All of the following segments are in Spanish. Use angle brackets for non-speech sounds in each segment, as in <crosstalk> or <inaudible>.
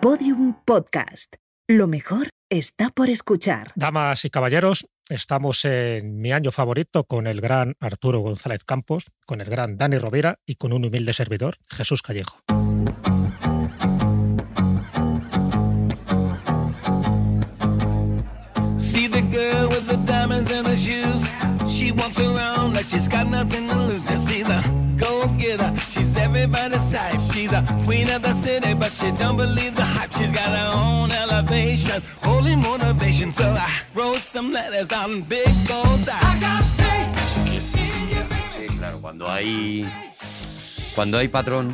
Podium Podcast. Lo mejor está por escuchar. Damas y caballeros, estamos en mi año favorito con el gran Arturo González Campos, con el gran Dani Rovira y con un humilde servidor, Jesús Callejo. See the girl with the diamonds in her shoes. She walks around like she's got nothing to lose. Just see the go getter. She's everybody's type. She's a queen of the city, but she don't believe the hype. She's got her own elevation, holy motivation. So I wrote some letters on big goals. I got faith. Sí, claro, cuando hay. Cuando hay patrón,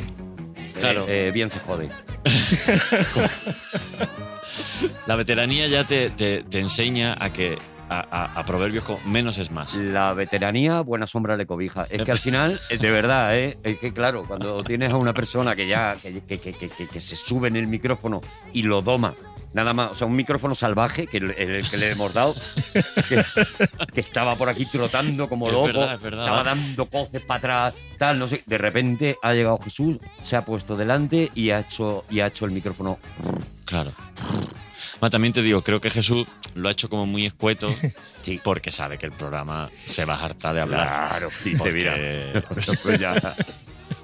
Claro. eh, eh, bien se jode. <laughs> La veteranía ya te, te- te enseña a que a, a- a proverbios como menos es más. La veteranía, buena sombra le cobija. Es que al final, <laughs> eh, de verdad, ¿eh? es que claro, cuando tienes a una persona que ya que, que- que- que- se sube en el micrófono y lo doma, nada más, o sea, un micrófono salvaje que, el, el que le hemos dado, que, estaba por aquí trotando como Es loco, verdad, es verdad. estaba dando coces para atrás, tal, no sé. De repente ha llegado Jesús, se ha puesto delante y ha hecho, y ha hecho el micrófono. Claro. Bueno, también te digo, creo que Jesús lo ha hecho como muy escueto <laughs> Sí. porque sabe que el programa se va a hartar de hablar. Claro, sí, Porque- <laughs> mira.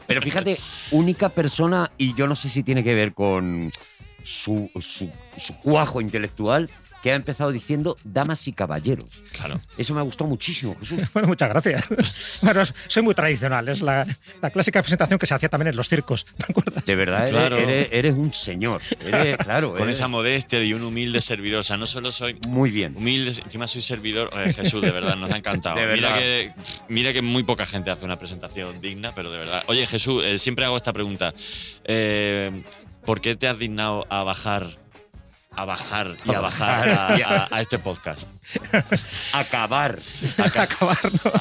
Pero fíjate, única persona, y yo no sé si tiene que ver con su, su, su cuajo intelectual, que ha empezado diciendo damas y caballeros. Claro. Eso me ha gustado muchísimo, Jesús. <laughs> Bueno, muchas gracias. <laughs> Bueno, soy muy tradicional. Es la, la clásica presentación que se hacía también en los circos. ¿Te acuerdas? De verdad, eres, Claro. eres- eres un señor. Eres, <laughs> claro, Con eres- esa modestia y un humilde servidor. O sea, no solo soy Muy bien. humilde, encima soy servidor. Oye, Jesús, de verdad, nos ha encantado. De Mira verdad. que, mira que muy poca gente hace una presentación digna, pero de verdad. Oye, Jesús, eh, siempre hago esta pregunta. Eh, ¿Por qué te has dignado a bajar, a bajar y a bajar a, a- a este podcast? <laughs> Acabar. Acabar, ¿no?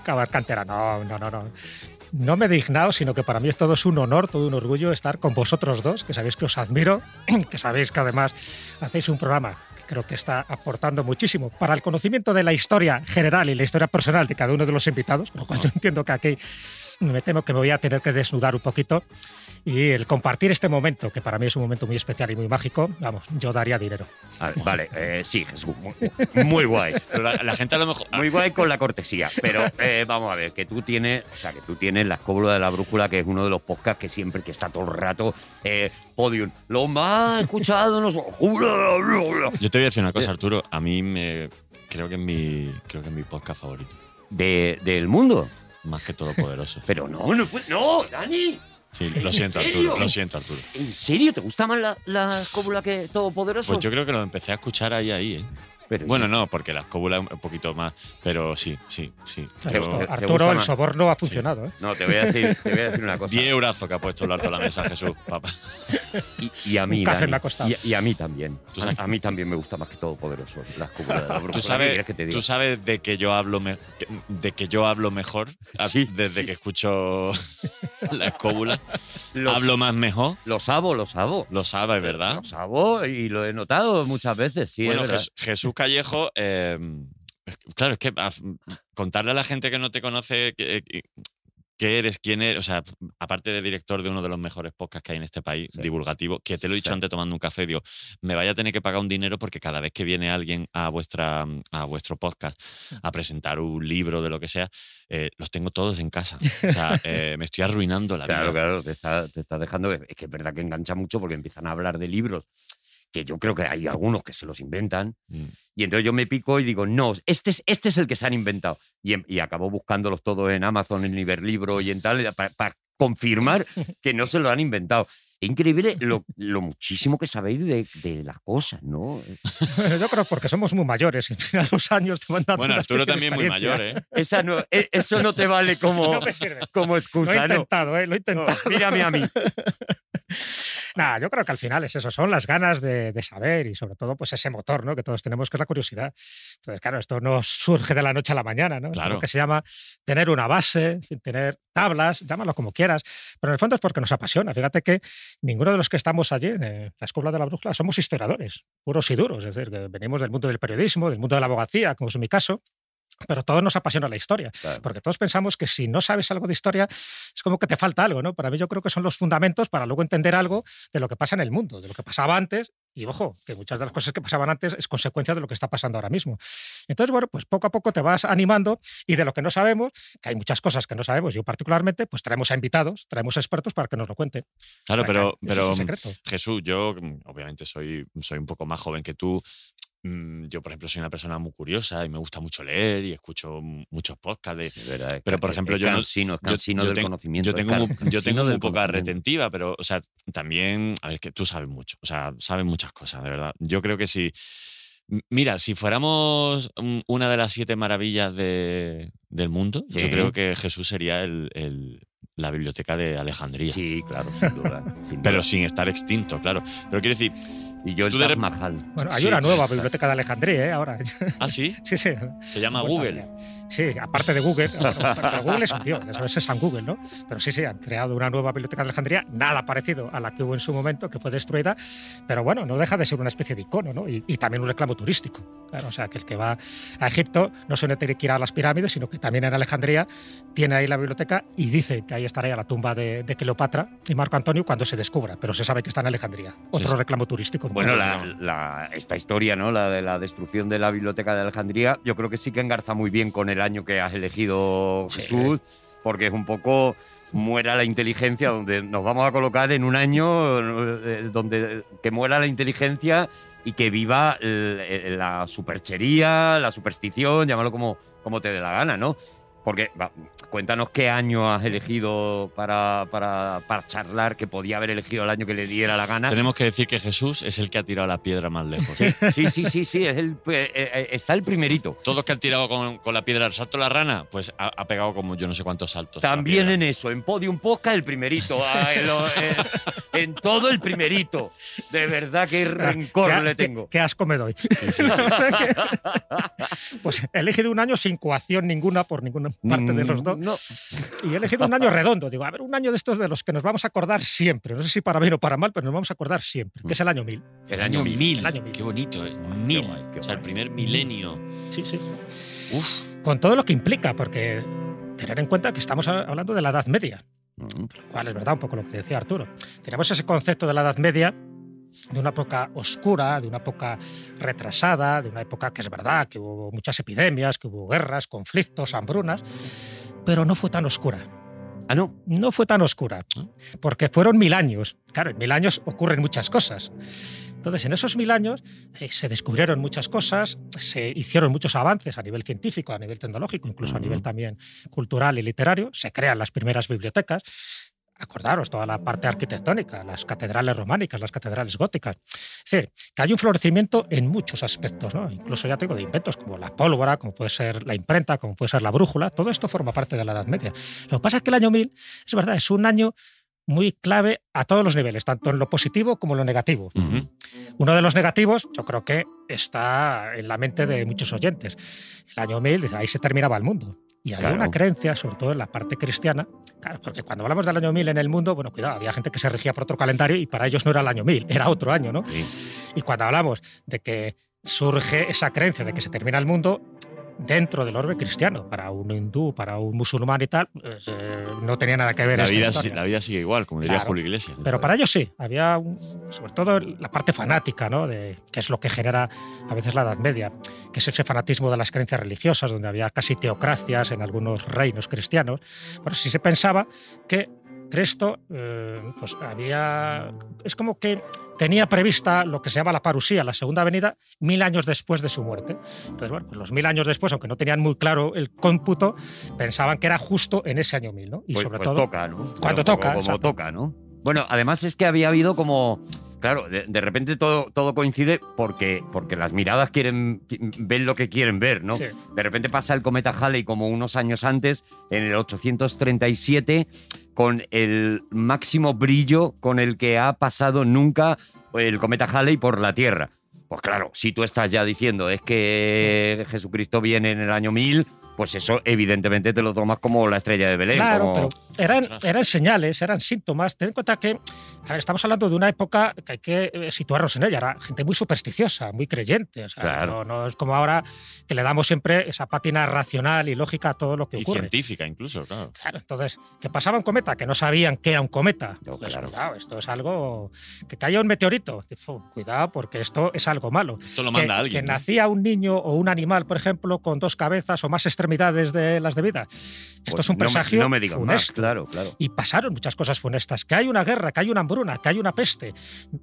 Acabar cantera. No, no, no, no. No me he dignado, sino que para mí es todo es un honor, todo un orgullo estar con vosotros dos, que sabéis que os admiro, <clears throat> que sabéis que además hacéis un programa que creo que está aportando muchísimo para el conocimiento de la historia general y la historia personal de cada uno de los invitados, lo cual yo entiendo que aquí me temo que me voy a tener que desnudar un poquito y el compartir este momento, que para mí es un momento muy especial y muy mágico, vamos, yo daría dinero. A ver, vale, eh, sí, Jesús. Muy, muy guay. Pero la, la gente a lo mejor. Muy guay con la cortesía, pero eh, vamos a ver, que tú tienes, o sea, que tú tienes la escóbula de la brújula, que es uno de los podcasts que siempre, que está todo el rato, eh, podium, lo más escuchado, no juro, Yo te voy a decir una cosa, Arturo. A mí me. Creo que es mi, creo que es mi podcast favorito. de, del mundo. Más que Todopoderoso. Pero no, no, puede- no, Dani. Sí, lo ¿En siento? Arturo. Lo siento, Arturo. ¿En serio? ¿Te gusta más la, la escóbula que Todopoderoso? Pues yo creo que lo empecé a escuchar ahí, ahí, ¿eh? Pero- Bueno, no, porque la escóbula es un poquito más. Pero sí, sí, sí. Pero- Esto, ¿te- te Arturo, el más? soborno ha funcionado. ¿eh? No, te voy a decir, te voy a decir una cosa. <laughs> 10 eurazos que ha puesto el alto a la mesa, Jesús, papá. Y, y a mí, Dani, me ha costado. Y, y a mí también. Tú sabes- A, a mí también me gusta más que Todopoderoso, la escóbula de la brújula. ¿Tú ¿Qué sabes, quieres que te diga? tú sabes de que yo hablo me- de que yo hablo mejor a- Sí, desde sí. que escucho <laughs> la escóbula. Los- Hablo más mejor. Lo sabo, lo sabo. Lo sabes, ¿verdad? Lo sabo y lo he notado muchas veces, sí, bueno, es Jesús Callejo, eh, es- claro, es que a- contarle a la gente que no te conoce que, que- que eres, quién eres, o sea, aparte de director de uno de los mejores podcasts que hay en este país, Sí. divulgativo, que te lo he dicho Sí. antes tomando un café, digo, me vaya a tener que pagar un dinero porque cada vez que viene alguien a, vuestra, a vuestro podcast a presentar un libro de lo que sea, eh, los tengo todos en casa. O sea, <laughs> eh, me estoy arruinando la Claro, vida. claro, te está, te está dejando. Es que es verdad que engancha mucho porque empiezan a hablar de libros que yo creo que hay algunos que se los inventan. Mm. Y entonces yo me pico y digo, no, este es, este es el que se han inventado. Y, em- y acabo buscándolos todos en Amazon, en Iberlibro y en tal, para confirmar <laughs> que no se lo han inventado. Es increíble <laughs> lo, lo muchísimo que sabéis de, de las cosas, ¿no? <laughs> Yo creo porque somos muy mayores y final los años te van dando Bueno, Arturo también muy mayor, ¿eh? Esa no, e- eso no te vale <laughs> como, No me sirve. como Lo he excusa, ¿no? intentado, ¿eh? Lo he No, intentado. mírame a mí. Nada, yo creo que al final es eso, son las ganas de, de saber y sobre todo pues ese motor, ¿no? Que todos tenemos, que es la curiosidad. Entonces, claro, esto no surge de la noche a la mañana, ¿no? Es Claro. algo que se llama tener una base, tener tablas, llámalo como quieras, pero en el fondo es porque nos apasiona. Fíjate que ninguno de los que estamos allí en eh, la Escuela de la Brújula somos historiadores, puros y duros, es decir, que venimos del mundo del periodismo, del mundo de la abogacía, como es mi caso, pero todos nos apasiona la historia. Claro. Porque todos pensamos que si no sabes algo de historia, es como que te falta algo, ¿no? Para mí yo creo que son los fundamentos para luego entender algo de lo que pasa en el mundo, de lo que pasaba antes. Y ojo, que muchas de las cosas que pasaban antes es consecuencia de lo que está pasando ahora mismo. Entonces, bueno, pues poco a poco te vas animando y de lo que no sabemos, que hay muchas cosas que no sabemos, yo particularmente, pues traemos a invitados, traemos a expertos para que nos lo cuenten. Claro, O sea, pero, pero. Jesús, yo mm, obviamente soy, soy un poco más joven que tú. Mm, Yo, por ejemplo, soy una persona muy curiosa y me gusta mucho leer y escucho muchos podcasts. de- Es verdad, es Pero, por es- ejemplo, es yo no- cansino, es yo- cansino yo del tengo- conocimiento. Yo es tengo, muy, yo tengo muy poca retentiva, pero, o sea, también, a ver, que tú sabes mucho, o sea, sabes muchas cosas, de verdad. Yo creo que si, mira, si fuéramos una de las siete maravillas de- del mundo, Sí. yo creo que Jesús sería el- el- la biblioteca de Alejandría. Sí, claro, sin duda. sin Pero duda. sin estar extinto, claro. Pero quiero decir, Y yo el Taj Mahal. Bueno, hay Sí, una nueva biblioteca de Alejandría, ¿eh? Ahora. ah, sí, <laughs> sí, sí. se llama Google. Sí, aparte de Google. <laughs> pero Google es un tío, sabes, es San Google, ¿no? Pero sí, sí, han creado una nueva biblioteca de Alejandría, nada parecido a la que hubo en su momento, que fue destruida, pero bueno, no deja de ser una especie de icono, ¿no? Y, y también un reclamo turístico. Claro, o sea, que el que va a Egipto no solo tiene que ir a las pirámides, sino que también en Alejandría tiene ahí la biblioteca y dice que ahí estaría la tumba de, de Cleopatra y Marco Antonio cuando se descubra, pero se sabe que está en Alejandría. Otro sí. reclamo turístico. Bueno, la, la- esta historia, ¿no? La de la destrucción de la biblioteca de Alejandría, yo creo que sí que engarza muy bien con el año que has elegido, Sí. Jesús, porque es un poco muera la inteligencia, donde nos vamos a colocar en un año eh, donde que muera la inteligencia y que viva el- la superchería, la superstición, llámalo como, como te dé la gana, ¿no? Porque va, cuéntanos qué año has elegido para, para, para charlar, que podía haber elegido el año que le diera la gana. Tenemos que decir que Jesús es el que ha tirado la piedra más lejos. <laughs> Sí, sí, sí, sí, es el, eh, eh, está el primerito. Todos que han tirado con, con la piedra al salto la rana, pues ha, ha pegado como yo no sé cuántos saltos. También en eso, en Podium Podcast el primerito. <laughs> ah, en, lo- en- en todo el primerito. De verdad que rencor ¿Qué, le qué- tengo. qué asco me doy. <laughs> pues he elegido un año sin coacción ninguna por ninguna parte de los dos. No, Y he elegido un año redondo. Digo, a ver, un año de estos de los que nos vamos a acordar siempre. No sé si para bien o para mal, pero nos vamos a acordar siempre, que es el año 1000. el año año mil. El año mil. Qué bonito, ¿eh? Mil. guay, qué o sea, el guay. primer milenio. Sí, sí. Uf. Con todo lo que implica, porque tener en cuenta que estamos hablando de la Edad Media, Mm, lo cual es verdad un poco lo que decía Arturo. Tenemos ese concepto de la Edad Media de una época oscura, de una época retrasada, de una época que es verdad, que hubo muchas epidemias, que hubo guerras, conflictos, hambrunas, pero no fue tan oscura. Ah, no. No fue tan oscura, porque fueron mil años. Claro, en mil años ocurren muchas cosas. Entonces, en esos mil años eh, se descubrieron muchas cosas, se hicieron muchos avances a nivel científico, a nivel tecnológico, incluso a nivel también cultural y literario. Se crean las primeras bibliotecas. Acordaros, toda la parte arquitectónica, las catedrales románicas, las catedrales góticas. Es decir, que hay un florecimiento en muchos aspectos, ¿no? incluso ya tengo de inventos como la pólvora, como puede ser la imprenta, como puede ser la brújula. Todo esto forma parte de la Edad Media. Lo que pasa es que el año 1000, es verdad, es un año muy clave a todos los niveles, tanto en lo positivo como en lo negativo. Uno de los negativos, yo creo que está en la mente de muchos oyentes. El año 1000, dice, ahí se terminaba el mundo. Y había Claro. una creencia, sobre todo en la parte cristiana, claro, porque cuando hablamos del año 1000 en el mundo, bueno, cuidado, había gente que se regía por otro calendario y para ellos no era el año 1000, era otro año, ¿no? Sí. Y cuando hablamos de que surge esa creencia de que se termina el mundo dentro del orbe cristiano, para un hindú, para un musulmán y tal, eh, no tenía nada que ver La esta vida, historia. la vida sigue igual, como diría Claro. Julio Iglesias. Pero para ellos sí, había un- sobre todo la parte fanática, ¿no? De, que es lo que genera a veces la Edad Media, que es ese fanatismo de las creencias religiosas, donde había casi teocracias en algunos reinos cristianos. Pero sí se pensaba que Cristo, eh, pues había. Es como que tenía prevista lo que se llama la parusía, la segunda venida, mil años después de su muerte. Entonces, bueno, pues los mil años después, aunque no tenían muy claro el cómputo, pensaban que era justo en ese año mil, ¿no? Y Pues- sobre pues todo. toca, ¿no? Cuando Como- toca, Como, exacto. toca, ¿no? Bueno, además es que había habido como. Claro, de, de repente todo, todo coincide porque, porque las miradas quieren ven lo que quieren ver, ¿no? Sí. De repente pasa el cometa Halley como unos años antes, en el 837, con el máximo brillo con el que ha pasado nunca el cometa Halley por la Tierra. Pues claro, si tú estás ya diciendo es que Jesucristo viene en el año 1000, pues eso evidentemente te lo tomas como la estrella de Belén. Claro, como- pero eran, eran señales, eran síntomas. Ten en cuenta que a ver, estamos hablando de una época que hay que eh, situarnos en ella. Era gente muy supersticiosa, muy creyente. o sea, Claro. no, no es como ahora que le damos siempre esa pátina racional y lógica a todo lo que Y ocurre. científica incluso, claro. Claro, entonces, ¿qué pasaba un cometa? Que no sabían que era un cometa. No, Pues, claro. cuidado, esto es algo. Que caiga un meteorito. Fu, Cuidado, porque esto es algo malo. Esto lo que, manda alguien. que ¿no? nacía un niño o un animal, por ejemplo, con dos cabezas o más extremidades de las debidas. Esto Pues es un presagio No me, digas más, funesto. claro, claro. Y pasaron muchas cosas funestas. Que hay una guerra, que hay una hambruna, que hay una peste.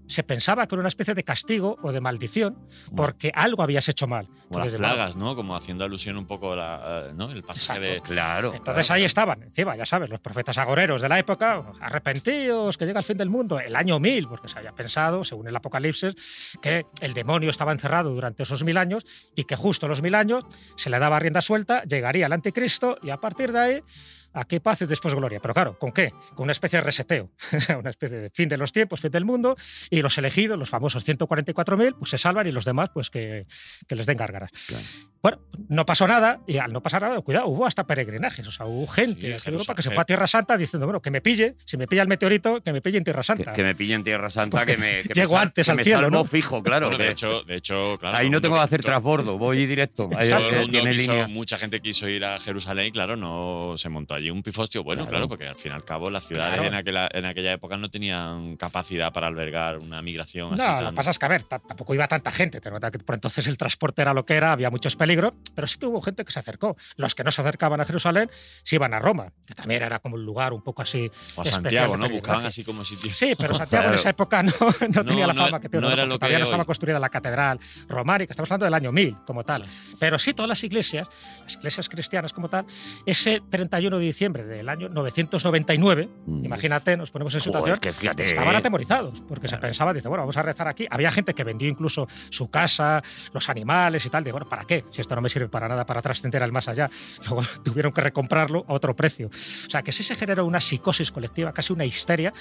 Se pensaba que era una especie de castigo o de maldición porque algo habías hecho mal. Como las plagas, ¿no? Como haciendo alusión un poco a el pasaje de. Claro. Entonces claro, ahí claro. estaban, encima, ya sabes, los profetas agoreros de la época, arrepentidos, que llega el fin del mundo, el año 1000, porque se había pensado, según el Apocalipsis, que el demonio estaba encerrado durante esos mil años y que justo los mil años se le daba rienda suelta, llegaría el anticristo y a partir de ahí, aquí paz y después gloria. Pero claro, ¿con qué? Con una especie de reseteo, <laughs> una especie de fin de los tiempos, fin del mundo, y los elegidos, los famosos 144.000, pues se salvan y los demás, pues que, que les den gárgaras. Claro. Bueno, no pasó nada y al no pasar nada, cuidado, hubo hasta peregrinajes, o sea, hubo gente Sí, de Jerusalén. Europa que se fue a Tierra Santa diciendo, bueno, que me pille, si me pilla el meteorito, que me pille en Tierra Que, Santa. que me pille en Tierra Santa, Porque que me. Que llego me antes que al me cielo, salvo ¿no? fijo, claro. Bueno, de que hecho, de hecho, claro. ahí no tengo que hacer transbordo, voy <laughs> directo. Ahí, todo el mundo tiene quiso- línea. mucha gente quiso ir a Jerusalén y claro, no se montó allí un pifostio. Bueno, Claro. claro, porque al fin y al cabo las ciudades Claro. en, aquella, en aquella época no tenían capacidad para albergar una migración así No, lo que pasa es que, a ver, tampoco iba tanta gente. En que por entonces el transporte era lo que era, había muchos peligros, pero sí que hubo gente que se acercó. Los que no se acercaban a Jerusalén se iban a Roma, que también era como un lugar un poco así. o a Santiago, ¿no? Buscaban así como sitios. Sí, pero Santiago en Claro. <laughs> esa época no, no tenía la no- fama que tiene no era lo que todavía no hoy. estaba construida la catedral románica, estamos hablando del año 1000 como tal. Pero sí, todas las iglesias, las iglesias cristianas como tal, ese 31 de diciembre del año 999, Mm. imagínate, nos ponemos en situación, Joder, que fíjate, estaban eh. atemorizados, porque se pensaba, dice, bueno, vamos a rezar aquí. Había gente que vendió incluso su casa, los animales y tal, de, bueno, ¿para qué? Si esto no me sirve para nada para trascender al más allá. <laughs> Luego tuvieron que recomprarlo a otro precio. O sea, que sí se generó una psicosis colectiva, casi una histeria,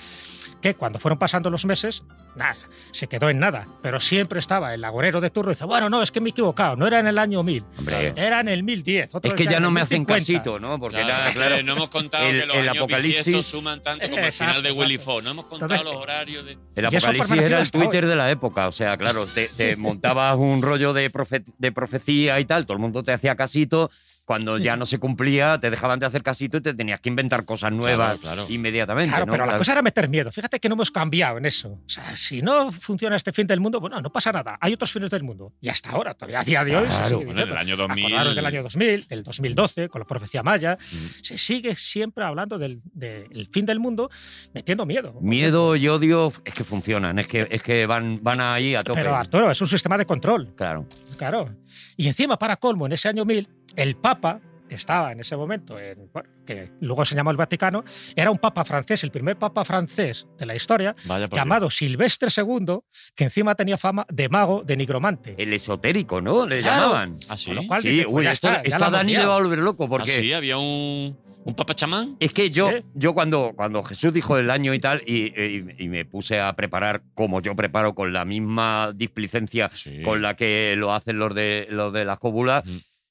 que cuando fueron pasando los meses, nada, se quedó en nada. Pero siempre estaba el agorero de turno y dice, bueno, no, es que me he equivocado, no era en el año 1000, Hombre. era en el 1010. otro Es que ya no me hacen 1050. casito, ¿no? Porque Claro, no hemos contado el- que los el años apocalipsis- suman tanto como el final de Willy. Fogg. No hemos contado Entonces, los horarios de... El apocalipsis era el hoy. Twitter de la época, o sea, claro, te, te <laughs> montabas un rollo de, profe- de profecía y tal, todo el mundo te hacía casito, cuando ya no se cumplía te dejaban de hacer casito y te tenías que inventar cosas nuevas claro. inmediatamente. Claro, ¿no? pero la Claro. cosa era meter miedo. Fíjate que no hemos cambiado en eso. O sea, si no funciona este fin del mundo, bueno, no pasa nada. Hay otros fines del mundo. Y hasta ahora, todavía a día de hoy. se Claro. sigue Bueno, en el diciendo. año 2000... Acordaros del año 2000, del 2012, con la profecía maya. Mm. Se sigue siempre hablando del, del fin del mundo, metiendo miedo. Miedo y odio es que funcionan, es que, es que van, van ahí a tope. Pero Arturo, es un sistema de control. claro. Claro. Y encima, para colmo, en ese año 1000, el Papa, que estaba en ese momento, en- bueno, que luego se llamó el Vaticano, era un Papa francés, el primer Papa francés de la historia, llamado Silvestre II, que encima tenía fama de mago, de nigromante. El esotérico, ¿no? Le Claro. llamaban. Dios. ¿Ah, sí? Con lo cual Sí, dice, pues uy, ya esto, está, esto a Dani le va a volver loco ¿Ah, porque sí? ¿Había un, un papachamán? Es que yo, yo cuando, cuando Jesús dijo el año y tal, y, y- y me puse a preparar como yo preparo, con la misma displicencia Sí. con la que lo hacen los de, los de las cóbulas.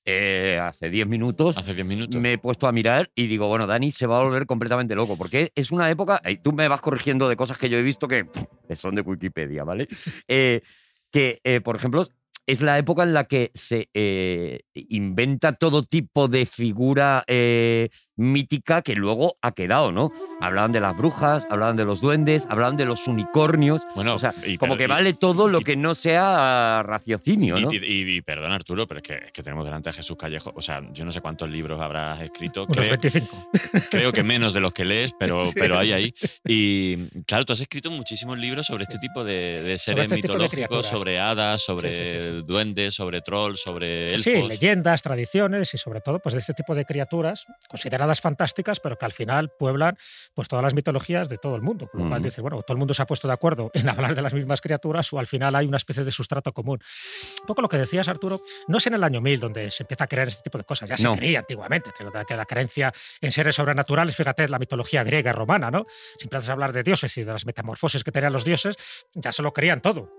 Eh, hace 10 minutos. Hace 10 minutos. Me he puesto a mirar y digo, bueno, Dani se va a volver completamente loco, porque es una época, y tú me vas corrigiendo de cosas que yo he visto que pff, <laughs> son de Wikipedia, ¿vale? <laughs> Eh, que, eh, por ejemplo, es la época en la que se inventa todo tipo de figura mítica que luego ha quedado, ¿no? Hablaban de las brujas, hablaban de los duendes, hablaban de los unicornios. Bueno, o sea, y como per- que y- vale todo lo y- que no sea raciocinio, Y, ¿no? y- y- y perdón, Arturo, pero es que, es que tenemos delante a Jesús Callejo. O sea, yo no sé cuántos libros habrás escrito. Unos Creo, 25. creo que menos de los que lees, pero, <laughs> Sí. pero hay ahí. Y claro, tú has escrito muchísimos libros sobre este tipo de, de seres este de mitológicos, criaturas. sobre hadas, sobre Sí, sí, sí, sí. duendes, sobre trolls, sobre elfos. Sí, leyendas, tradiciones y sobre todo pues de este tipo de criaturas consideradas fantásticas, pero que al final pueblan pues todas las mitologías de todo el mundo. Con lo cual Ujú. dices, bueno, todo el mundo se ha puesto de acuerdo <laughs> en hablar de las mismas criaturas o al final hay una especie de sustrato común. Un poco lo que decías, Arturo, no es en el año 1000 donde se empieza a creer este tipo de cosas, ya se No. creía antiguamente, que la creencia en seres sobrenaturales, fíjate, la mitología griega y romana, ¿no? Si empiezas a hablar de dioses y de las metamorfosis que tenían los dioses, ya se lo creían todo.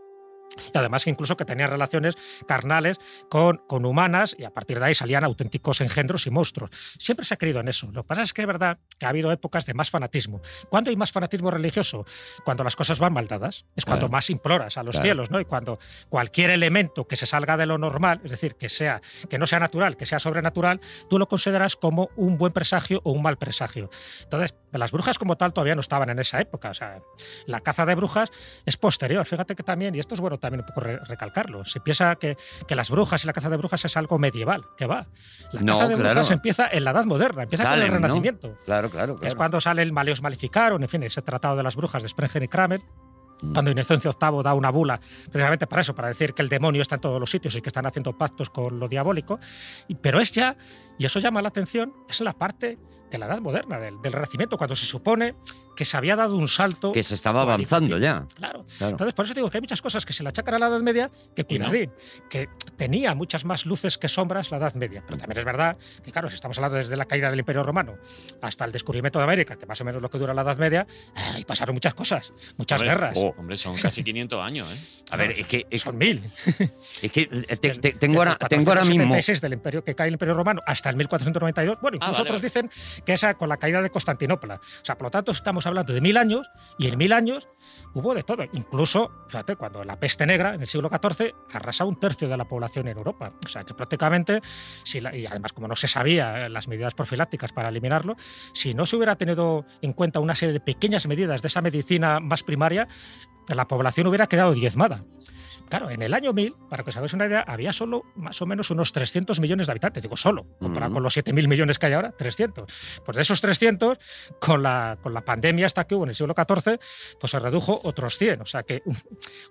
Y además incluso que tenían relaciones carnales con, con humanas y a partir de ahí salían auténticos engendros y monstruos. Siempre se ha creído en eso. Lo que pasa es que es verdad que ha habido épocas de más fanatismo. ¿Cuándo hay más fanatismo religioso? Cuando las cosas van mal dadas. Es cuando más imploras a los Claro. cielos, ¿no? Y cuando cualquier elemento que se salga de lo normal, es decir, que sea que no sea natural, que sea sobrenatural, tú lo consideras como un buen presagio o un mal presagio. Entonces, las brujas como tal todavía no estaban en esa época. O sea, la caza de brujas es posterior. Fíjate que también, y esto es bueno también un poco re- recalcarlo, se piensa que, que las brujas y la caza de brujas es algo medieval, que va. La No, caza de claro. brujas empieza en la Edad Moderna, empieza con Salem, el ¿no? Renacimiento. Claro, claro, que es claro. cuando sale el Maleus Maleficarum, en fin, ese tratado de las brujas de Sprenger y Kramer, Mm. cuando Inocencio VIII da una bula, precisamente para eso, para decir que el demonio está en todos los sitios y que están haciendo pactos con lo diabólico. Pero es ya, y eso llama la atención, es la parte de la Edad Moderna, del, del Renacimiento, cuando se supone que se había dado un salto. Que se estaba avanzando ya. Claro. Claro. Entonces, por eso digo que hay muchas cosas que se le achacan a la Edad Media que Y no. cuidadín, que tenía muchas más luces que sombras la Edad Media. Pero también es verdad que, claro, si estamos hablando desde la caída del Imperio Romano hasta el descubrimiento de América, que más o menos lo que dura la Edad Media, ahí pasaron muchas cosas, muchas Hombre, guerras. oh, hombre, son casi 500 años, ¿eh? <laughs> A ver, es que, es, Son mil. <laughs> es que eh, te- Desde- te- tengo, desde ahora, tengo ahora mismo. 476 del imperio que cae el Imperio Romano hasta el 1492. Bueno, incluso vale, otros vale. dicen que esa con la caída de Constantinopla. O sea, por lo tanto, estamos hablando de mil años y en mil años hubo de todo. Incluso, fíjate, cuando la peste negra en el siglo XIV arrasa un tercio de la población en Europa. O sea, que prácticamente, si la- y además como no se sabía eh, las medidas profilácticas para eliminarlo, si no se hubiera tenido en cuenta una serie de pequeñas medidas de esa medicina más primaria, la población hubiera quedado diezmada. Claro, en el año 1000, para que os hagáis una idea, había solo más o menos unos 300 millones de habitantes. Digo solo, comparado Ujú. con los 7.000 millones que hay ahora, 300. Pues de esos 300, con la, con la pandemia hasta que hubo en el siglo XIV, pues se redujo otros 100. O sea que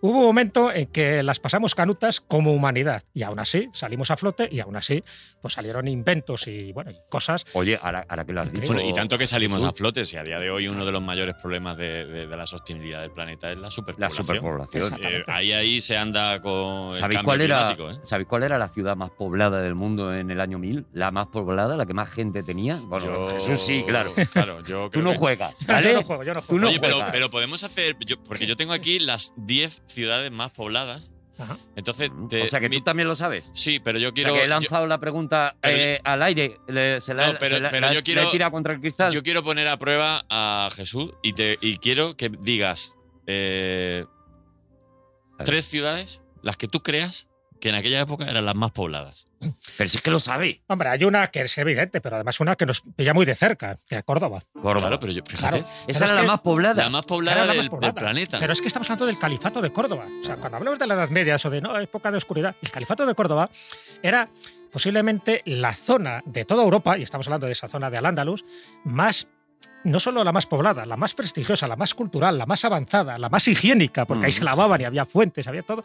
hubo un momento en que las pasamos canutas como humanidad. Y aún así salimos a flote y aún así pues salieron inventos y, bueno, y cosas. Oye, ahora, ahora que lo has dicho. Bueno, y tanto que salimos Jesús, a flote, si a día de hoy uno de los mayores problemas de, de- de la sostenibilidad del planeta es la La superpoblación. superpoblación. Exacto. Eh, ahí ahí se anda con el ¿Sabéis cambio cuál, era, climático, ¿eh? ¿Sabéis cuál era la ciudad más poblada del mundo en el año 1000? La más poblada, la que más gente tenía. Bueno, Yo- Jesús sí, claro. <laughs> Claro, yo Tú creo no que- juegas, <laughs> Yo ¿vale? no juego, yo no Tú juego. no Oye, pero, pero podemos hacer, yo- porque yo tengo aquí las 10 ciudades más pobladas. Ajá. Entonces, te- o sea que mi- tú también lo sabes. sí, pero yo O quiero, sea que he yo- lanzado la pregunta Pero eh, al aire, le- se la, No, pero- se la- pero la- yo la quiero- he tirado contra el cristal. yo quiero poner a prueba a Jesús y, te, y quiero que digas eh. Tres ciudades, las que tú creas que en aquella época eran las más pobladas. Pero si es que lo sabe. Hombre, hay una que es evidente, pero además una que nos pilla muy de cerca, que es Córdoba. Córdoba. Claro, pero yo, fíjate, Claro. Esa Pero era es la más poblada. la más poblada, Era la del, más del poblada. planeta. Pero es que estamos hablando del califato de Córdoba. O sea, cuando hablamos de la Edad Media, eso de no, época de oscuridad, el califato de Córdoba era posiblemente la zona de toda Europa, y estamos hablando de esa zona de Al-Ándalus, más. No solo la más poblada, la más prestigiosa, la más cultural, la más avanzada, la más higiénica, porque ahí Mm. se lavaban y había fuentes, había todo,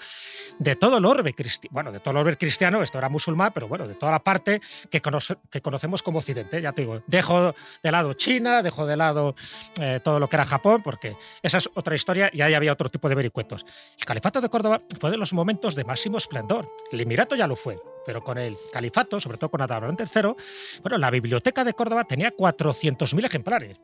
de todo el orbe cristiano. Bueno, de todo el orbe cristiano, esto era musulmán, pero bueno, de toda la parte que, conoce- que conocemos como Occidente. Ya te digo, dejo de lado China, dejo de lado eh, todo lo que era Japón, porque esa es otra historia y ahí había otro tipo de vericuetos. El califato de Córdoba fue de los momentos de máximo esplendor. El Emirato ya lo fue, pero con el califato, sobre todo con Adalón III, bueno, la biblioteca de Córdoba tenía 400.000 ejemplares.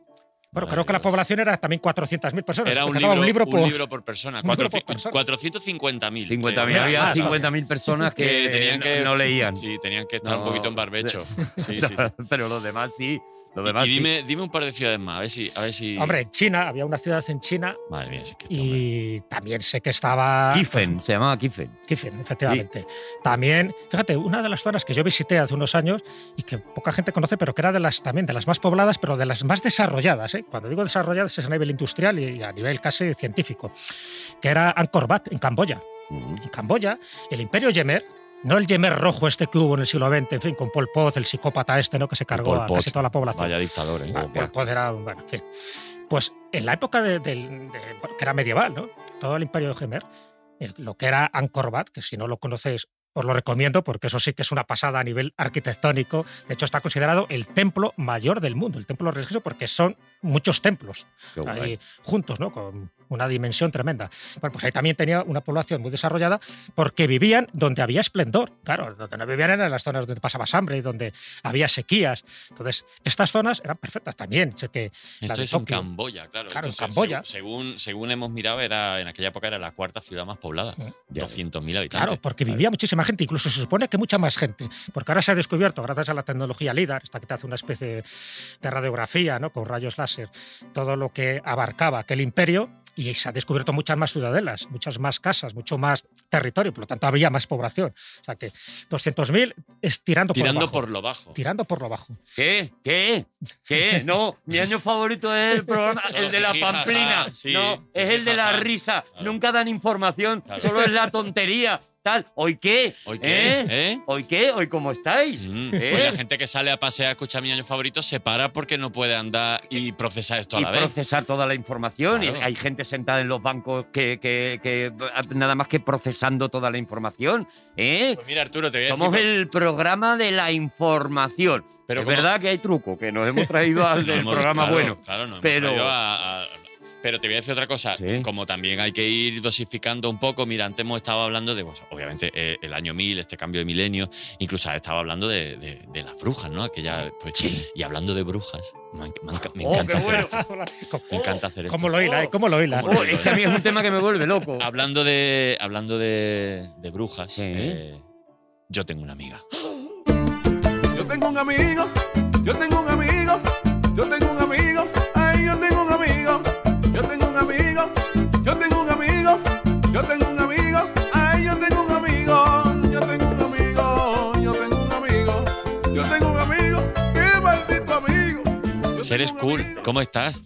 Bueno, creo que la población era también 400.000 personas. Era un libro, por- un libro por persona. un libro por Cuatroci- persona. 450.000. 50.000. que- Había más, 50.000 personas que, que tenían no- que no leían. Sí, tenían que estar No. un poquito en barbecho. Sí, <laughs> sí, sí. Pero los demás sí. Los Y, demás y sí. dime, dime un par de ciudades más, a ver si. A ver si... Hombre, en China, había una ciudad en China Madre mía, es que este hombre- y también sé que estaba... Kiffen, se llamaba Kiffen. Kiffen, efectivamente. También, fíjate, una de las zonas que yo visité hace unos años y que poca gente conoce, pero que era de las también de las más pobladas, pero de las más desarrolladas. ¿eh? Cuando digo desarrolladas es a nivel industrial y a nivel casi científico, que era Angkor Wat, en Camboya. Ujú. En Camboya, el imperio Yemer, no el Yemer rojo este que hubo en el siglo XX, en fin, con Pol Pot, el psicópata este, ¿no? que se cargó a casi toda la población. Vaya dictador, ¿eh? Ah, Pol Pot era, bueno, en fin. Pues en la época de, de- bueno, que era medieval, ¿no? Todo el imperio de Gemer, eh, lo que era Angkor Wat, que si no lo conocéis os lo recomiendo porque eso sí que es una pasada a nivel arquitectónico. De hecho, está considerado el templo mayor del mundo, el templo religioso, porque son muchos templos ahí juntos, ¿no? Con una dimensión tremenda. Bueno, pues ahí también tenía una población muy desarrollada porque vivían donde había esplendor. Claro, donde no vivían eran en las zonas donde pasabas hambre y donde había sequías. Entonces, estas zonas eran perfectas también. Que Esto es en Camboya, claro. Claro, en Esto se- Camboya. Según, según hemos mirado, era en aquella época era la cuarta ciudad más poblada. Mm. Ya. 200.000 habitantes. Claro, porque vivía muchísima gente, incluso se supone que mucha más gente, porque ahora se ha descubierto, gracias a la tecnología LIDAR, esta que te hace una especie de radiografía ¿no? con rayos láser, todo lo que abarcaba aquel imperio y se ha descubierto muchas más ciudadelas, muchas más casas, mucho más territorio, por lo tanto había más población. O sea que 200.000 es tirando, Tirando por, lo bajo, por lo bajo. Tirando por lo bajo. ¿Qué? ¿Qué? ¿Qué? No, mi año favorito es el programa, el de la pamplina. sí, no, es el de la risa. Nunca dan información, solo es la tontería. Tal. ¿Hoy qué? ¿Hoy qué? ¿Eh? ¿Eh? ¿Hoy qué? ¿Hoy cómo estáis? Mm, ¿Eh? Pues la gente que sale a pasear a escuchar mi año favorito se para porque no puede andar y procesar esto a y la vez. procesar toda la información. Claro. Y hay gente sentada en los bancos que, que- que nada más que procesando toda la información. Pues mira, Arturo, te voy a Somos decir. el programa de la información. Pero es como- verdad que hay truco, que nos hemos traído al <laughs> del hemos- programa claro, bueno. Claro, hemos pero- a- a- pero te voy a decir otra cosa. Sí. Como también hay que ir dosificando un poco. Mira, antes hemos estado hablando de, pues, obviamente, eh, el año 1000, este cambio de milenio. Incluso has estado hablando de, de- de las brujas, ¿no? Aquella, pues, Y hablando de brujas, me, enc- me enc- me Oh, encanta qué hacer bueno. esto. <laughs> Me encanta hacer esto. ¿Cómo lo hila? eh? ¿Cómo lo hila? ¿Cómo lo Oh, es que a mí es un tema que me vuelve loco. <laughs> Hablando de, hablando de, de brujas, Sí. eh, yo tengo una amiga. Yo tengo un amigo, yo tengo un amigo, yo tengo un amigo, Seres cool, ¿cómo estás?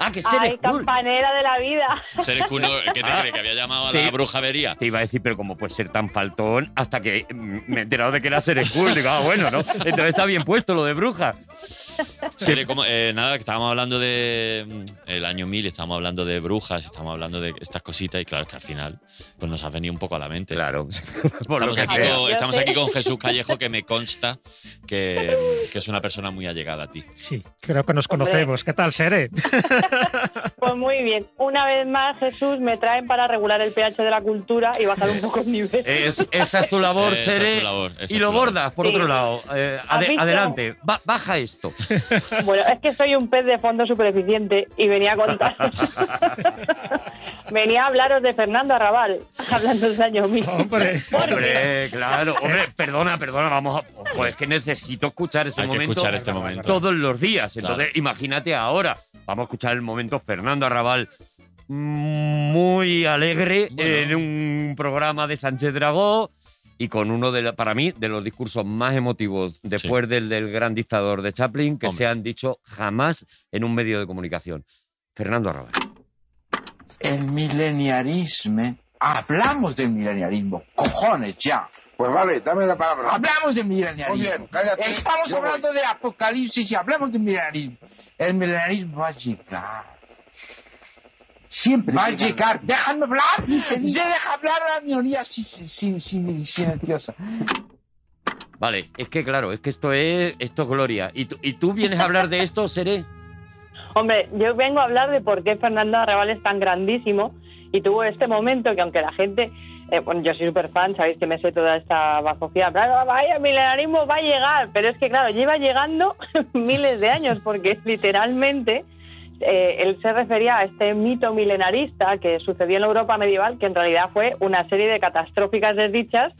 Ah, que seres Ay, cool. campanera de la vida. <laughs> Seres cool. ¿qué te crees? ¿Que había llamado a la Sí. brujavería? Te iba a decir, pero cómo puede ser tan faltón hasta que me he enterado de que era seres cool. Digo, ah, bueno, ¿no? Entonces está bien puesto lo de bruja. Seres como- eh, nada, que estábamos hablando de mm, el año 1000, estábamos hablando de brujas, estábamos hablando de estas cositas y claro, es que al final pues nos ha venido un poco a la mente. Claro. Por <laughs> lo Estamos, que aquí con, estamos aquí con Jesús Callejo, que me consta que, que es una persona muy allegada a ti. Sí, creo que nos Hombre. conocemos. ¿Qué tal, Sere? <laughs> Pues muy bien. Una vez más, Jesús, me traen para regular el pH de la cultura y bajar un poco el nivel. <laughs> Es- esa es tu labor, Esa es Sere. tu labor, esa y lo bordas por Sí. otro lado. Eh, ¿Has ade- visto? adelante, Ba- baja esto. <laughs> Bueno, es que soy un pez de fondo súper eficiente y venía a contar. <laughs> venía a hablaros de Fernando Arrabal, hablando del año 1000. Hombre. Hombre, claro. Hombre, perdona, perdona, vamos a. Ojo, es que necesito escuchar ese Hay que momento. escuchar este momento. todos los días. Entonces, Claro. imagínate ahora. Vamos a escuchar el momento Fernando Arrabal muy alegre Bueno. en un programa de Sánchez Dragó y con uno de la- para mí de los discursos más emotivos después del del gran dictador de Chaplin que Hombre. se han dicho jamás en un medio de comunicación. Fernando Arrabal. el mileniarismo. Hablamos del mileniarismo, cojones ya. Pues vale, dame la palabra. Hablamos del mileniarismo. Muy bien, cállate. Estamos Yo voy. hablando de apocalipsis y hablamos del mileniarismo. El mileniarismo va a llegar. Siempre. Va a llega. llegar. Déjame hablar. Se deja hablar a la minoría sin, sin, sin- silenciosa. Vale, es que claro, es que esto es esto es gloria. ¿Y tú, y tú vienes a hablar de esto, Seré? Hombre, yo vengo a hablar de por qué Fernando Arrabal es tan grandísimo y tuvo este momento que aunque la gente, eh, bueno, yo soy súper fan, sabéis que me sé toda esta bajofía, "Ah, vaya, el milenarismo va a llegar, pero es que claro, lleva llegando <laughs> miles de años porque literalmente eh, él se refería a este mito milenarista que sucedió en la Europa medieval, que en realidad fue una serie de catastróficas desdichas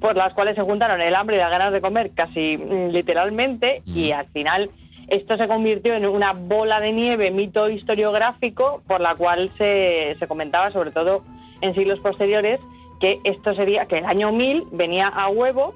por las cuales se juntaron el hambre y las ganas de comer casi mm, literalmente y al final esto se convirtió en una bola de nieve mito historiográfico por la cual se, se comentaba sobre todo en siglos posteriores que esto sería que el año 1000 venía a huevo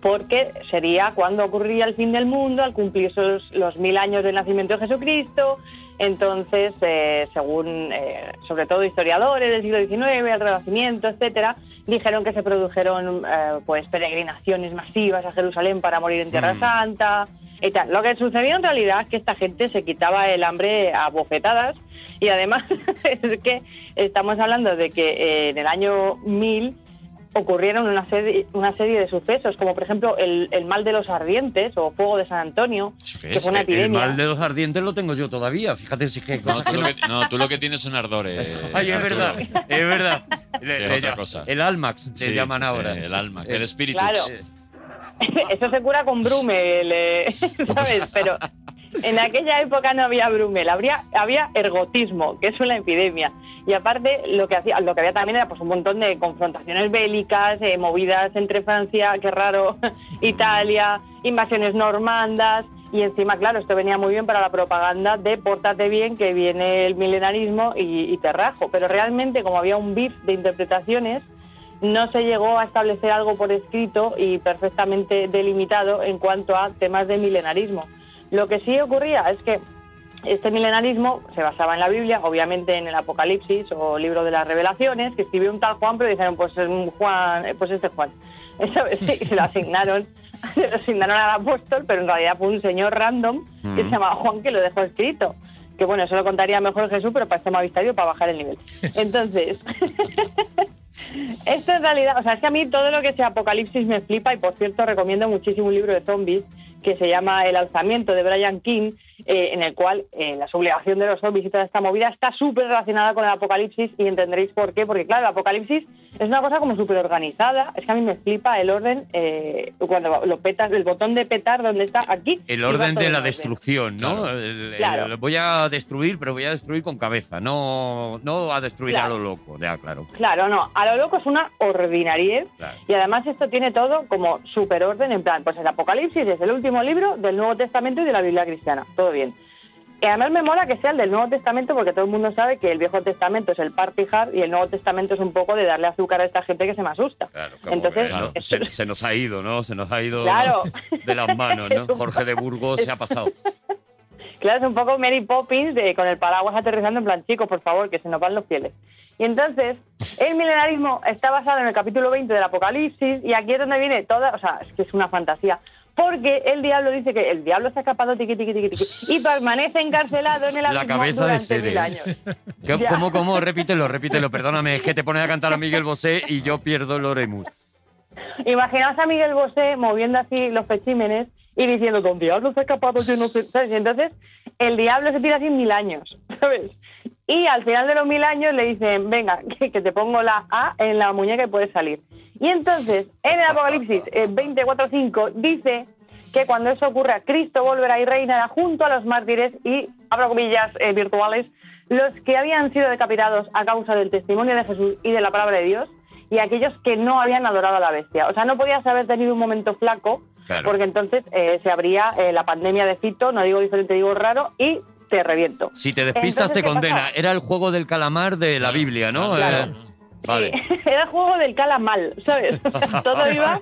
porque sería cuando ocurría el fin del mundo al cumplir los, los mil años del nacimiento de Jesucristo entonces, eh, según eh, sobre todo historiadores del siglo XIX, el Renacimiento, etcétera, dijeron que se produjeron eh, pues peregrinaciones masivas a Jerusalén para morir en Tierra Mm. Santa y tal. Lo que sucedió en realidad es que esta gente se quitaba el hambre a bofetadas y además <laughs> es que estamos hablando de que eh, en el año 1000 ocurrieron una serie, una serie de sucesos, como por ejemplo el, el mal de los ardientes o fuego de San Antonio, ¿Eso qué que es? fue una El epidemia. mal de los ardientes lo tengo yo todavía. Fíjate si es que No, tú que lo no. que, no, tú lo que tienes son ardores. <laughs> Ay, es Arturo. verdad, es verdad. <laughs> Le- otra cosa. El Almax Sí, llaman ahora. eh, El alma, Eh, el espíritu. claro. <laughs> Eso se cura con Brumel, eh, ¿sabes? Pero en aquella época no había Brumel, habría, había ergotismo, que es una epidemia. Y aparte, lo que, hacía, lo que había también era pues, un montón de confrontaciones bélicas, eh, movidas entre Francia, qué raro, <laughs> Italia, invasiones normandas. Y encima, claro, esto venía muy bien para la propaganda de pórtate bien, que viene el milenarismo y, y te rajo. Pero realmente, como había un bif de interpretaciones, no se llegó a establecer algo por escrito y perfectamente delimitado en cuanto a temas de milenarismo. Lo que sí ocurría es que este milenarismo se basaba en la Biblia, obviamente en el Apocalipsis o libro de las Revelaciones, que escribió un tal Juan, pero dijeron, pues es un Juan, eh, pues este Juan. <laughs> Eso sí, se lo asignaron, <laughs> se lo asignaron al apóstol, pero en realidad fue un señor random que se Mm. llamaba Juan que lo dejó escrito. Que bueno, eso lo contaría mejor Jesús, pero para este yo para bajar el nivel. <laughs> Entonces, esto en realidad, o sea, es que a mí todo lo que sea apocalipsis me flipa y por cierto recomiendo muchísimo un libro de zombies que se llama El alzamiento de Brian King, eh, en el cual eh, la sublevación de los zombies y toda esta movida está súper relacionada con el apocalipsis y entenderéis por qué, porque claro, el apocalipsis es una cosa como súper organizada, es que a mí me flipa el orden, eh, cuando lo petas, el botón de petar donde está aquí. El orden de la destrucción, ¿no? Claro. El- el- Claro. voy a destruir, pero voy a destruir con cabeza, no, no a destruir Claro. a lo loco, ya, claro. Claro, no, a lo loco es una ordinariez claro. Y además esto tiene todo como super orden, en plan, pues el Apocalipsis es el último libro del Nuevo Testamento y de la Biblia cristiana, todo bien. Y además me mola que sea el del Nuevo Testamento porque todo el mundo sabe que el Viejo Testamento es el party hard y el Nuevo Testamento es un poco de darle azúcar a esta gente que se me asusta. Claro, Entonces, es- se, se nos ha ido, ¿no? Se nos ha ido Claro. de las manos, ¿no? <laughs> Jorge de Burgos se ha pasado. <laughs> Claro, es un poco Mary Poppins de, con el paraguas aterrizando en plan, chicos, por favor, que se nos van los fieles. Y entonces, el milenarismo está basado en el capítulo 20 del Apocalipsis y aquí es donde viene toda, o sea, es que es una fantasía. Porque el diablo dice que el diablo se ha escapado tiqui, tiqui, tiqui, tiqui, y permanece encarcelado en el La cabeza de Sere. mil años. ¿Qué- Ya. ¿Cómo, cómo? Repítelo, repítelo. Perdóname, es que te pones a cantar a Miguel Bosé y yo pierdo el Oremus. Imaginaos a Miguel Bosé moviendo así los pechímenes y diciendo, don diablo se ha escapado, yo no sé, ¿sabes? Y entonces el diablo se tira así mil años, <laughs> ¿sabes? Y al final de los mil años le dicen, venga, <laughs> que, que te pongo la A en la muñeca y puedes salir. Y entonces, en el Apocalipsis eh, 24.5 dice que cuando eso ocurra, Cristo volverá y reinará junto a los mártires y, abro comillas eh, virtuales, los que habían sido decapitados a causa del testimonio de Jesús y de la palabra de Dios, y aquellos que no habían adorado a la bestia. O sea, no podías haber tenido un momento flaco, Claro. porque entonces eh, se abría eh, la pandemia de Fito, no digo diferente, digo raro, y te reviento. Si te despistas, Entonces, te ¿qué condena. pasa? Era el juego del calamar de la Biblia, ¿no? Claro. Eh, vale. <laughs> Era el juego del cala mal, ¿sabes? <laughs> Todo iba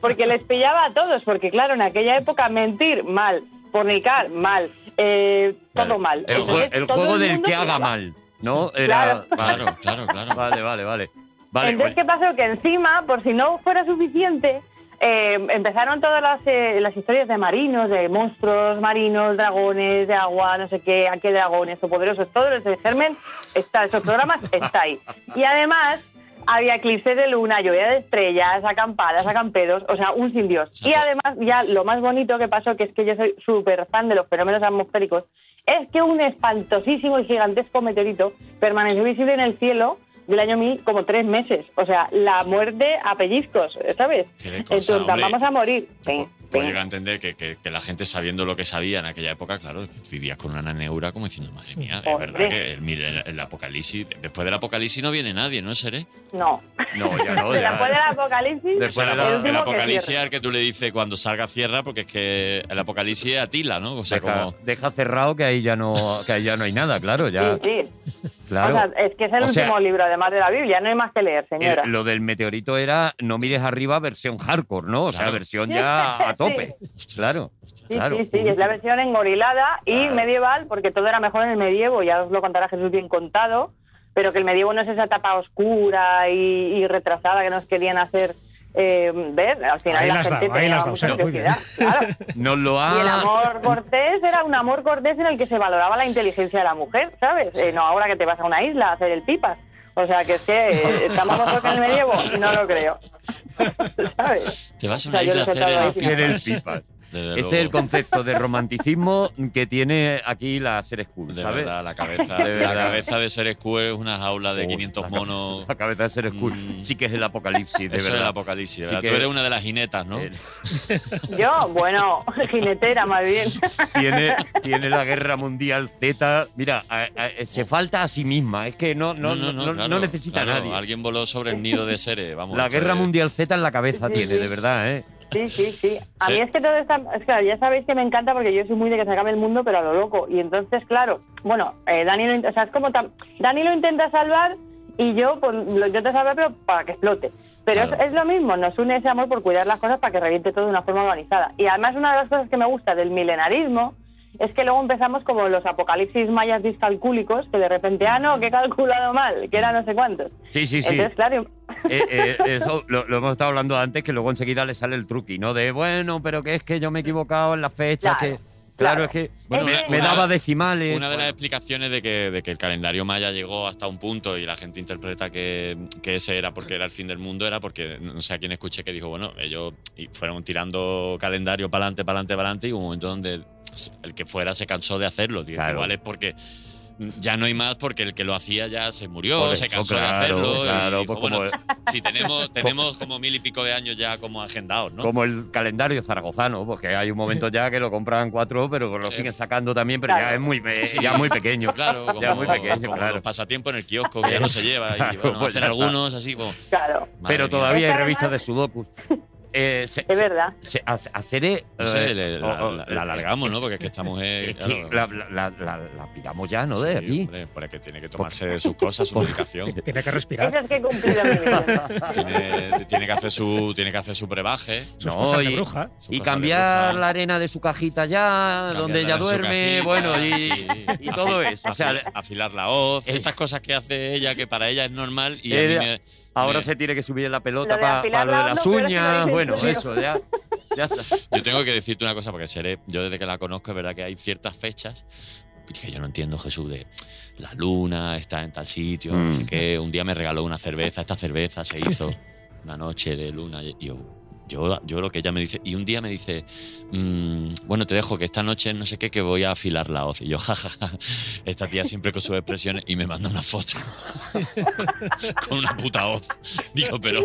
porque les pillaba a todos, porque claro, en aquella época mentir mal, fornicar mal, eh, todo mal. El, jue- Entonces, el todo juego el del que haga iba. mal, ¿no? Era, Claro. <laughs> Claro, claro, claro. Vale, vale, vale. Vale, Entonces, bueno. ¿qué pasó? Que encima, por si no fuera suficiente, eh, empezaron todas las, eh, las historias de marinos, de monstruos marinos, dragones, de agua, no sé qué, a qué dragones o poderosos, todo ese germen, está, esos programas está ahí. Y además, había eclipses de luna, lluvia de estrellas, acampadas, acampedos, o sea, un sin Dios. Y además, ya lo más bonito que pasó, que es que yo soy súper fan de los fenómenos atmosféricos, es que un espantosísimo y gigantesco meteorito permaneció visible en el cielo del año 1000 como tres meses. O sea, la muerte a pellizcos, ¿sabes? Cosa, Entonces, hombre. vamos a morir. Ven, Puedo- llegar a entender que, que- que la gente sabiendo lo que sabía en aquella época, claro, que vivías con una neura como diciendo, madre mía, es Hombre. verdad que el, mil- el apocalipsis, después del apocalipsis no viene nadie, ¿no seré? No. No, ya no, <laughs> ya. Después del apocalipsis, Después el, el el que apocalipsis es al que tú le dices cuando salga cierra, porque es que el apocalipsis es Atila, ¿no? O sea, Deja, como. deja cerrado que ahí ya no, que ahí ya no hay nada, claro, ya. Sí, sí. <laughs> Claro. O sea, es que es el O sea, último libro, además de la Biblia, no hay más que leer, el- señora. lo del meteorito era no mires arriba versión hardcore, ¿no? O sea, Claro. versión <laughs> ya a tope. Claro. Sí, claro. sí, sí, es la versión engorilada y medieval, porque todo era mejor en el medievo, ya os lo contará Jesús bien contado, pero que el medievo no es esa etapa oscura y, y retrasada que nos querían hacer eh, ver. Al final Ahí la las gente dado, ahí las dado, claro. <laughs> Nos lo Y el ha. amor cortés era un amor cortés en el que se valoraba la inteligencia de la mujer, ¿sabes? Eh, no ahora que te vas a una isla a hacer el pipas. O sea, que es que eh, estamos nosotros en el medievo y no lo creo. <laughs> ¿Sabes? Te vas a O sea, una isla a hacer el pipas. Desde Este es el concepto de romanticismo que tiene aquí la Ser School, De ¿sabes? verdad, la cabeza <laughs> De verdad. la cabeza de Ser School es una jaula de Oh, 500 la monos. <laughs> La cabeza de Ser School. Mm. Sí que es el apocalipsis, de Eso es verdad. el apocalipsis, Sí que- Tú eres una de las jinetas, ¿no? <laughs> Yo, bueno, jinetera más bien. tiene, tiene la guerra mundial Z. Mira, a- a- se falta a sí misma. Es que no, no, no, no- claro, no necesita a nadie. Alguien voló sobre el nido de Sere, vamos. La guerra es- mundial Z en la cabeza Sí, tiene, sí. de verdad, ¿eh? Sí, sí, sí. A Sí. mí es que todo está... Es que ya sabéis que me encanta porque yo soy muy de que se acabe el mundo, pero a lo loco. Y entonces, claro, bueno, eh, Dani, lo, o sea, es como... tam- Dani lo intenta salvar y yo pues, lo intento salvar, pero para que explote. Pero Claro. es, es lo mismo, nos une ese amor por cuidar las cosas para que reviente todo de una forma organizada. Y además una de las cosas que me gusta del milenarismo es que luego empezamos como los apocalipsis mayas discalcúlicos, que de repente, ah, no, que he calculado mal, que era no sé cuántos. Sí, sí, sí. Entonces, claro, Eh, eh, <laughs> eso lo, lo hemos estado hablando antes, que luego enseguida le sale el truqui, ¿no? De, bueno, pero que es que yo me he equivocado en las fechas, Claro, que... Claro, claro. es que Bueno, me, una- me una- daba decimales. Una de las explicaciones de que, de que el calendario maya llegó hasta un punto y la gente interpreta que, que ese era porque era el fin del mundo, era porque no sé a quién escuché que dijo, bueno, ellos fueron tirando calendario para adelante, para adelante, para adelante y hubo un momento donde el que fuera se cansó de hacerlo. Digo, Claro. Igual es porque ya no hay más porque el que lo hacía ya se murió, Por se eso, cansó claro, de hacerlo. claro, y dijo, pues bueno, como- si tenemos, <laughs> tenemos como mil y pico de años ya como agendados, ¿no? Como el calendario zaragozano, porque hay un momento ya que lo compran cuatro, pero lo siguen sacando también, pero ya Claro. es muy, ya muy pequeño. <laughs> Claro, como, Ya muy pequeño, como claro. los pasatiempos en el kiosco que ya no se lleva. Y bueno, <laughs> pues hacen ya algunos así como. claro, pero mía. todavía hay Es que revistas de sudokus. Eh, se- es verdad. se- a, a Sere, No sé, eh, le- la, o- la- la alargamos, ¿no? Porque es que estamos. <laughs> eh, Es claro, que la, la, la, la piramos ya, ¿no? De sí, aquí. hombre, porque tiene que tomarse de sus cosas, su medicación. Tiene que respirar. Eso es que <laughs> tiene, tiene que hacer su, tiene que hacer su brebaje. Sus No, cosas de y- bruja. Y de cambiar bruja, la arena de su cajita ya, donde ella duerme, cajita, bueno, y, sí. y todo eso. O sea, afil- afilar la hoz, Eh. estas cosas que hace ella que para ella es normal y a Ella- mí me, ahora se tiene que subir la pelota para lo de la las no, uñas. Bueno, eso, ya. Ya está. <laughs> Yo tengo que decirte una cosa, porque seré, yo desde que la conozco, es verdad que hay ciertas fechas que yo no entiendo, Jesús, de la luna está en tal sitio, no sé Mm. qué. Un día me regaló una cerveza, esta cerveza se hizo una noche de luna. Y yo, yo, yo lo que ella me dice, y un día me dice, mm, bueno, te dejo que esta noche no sé qué, que voy a afilar la hoz. Y yo, <laughs> jajaja, esta tía siempre con sus expresiones, y me manda una foto <laughs> con una puta hoz. Digo, pero,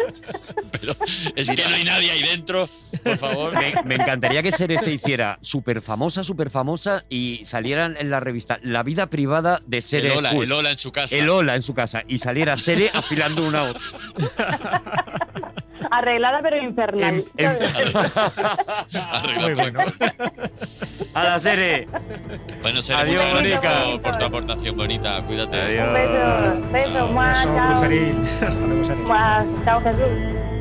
pero es que no hay nadie ahí dentro, por favor. Me, me encantaría que Sere se hiciera súper famosa, súper famosa y salieran en la revista La vida privada de Sere El Ola, School. el Ola en su casa. El Ola en su casa y saliera Sere afilando una hoz. <laughs> Arreglada pero infernal. En- en- Arregla Muy bueno. A la Sere. Bueno, Sere, Adiós, muchas gracias por, por tu aportación bonita. Cuídate. Adiós. Un beso, beso, Chao. mua, Eso, chao. brujerín. <laughs> Hasta luego, Sere. Chao, Jesús.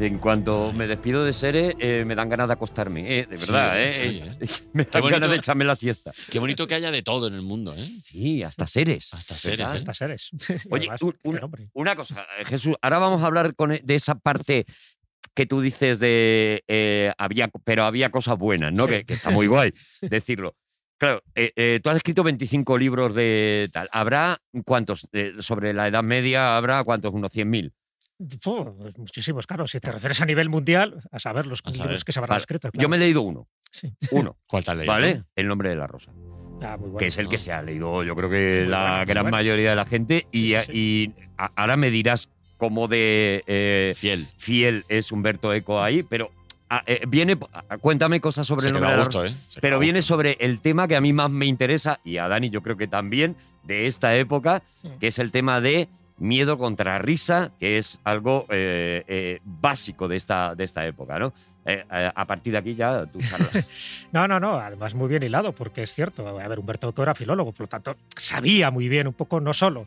En cuanto me despido de Sere, eh, me dan ganas de acostarme, eh, de Sí, verdad, ¿eh? sí, <laughs> ¿eh? Me Qué dan bonito. ganas de echarme la siesta. Qué bonito que haya de todo en el mundo, ¿eh? Sí, hasta Seres. Hasta seres, ¿eh? Estas Seres. <laughs> Oye, Además, un- qué una, cosa, eh, Jesús, ahora vamos a hablar con, e- de esa parte que tú dices de eh, había, pero había cosas buenas, ¿no? Sí. Que, que está muy guay <laughs> decirlo. Claro, eh, eh, tú has escrito 25 libros de tal. ¿Habrá cuántos? eh, sobre la Edad Media, ¿habrá cuántos? Unos 100.000. Puh, muchísimos, claro. Si te refieres a nivel mundial, a saber los A libros saber. que se habrán Vale, escrito. Yo me he leído uno. Sí. Uno, <laughs> ¿Cuál te has leído? ¿vale? El nombre de la rosa. Ah, muy bueno. que es el que ¿no? se ha leído, yo creo que Muy la bueno, gran bueno. mayoría de la gente. Y, Sí, sí, y a- ahora me dirás cómo de eh, Fiel. fiel es Humberto Eco ahí, pero ah, eh, viene, ah, cuéntame cosas sobre Se el nombre de la gusto, rosa, ¿eh? Se Pero viene gusto. sobre el tema que a mí más me interesa, y a Dani yo creo que también, de esta época, Sí. que es el tema de miedo contra risa, que es algo eh, eh, básico de esta, de esta época, ¿no? Eh, a partir de aquí ya tú charlas. <laughs> No, no, no, además muy bien hilado, porque es cierto. A ver, Humberto Eco era filólogo, por lo tanto, sabía muy bien un poco, no solo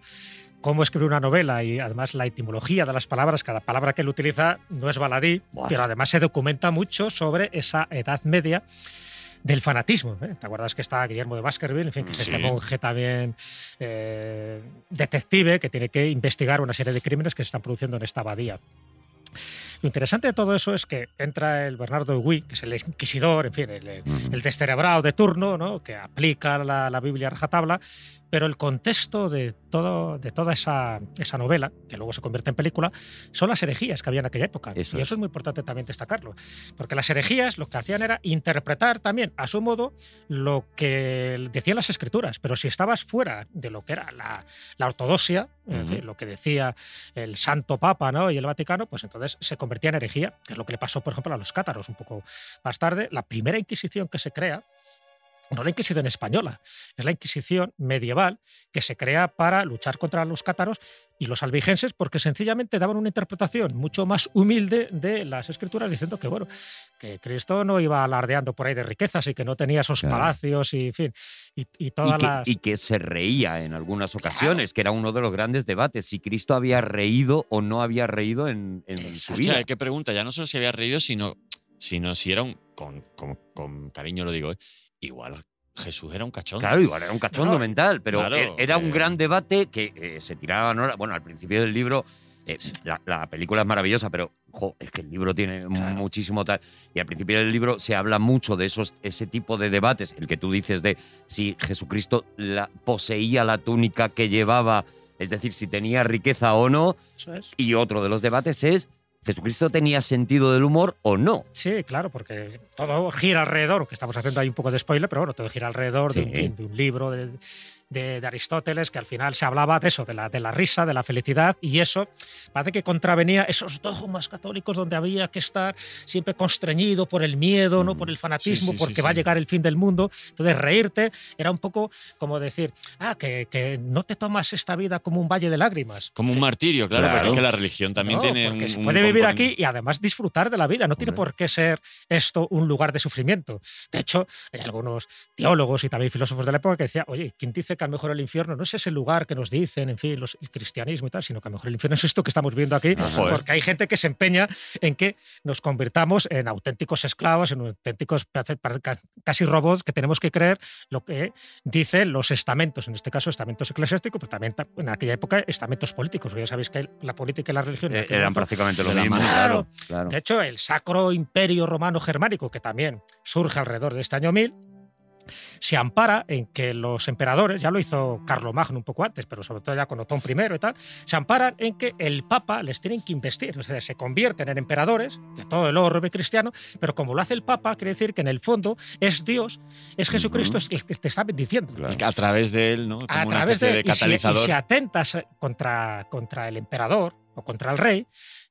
cómo escribir una novela y además la etimología de las palabras, cada palabra que él utiliza no es baladí, Buah. pero además se documenta mucho sobre esa Edad Media del fanatismo. ¿eh? ¿Te acuerdas que está Guillermo de Baskerville? En fin, que es este monje también eh, detective que tiene que investigar una serie de crímenes que se están produciendo en esta abadía. Lo interesante de todo eso es que entra el Bernardo de Huy, que es el inquisidor, en fin, el, el descerebrado de turno, ¿no? que aplica la, la Biblia a rajatabla, pero el contexto de, todo, de toda esa, esa novela, que luego se convierte en película, son las herejías que había en aquella época. Eso y es. eso es muy importante también destacarlo, porque las herejías lo que hacían era interpretar también a su modo lo que decían las escrituras, pero si estabas fuera de lo que era la, la ortodoxia, en Ujú. fin, lo que decía el Santo Papa ¿no? y el Vaticano, pues entonces se convertía en herejía, que es lo que le pasó, por ejemplo, a los cátaros un poco más tarde. La primera Inquisición que se crea, no la Inquisición española, es la Inquisición medieval que se crea para luchar contra los cátaros y los albigenses porque sencillamente daban una interpretación mucho más humilde de las escrituras diciendo que, bueno, que Cristo no iba alardeando por ahí de riquezas y que no tenía esos Claro. palacios y, en fin, y, y Y todas que, las... y que se reía en algunas ocasiones, que era uno de los grandes debates, si Cristo había reído o no había reído en, en su vida. qué pregunta. Ya no solo si había reído, sino, sino si era un. Con, con- con cariño lo digo, ¿eh? Igual Jesús era un cachón. Claro, igual era un cachondo No, mental, pero claro, e- era un eh. gran debate que eh, se tiraba. ¿no? Bueno, al principio del libro, eh, la, la película es maravillosa, pero jo, es que el libro tiene muchísimo tal. Y al principio del libro se habla mucho de esos, ese tipo de debates, el que tú dices de si Jesucristo la, poseía la túnica que llevaba, es decir, si tenía riqueza o no. Eso es. Y otro de los debates es, ¿Jesucristo tenía sentido del humor o no? Sí, claro, porque todo gira alrededor, que estamos haciendo ahí un poco de spoiler, pero bueno, todo gira alrededor de, un, de un libro de, de- de Aristóteles que al final se hablaba de eso, de la, de la risa, de la felicidad, y eso parece que contravenía esos dogmas católicos donde había que estar siempre constreñido por el miedo, no por el fanatismo, sí, sí, porque sí. va a llegar el fin del mundo. Entonces, reírte era un poco como decir, ah, que, que no te tomas esta vida como un valle de lágrimas. Como un martirio, claro, Claro. porque es que la religión también No, tiene un. se un puede vivir componente- aquí y además disfrutar de la vida. No tiene por qué ser esto un lugar de sufrimiento. De hecho, hay algunos teólogos y también filósofos de la época que decían, oye, ¿quién dice que a lo mejor el infierno no es ese lugar que nos dicen, en fin, los, el cristianismo y tal, sino que a lo mejor el infierno es esto que estamos viendo aquí? Porque hay gente que se empeña en que nos convirtamos en auténticos esclavos, en auténticos casi robots que tenemos que creer lo que dicen los estamentos, en este caso estamentos eclesiásticos, pero también ta- en aquella época estamentos políticos. Ya sabéis que la política y la religión Eh, eran momento prácticamente lo mismo, claro. claro. de hecho, el Sacro Imperio Romano Germánico, que también surge alrededor de este año 1000, se ampara en que los emperadores, ya lo hizo Carlomagno un poco antes, pero sobre todo ya con Otón I y tal, se amparan en que el Papa les tienen que investir, o sea, se convierten en emperadores de todo el orbe cristiano, pero como lo hace el Papa, quiere decir que en el fondo es Dios, es Jesucristo el que te está bendiciendo. A través de él, ¿no? Como A una través de, de y si- y catalizador. si atentas contra, contra el emperador o contra el rey,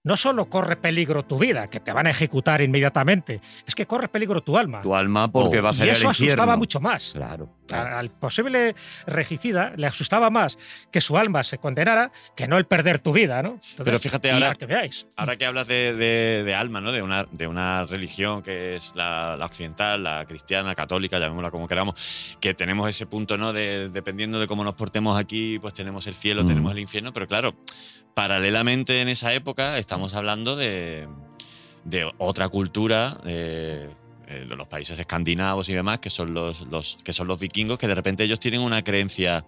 no solo corre peligro tu vida, que te van a ejecutar inmediatamente, es que corre peligro tu alma. Tu alma porque Oh. vas a y ir eso infierno. asustaba mucho más. Claro. Claro. Al posible regicida le asustaba más que su alma se condenara que no el perder tu vida, ¿no? Entonces, Pero fíjate y ahora- que veáis. Ahora que hablas de, de- de alma, ¿no? De una, de una religión que es la, la occidental, la cristiana, católica, llamémosla como queramos, que tenemos ese punto, ¿no? De, dependiendo de cómo nos portemos aquí, pues tenemos el cielo, Mm. tenemos el infierno, pero claro, paralelamente en esa época estamos hablando de, otra cultura. de- eh, de los países escandinavos y demás, que son los, que son los vikingos, que de repente ellos tienen una creencia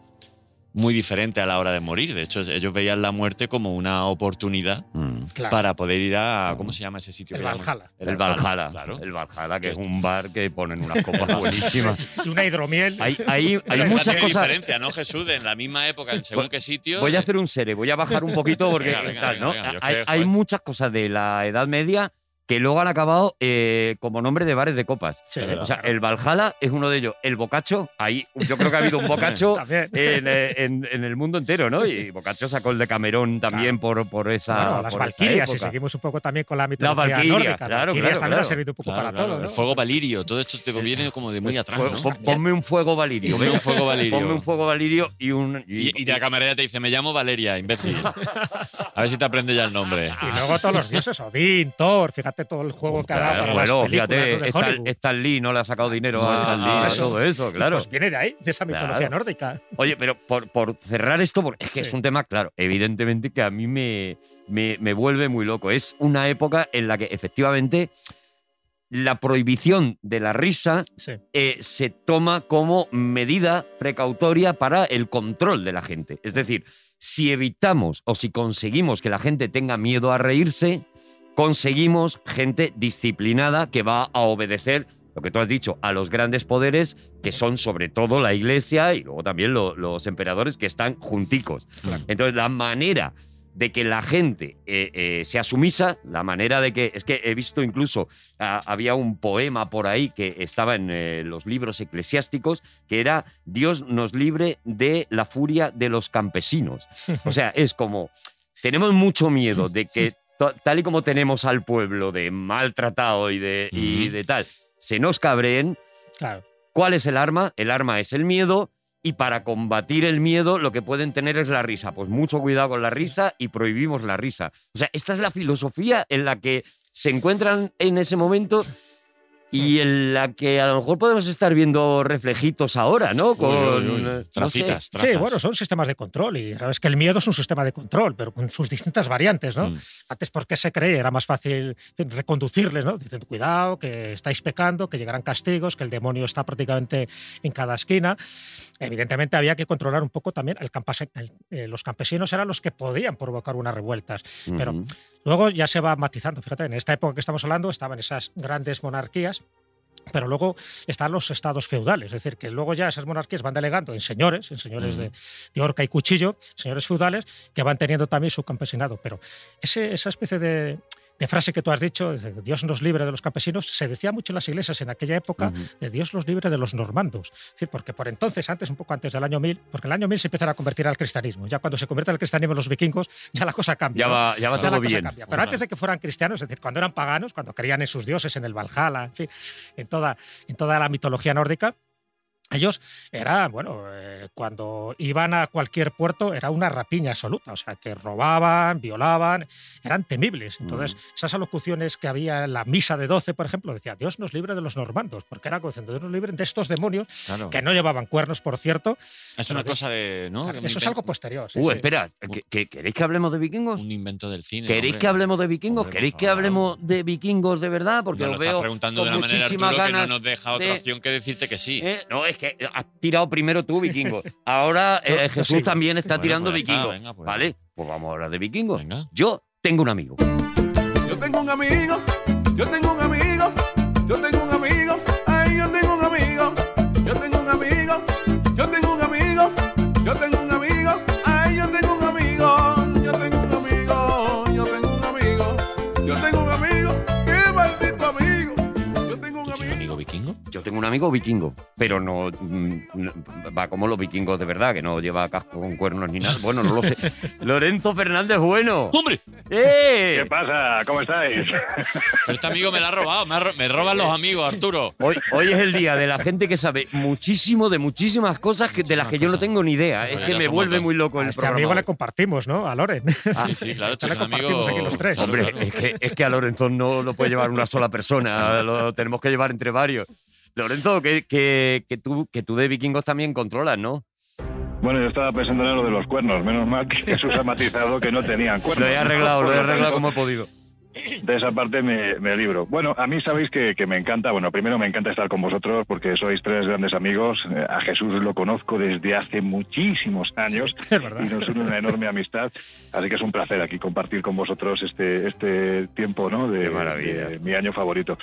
muy diferente a la hora de morir. De hecho, ellos veían la muerte como una oportunidad Mm. Claro. para poder ir a. ¿Cómo se llama ese sitio? El? Valhalla. El Valhalla. Claro. El Valhalla, que es un bar que ponen unas copas <laughs> buenísimas. Y una hidromiel. Hay, hay, hay muchas qué cosas. diferencia, ¿no, Jesús? En la misma época, en según qué sitio. Voy a hacer un sere, voy a bajar un poquito porque Venga, venga, tal, venga, ¿no? venga, yo hay, creo, hay joder. muchas cosas de la Edad Media que luego han acabado eh, como nombre de bares de copas. Sí, o sea, el Valhalla es uno de ellos. El Bocacho, ahí yo creo que ha habido un <laughs> Bocacho en, eh, en- en el mundo entero, ¿no? Y <laughs> Bocacho sacó el de Camerón también por, por esa. Bueno, las por esa Valquirias, si seguimos un poco también con la mitología Valquirias, nórdica. claro, Valquirias claro, también claro. ha servido un poco Claro, para claro, todo, ¿no? El fuego valirio, todo esto te viene como de muy atrás, Ponme un fuego valirio. Ponme un fuego valirio. Ponme un fuego valirio y un. Y, y la camarera te dice, me llamo Valeria, imbécil. <laughs> A ver si te aprende ya el nombre. Y luego todos los dioses, Odín, Thor, fíjate todo el juego que ha dado para bueno, las películas fíjate, de Stan, Lee no le ha sacado dinero No, a, Stan Lee, a eso. todo eso, claro. Pues viene de ahí, de esa mitología Claro. nórdica. Oye, pero por, por cerrar esto, porque es que es un tema, claro, evidentemente que a mí me, me, me vuelve muy loco. Es una época en la que efectivamente la prohibición de la risa Sí. eh, se toma como medida precautoria para el control de la gente. Es decir, si evitamos o si conseguimos que la gente tenga miedo a reírse, conseguimos gente disciplinada que va a obedecer lo que tú has dicho, a los grandes poderes, que son sobre todo la iglesia y luego también lo- los emperadores que están junticos. Entonces, la manera de que la gente eh, eh, sea sumisa, la manera de que. Es que he visto incluso. ah, había un poema por ahí que estaba en eh, los libros eclesiásticos que era Dios nos libre de la furia de los campesinos. <laughs> O sea, es como. Tenemos mucho miedo de que, tal y como tenemos al pueblo de maltratado y de, y de tal, se nos cabreen. Claro. ¿Cuál es el arma? El arma es el miedo. Y para combatir el miedo, lo que pueden tener es la risa. Pues mucho cuidado con la risa y prohibimos la risa. O sea, esta es la filosofía en la que se encuentran en ese momento y en la que a lo mejor podemos estar viendo reflejitos ahora, ¿no? Con Uy, uy, uy. eh, no sé. Sí, trazas. bueno, son sistemas de control y sabes que el miedo es un sistema de control, pero con sus distintas variantes, ¿no? Mm. Antes, ¿por qué se cree? Era más fácil reconducirles, ¿no? Dicen, cuidado, que estáis pecando, que llegarán castigos, que el demonio está prácticamente en cada esquina. Evidentemente había que controlar un poco también el campase- el- eh, los campesinos eran los que podían provocar unas revueltas, pero Ujú. Luego ya se va matizando. Fíjate, en esta época que estamos hablando estaban esas grandes monarquías. Pero luego están los estados feudales, es decir, que luego ya esas monarquías van delegando en señores, en señores de, de horca y cuchillo, señores feudales, que van teniendo también su campesinado. Pero ese- esa especie de, de frase que tú has dicho, de Dios nos libre de los campesinos, se decía mucho en las iglesias en aquella época, Ujú. de Dios los libre de los normandos. Es decir, porque por entonces, antes, un poco antes del año 1000, porque el año 1000 se empieza a convertir al cristianismo. Ya cuando se convierte al cristianismo los vikingos, ya la cosa cambia. Ya va, ya va Ya todo bien. cambia. Pero antes de que fueran cristianos, es decir, cuando eran paganos, cuando creían en sus dioses, en el Valhalla, en fin, en toda, en toda la mitología nórdica, ellos eran, bueno, eh, cuando iban a cualquier puerto era una rapiña absoluta, o sea, que robaban, violaban, eran temibles. Entonces, esas alocuciones que había en la misa de 12, por ejemplo, decía, Dios nos libre de los normandos, porque era diciendo, Dios nos libre de estos demonios Claro. que no llevaban cuernos, por cierto. Es una cosa de. ¿no? Claro, eso es algo posterior. sí, Uh, sí. espera, ¿que- que- ¿queréis que hablemos de vikingos? Un invento del cine. ¿Queréis hombre. que hablemos de vikingos? Hombre, ¿Queréis que hablemos de vikingos de verdad? Porque Nos lo os estás veo preguntando con de una manera, muchísimas Arturo, que no ganas nos deja otra de- opción que decirte que sí. Eh, no, es que has tirado primero tú, vikingo. Ahora <laughs> eh, Jesús también está Bueno, tirando pues vikingos. venga, pues. ¿Vale? Pues vamos a hablar de vikingos. Venga. Yo tengo un amigo. Yo tengo un amigo, yo tengo un amigo, yo tengo un amigo, Yo tengo un amigo vikingo, pero no, mm, no- va como los vikingos de verdad, que no lleva casco con cuernos ni nada. <laughs> Bueno, no lo sé. Lorenzo Fernández Bueno. ¡Hombre! ¡Eh! ¿Qué pasa? ¿Cómo estáis? Pero este amigo me la ha robado. Me, ha ro- me roban los amigos, Arturo. Hoy, hoy es el día de la gente que sabe muchísimo de muchísimas cosas que, de las que yo no tengo ni idea. Es Pues que me vuelve dos. muy loco A el este programa. amigo le compartimos, ¿no? A Loren. Sí, sí, claro. Este le es amigo. compartimos aquí los tres. Hombre, Claro. es que, es que a Lorenzo no lo puede llevar una sola persona, lo tenemos que llevar entre varios. Lorenzo, que, que, que tú, que tú de vikingos también controlas, ¿no? Bueno, yo estaba pensando en lo de los cuernos. Menos mal que <laughs> Jesús ha matizado que no tenían cuernos. Lo he arreglado, lo he arreglado como he podido. De esa parte me, me libro. Bueno, a mí sabéis que, que me encanta, bueno, primero me encanta estar con vosotros porque sois tres grandes amigos. Eh, A Jesús lo conozco desde hace muchísimos años <laughs> Es verdad. y nos une una enorme amistad. Así que es un placer aquí compartir con vosotros este, este tiempo, ¿no? De, Qué maravilla. de mi año favorito.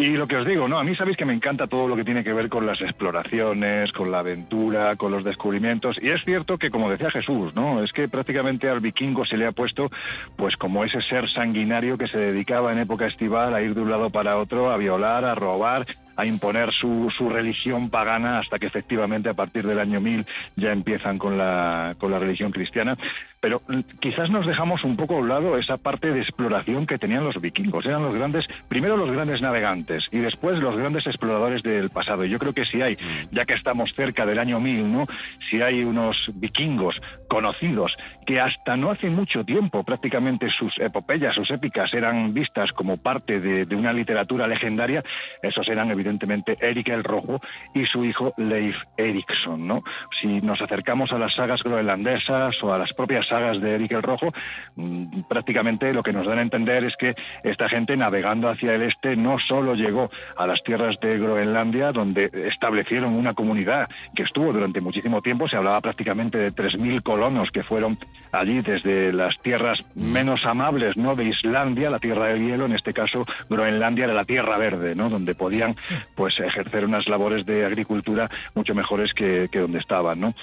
Y lo que os digo, ¿no? A mí sabéis que me encanta todo lo que tiene que ver con las exploraciones, con la aventura, con los descubrimientos. Y es cierto que, como decía Jesús, ¿no? Es que prácticamente al vikingo se le ha puesto, pues, como ese ser sanguinario que se dedicaba en época estival a ir de un lado para otro, a violar, a robar, a imponer su, su religión pagana hasta que efectivamente a partir del año 1000 ya empiezan con la, con la religión cristiana. Pero mm, quizás nos dejamos un poco a un lado esa parte de exploración que tenían los vikingos. Eran los grandes, primero los grandes navegantes y después los grandes exploradores del pasado. Y yo creo que si hay, ya que estamos cerca del año 1000, ¿no? Si hay unos vikingos conocidos que hasta no hace mucho tiempo prácticamente sus epopeyas, sus épicas eran vistas como parte de, de una literatura legendaria, esos eran evidentemente Eric el Rojo y su hijo Leif Erikson. ¿no? Si nos acercamos a las sagas groenlandesas o a las propias sagas de Eric el Rojo, mm, prácticamente lo que nos dan a entender es que esta gente navegando hacia el este no solo llegó a las tierras de Groenlandia, donde establecieron una comunidad que estuvo durante muchísimo tiempo, se hablaba prácticamente de 3.000 colonos que fueron allí desde las tierras menos amables ¿no? de Islandia, la tierra del hielo, en este caso Groenlandia era la tierra verde, ¿no? donde podían pues ejercer unas labores de agricultura mucho mejores que, que donde estaban. ¿no?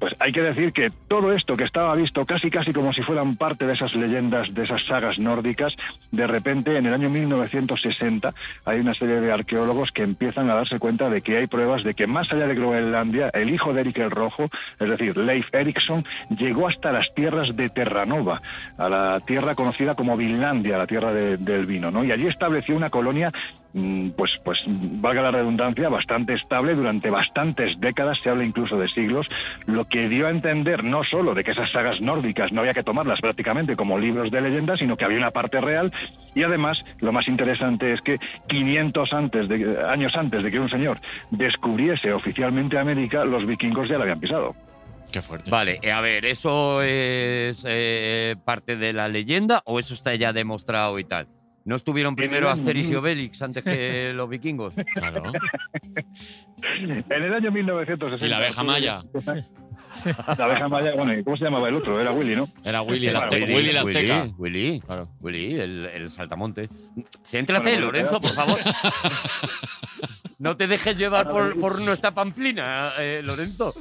Pues hay que decir que todo esto que estaba visto casi casi como si fueran parte de esas leyendas, de esas sagas nórdicas, de repente en el año 1960 hay una serie de arqueólogos que empiezan a darse cuenta de que hay pruebas de que más allá de Groenlandia, el hijo de Eric el Rojo, es decir, Leif Erikson, llegó hasta las tierras de Terranova, a la tierra conocida como Vinlandia, la tierra de- del vino, ¿no? Y allí estableció una colonia pues, pues valga la redundancia, bastante estable durante bastantes décadas, se habla incluso de siglos, lo que dio a entender no solo de que esas sagas nórdicas no había que tomarlas prácticamente como libros de leyenda, sino que había una parte real y además lo más interesante es que 500 antes de, años antes de que un señor descubriese oficialmente América, los vikingos ya la habían pisado. Qué fuerte. Vale, eh, a ver, ¿eso es eh, parte de la leyenda o eso está ya demostrado y tal? ¿No estuvieron primero Asterix y Obelix antes que <laughs> los vikingos? Claro. En el año 1960... Y la abeja maya. <laughs> La abeja maya, bueno, ¿y ¿cómo se llamaba el otro? Era Willy, ¿no? Era Willy el azteca. Willy, Willy el azteca. Willy, Willy, Claro. Willy, el, el saltamonte. Céntrate, Bueno, Lorenzo, por favor. <laughs> No te dejes llevar por, por nuestra pamplina, eh, Lorenzo.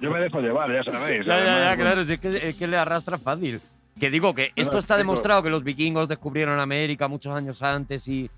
Yo me dejo llevar, ya sabéis. Ya, ya, ya, claro, si es que, es que le arrastra fácil. Que digo que esto no, está demostrado que los vikingos descubrieron América muchos años antes y.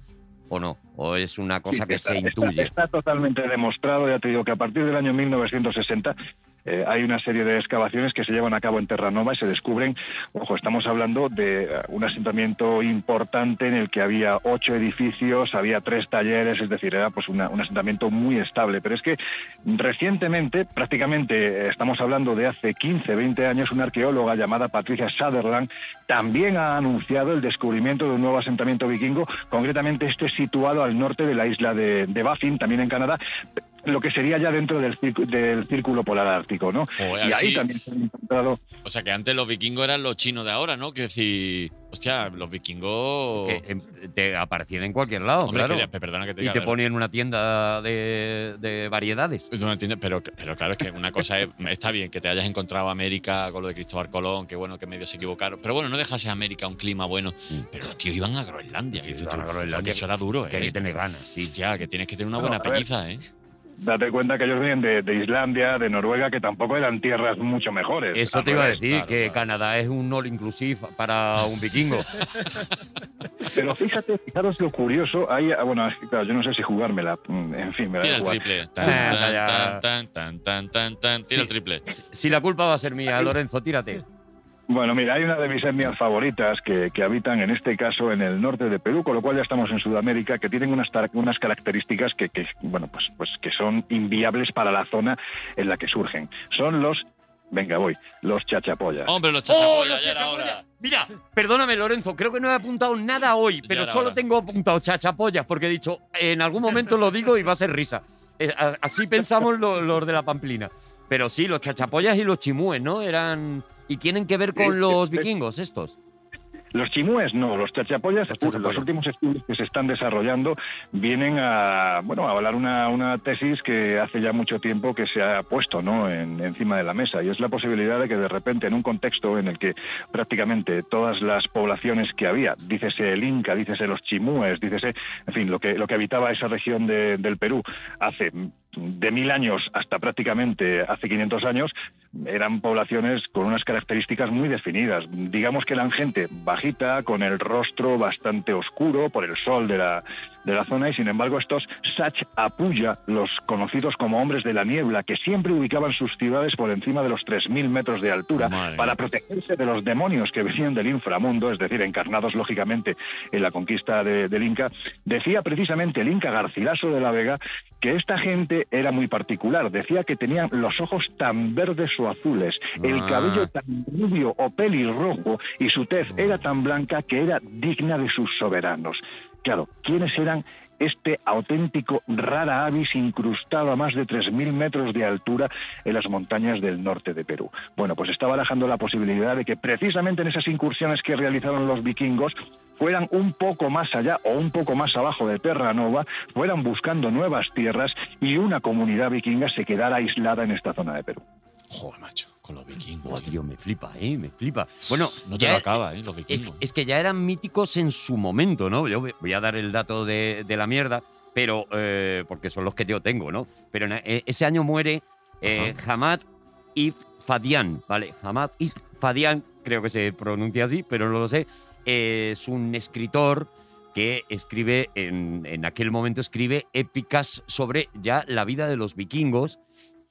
¿O no? ¿O es una cosa que está, se está- intuye? Está, totalmente demostrado, ya te digo que a partir del año 1960 eh, hay una serie de excavaciones que se llevan a cabo en Terranova y se descubren, ojo, estamos hablando de eh, un asentamiento importante en el que había ocho edificios, había tres talleres, es decir, era pues un asentamiento muy estable. Pero es que recientemente, prácticamente eh, estamos hablando de hace 15, 20 años, una arqueóloga llamada Patricia Sutherland también ha anunciado el descubrimiento de un nuevo asentamiento vikingo, concretamente este situado al norte de la isla de Baffin, también en Canadá, lo que sería ya dentro del, circu- del círculo polar ártico, ¿no? Joder, y ahí así- también se han encontrado O sea, que antes los vikingos eran los chinos de ahora, ¿no? Quiero decir, hostia, los vikingos. Que em, te aparecían en cualquier lado, Hombre, claro. que- perdona que te y diga, te pero- ponían una tienda de, de variedades. No entiendes, pero, pero claro, es que una cosa es, <laughs> está bien que te hayas encontrado América con lo de Cristóbal Colón, que bueno, que medio se equivocaron. Pero bueno, no dejase América un clima bueno. Pero los tíos iban a Groenlandia. que Mm. iban tú, a Groenlandia, que eso era duro, ¿eh? Que hay que tener ganas, sí. Hostia, que tienes que tener una No, buena pelliza, ¿eh? Date cuenta que ellos vienen de, de Islandia, de Noruega, que tampoco eran tierras mucho mejores. Eso te iba a decir, claro, que claro. Canadá es un all inclusive para un vikingo. <laughs> Pero fíjate, fijaros lo curioso. Hay, ah, bueno, es que, claro, yo no sé si jugármela. mm, En fin, me da Tira el triple. Tan, tan, ya. tan, tan, tan, tan, tan, tan. Tira Sí. el triple. si la culpa va a ser mía, Lorenzo, tírate. Bueno, mira, hay una de mis etnias favoritas que, que habitan en este caso en el norte de Perú, con lo cual ya estamos en Sudamérica, que tienen unas, tar- unas características que, que, bueno, pues, pues que son inviables para la zona en la que surgen. Son los, venga, voy, los chachapollas. Hombre, los ¡Oh, chachapollas, los ya era chachapollas! hora. Mira, perdóname, Lorenzo, creo que no he apuntado nada hoy, pero solo hora. tengo apuntado chachapollas, porque he dicho, en algún momento lo digo y va a ser risa. Eh, Así pensamos lo- los de la Pamplina. Pero sí, los chachapollas y los chimúes, ¿no? Eran. ¿Y tienen que ver con los vikingos estos? Los chimúes no, los chachapollas, Los los, últimos estudios que se están desarrollando vienen a, bueno, a avalar una, una tesis que hace ya mucho tiempo que se ha puesto ¿no? en, encima de la mesa y es la posibilidad de que de repente en un contexto en el que prácticamente todas las poblaciones que había, dícese el Inca, dícese los chimúes, dícese, en fin, lo que, lo que habitaba esa región de- del Perú hace de mil años hasta prácticamente hace 500 años, eran poblaciones con unas características muy definidas. Digamos que eran gente bajita, con el rostro bastante oscuro por el sol de la, de la zona, y sin embargo estos Sach Apuya, los conocidos como hombres de la niebla, que siempre ubicaban sus ciudades por encima de los 3.000 metros de altura Madre para protegerse de los demonios que venían del inframundo, es decir, encarnados lógicamente en la conquista de- del Inca, decía precisamente el Inca Garcilaso de la Vega que esta gente era muy particular. Decía que tenían los ojos tan verdes o azules, el Ah. cabello tan rubio o pelirrojo y su tez era tan blanca que era digna de sus soberanos. Claro, ¿quiénes eran este auténtico rara avis incrustado a más de 3.000 metros de altura en las montañas del norte de Perú. Bueno, pues está barajando la posibilidad de que precisamente en esas incursiones que realizaron los vikingos fueran un poco más allá o un poco más abajo de Terranova, fueran buscando nuevas tierras y una comunidad vikinga se quedara aislada en esta zona de Perú. Joder, macho, con los vikingos. Oh, tío, me flipa, ¿eh? Me flipa. Bueno, No te ya- lo acaba, ¿eh? Los vikingos. es que ya eran míticos en su momento, ¿no? Yo voy a dar el dato de, de la mierda, pero eh, porque son los que yo tengo, ¿no? Pero en- eh, ese año muere eh, Hamad Ibn Fadian, ¿vale? Hamad Ibn Fadian, creo que se pronuncia así, pero no lo sé. Eh, es un escritor que escribe, en, en aquel momento escribe épicas sobre ya la vida de los vikingos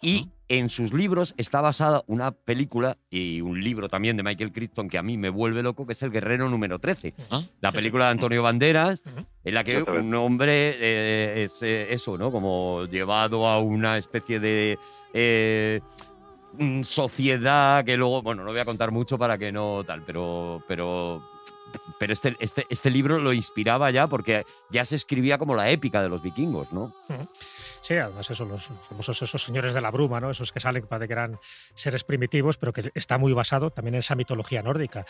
y en sus libros está basada una película y un libro también de Michael Crichton que a mí me vuelve loco, que es El Guerrero número 13. ¿Ah? La Sí, película de Antonio Banderas, en la que un hombre eh, es eh, eso, ¿no? Como llevado a una especie de eh, mm, sociedad que luego, bueno, no voy a contar mucho para que no tal, pero, pero, pero este, este, este libro lo inspiraba ya porque ya se escribía como la épica de los vikingos, ¿no? Sí, además eso, los famosos esos señores de la bruma, ¿no? Esos que salen parece que eran seres primitivos, pero que está muy basado también en esa mitología nórdica.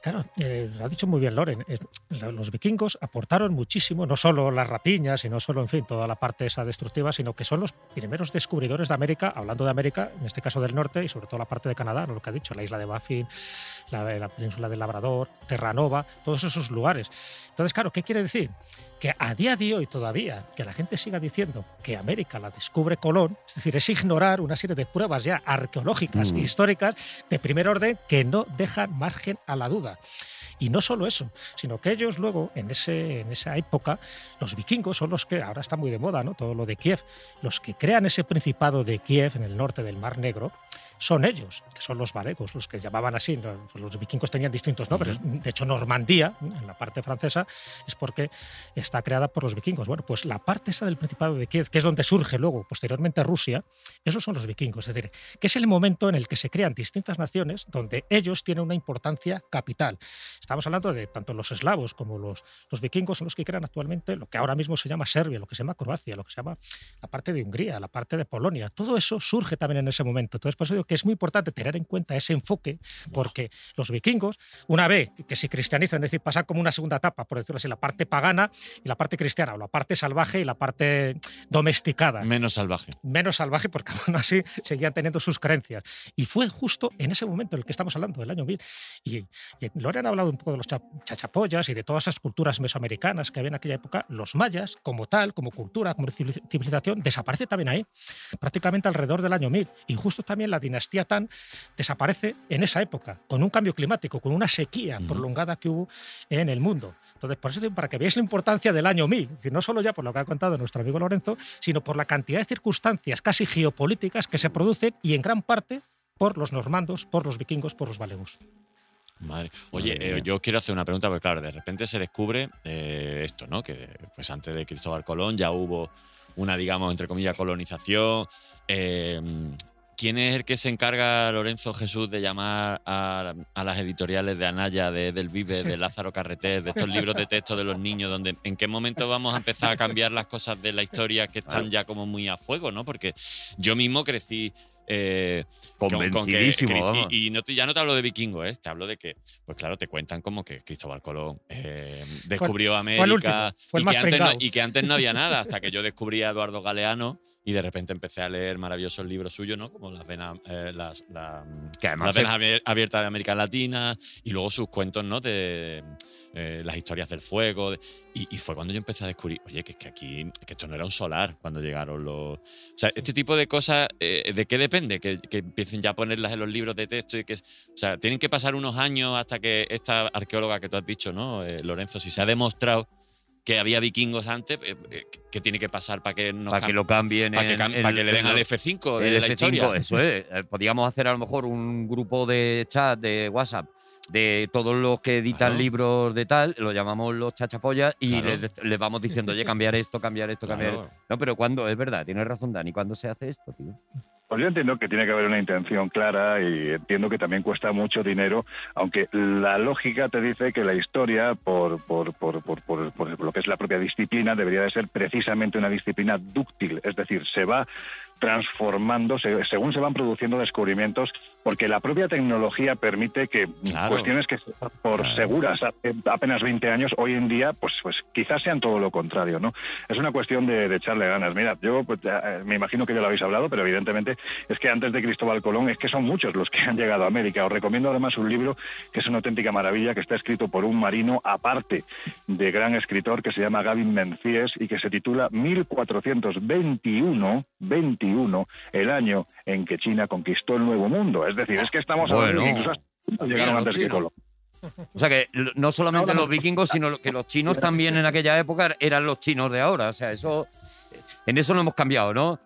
Claro, eh, lo ha dicho muy bien Loren. los vikingos aportaron muchísimo, no solo las rapiñas y no solo, en fin, toda la parte esa destructiva, sino que son los primeros descubridores de América, hablando de América, en este caso del norte y sobre todo la parte de Canadá, lo que ha dicho, la isla de Baffin, la, la península del Labrador, Terranova, todos esos lugares. Entonces, claro, ¿qué quiere decir? Que a día de hoy todavía, que la gente siga diciendo que América la descubre Colón, es decir, es ignorar una serie de pruebas ya arqueológicas, Mm. históricas, de primer orden, que no dejan margen a la duda. Y no solo eso, sino que ellos luego, en, ese, en esa época, los vikingos son los que, ahora está muy de moda, ¿no? Todo lo de Kiev, los que crean ese principado de Kiev en el norte del Mar Negro, son ellos, que son los valegos, los que llamaban así. ¿no? Los vikingos tenían distintos nombres. De hecho, Normandía, en la parte francesa, es porque está creada por los vikingos. Bueno, pues la parte esa del Principado de Kiev, que es donde surge luego, posteriormente Rusia, esos son los vikingos. Es decir, que es el momento en el que se crean distintas naciones donde ellos tienen una importancia capital. Estamos hablando de tanto los eslavos como los, los vikingos son los que crean actualmente lo que ahora mismo se llama Serbia, lo que se llama Croacia, lo que se llama la parte de Hungría, la parte de Polonia. Todo eso surge también en ese momento. Entonces, por eso digo que es muy importante tener en cuenta ese enfoque, porque los vikingos, una vez que se cristianizan, es decir, pasar como una segunda etapa, por decirlo así, la parte pagana y la parte cristiana, o la parte salvaje y la parte domesticada Menos salvaje. menos salvaje porque <laughs> aún así seguían teniendo sus creencias. Y fue justo en ese momento en el que estamos hablando, del año 1000. Y, y Loren ha hablado un poco de los cha- chachapollas y de todas esas culturas mesoamericanas que había en aquella época. Los mayas, como tal, como cultura, como civili- civilización, desaparece también ahí, prácticamente alrededor del año 1000. Y justo también la dinastía Tan desaparece en esa época, con un cambio climático, con una sequía prolongada que hubo en el mundo. Entonces, por eso para que veáis la importancia del año 1000, es decir, no solo ya por lo que ha contado nuestro amigo Lorenzo, sino por la cantidad de circunstancias casi geopolíticas que se producen y en gran parte por los normandos, por los vikingos, por los valegos. Madre. Oye, Madre eh, yo quiero hacer una pregunta, porque claro, de repente se descubre eh, esto, ¿no? Que pues antes de Cristóbal Colón ya hubo una, digamos, entre comillas, colonización. Eh, ¿Quién es el que se encarga, Lorenzo Jesús, de llamar a, a las editoriales de Anaya, de Del Vive, de Lázaro Carreter, de estos libros de texto de los niños, donde en qué momento vamos a empezar a cambiar las cosas de la historia que están ya como muy a fuego, ¿no? Porque yo mismo crecí eh, con- con que- Convencidísimo, que- y, y no te- ya no te hablo de vikingos, ¿eh? te hablo de que, pues claro, te cuentan como que Cristóbal Colón eh, descubrió fue el América último, fue el y, que antes no, y que antes no había nada, hasta que yo descubrí a Eduardo Galeano y de repente empecé a leer maravillosos libros suyos, ¿no? Como las venas, eh, las, la- Que además las se- venas abier- abiertas de América Latina y luego sus cuentos, ¿no? De eh, las historias del fuego. de- y, y fue cuando yo empecé a descubrir, oye, que, es que aquí, que esto no era un solar cuando llegaron los... O sea, este tipo de cosas, eh, ¿de qué depende? Que, que empiecen ya a ponerlas en los libros de texto y que... O sea, tienen que pasar unos años hasta que esta arqueóloga que tú has dicho, ¿no? Lorenzo, si se ha demostrado que había vikingos antes, eh, eh, ¿qué tiene que pasar para que nos para que lo cambien para que, cam- para que le den en al los- F5 de la F5, historia? Eso es. Eh, Podríamos hacer a lo mejor un grupo de chat de WhatsApp de todos los que editan Claro. libros de tal, lo llamamos los chachapollas y Claro. les, les vamos diciendo, oye, cambiar esto, cambiar esto, cambiar Claro. esto. No, pero cuando, es verdad, tienes razón, Dani, ¿cuándo se hace esto, tío? Pues yo entiendo que tiene que haber una intención clara y entiendo que también cuesta mucho dinero, aunque la lógica te dice que la historia, por, por, por, por, lo que es la propia disciplina, debería de ser precisamente una disciplina dúctil, es decir, se va transformando se- según se van produciendo descubrimientos, porque la propia tecnología permite que Claro. cuestiones que por seguras hace apenas 20 años, hoy en día, pues, pues quizás sean todo lo contrario, ¿no? Es una cuestión de, de echarle ganas. Mira, yo pues, eh, me imagino que ya lo habéis hablado, pero evidentemente es que antes de Cristóbal Colón es que son muchos los que han llegado a América. Os recomiendo además un libro que es una auténtica maravilla, que está escrito por un marino aparte de gran escritor que se llama Gavin Menzies y que se titula 1421, 21, el año en que China conquistó el Nuevo Mundo. Es decir, es que estamos hablando Bueno. llegaron antes que. Colón. O sea que no solamente No, no, los vikingos, sino que los chinos también en aquella época eran los chinos de ahora. O sea, eso. En eso no hemos cambiado, ¿no?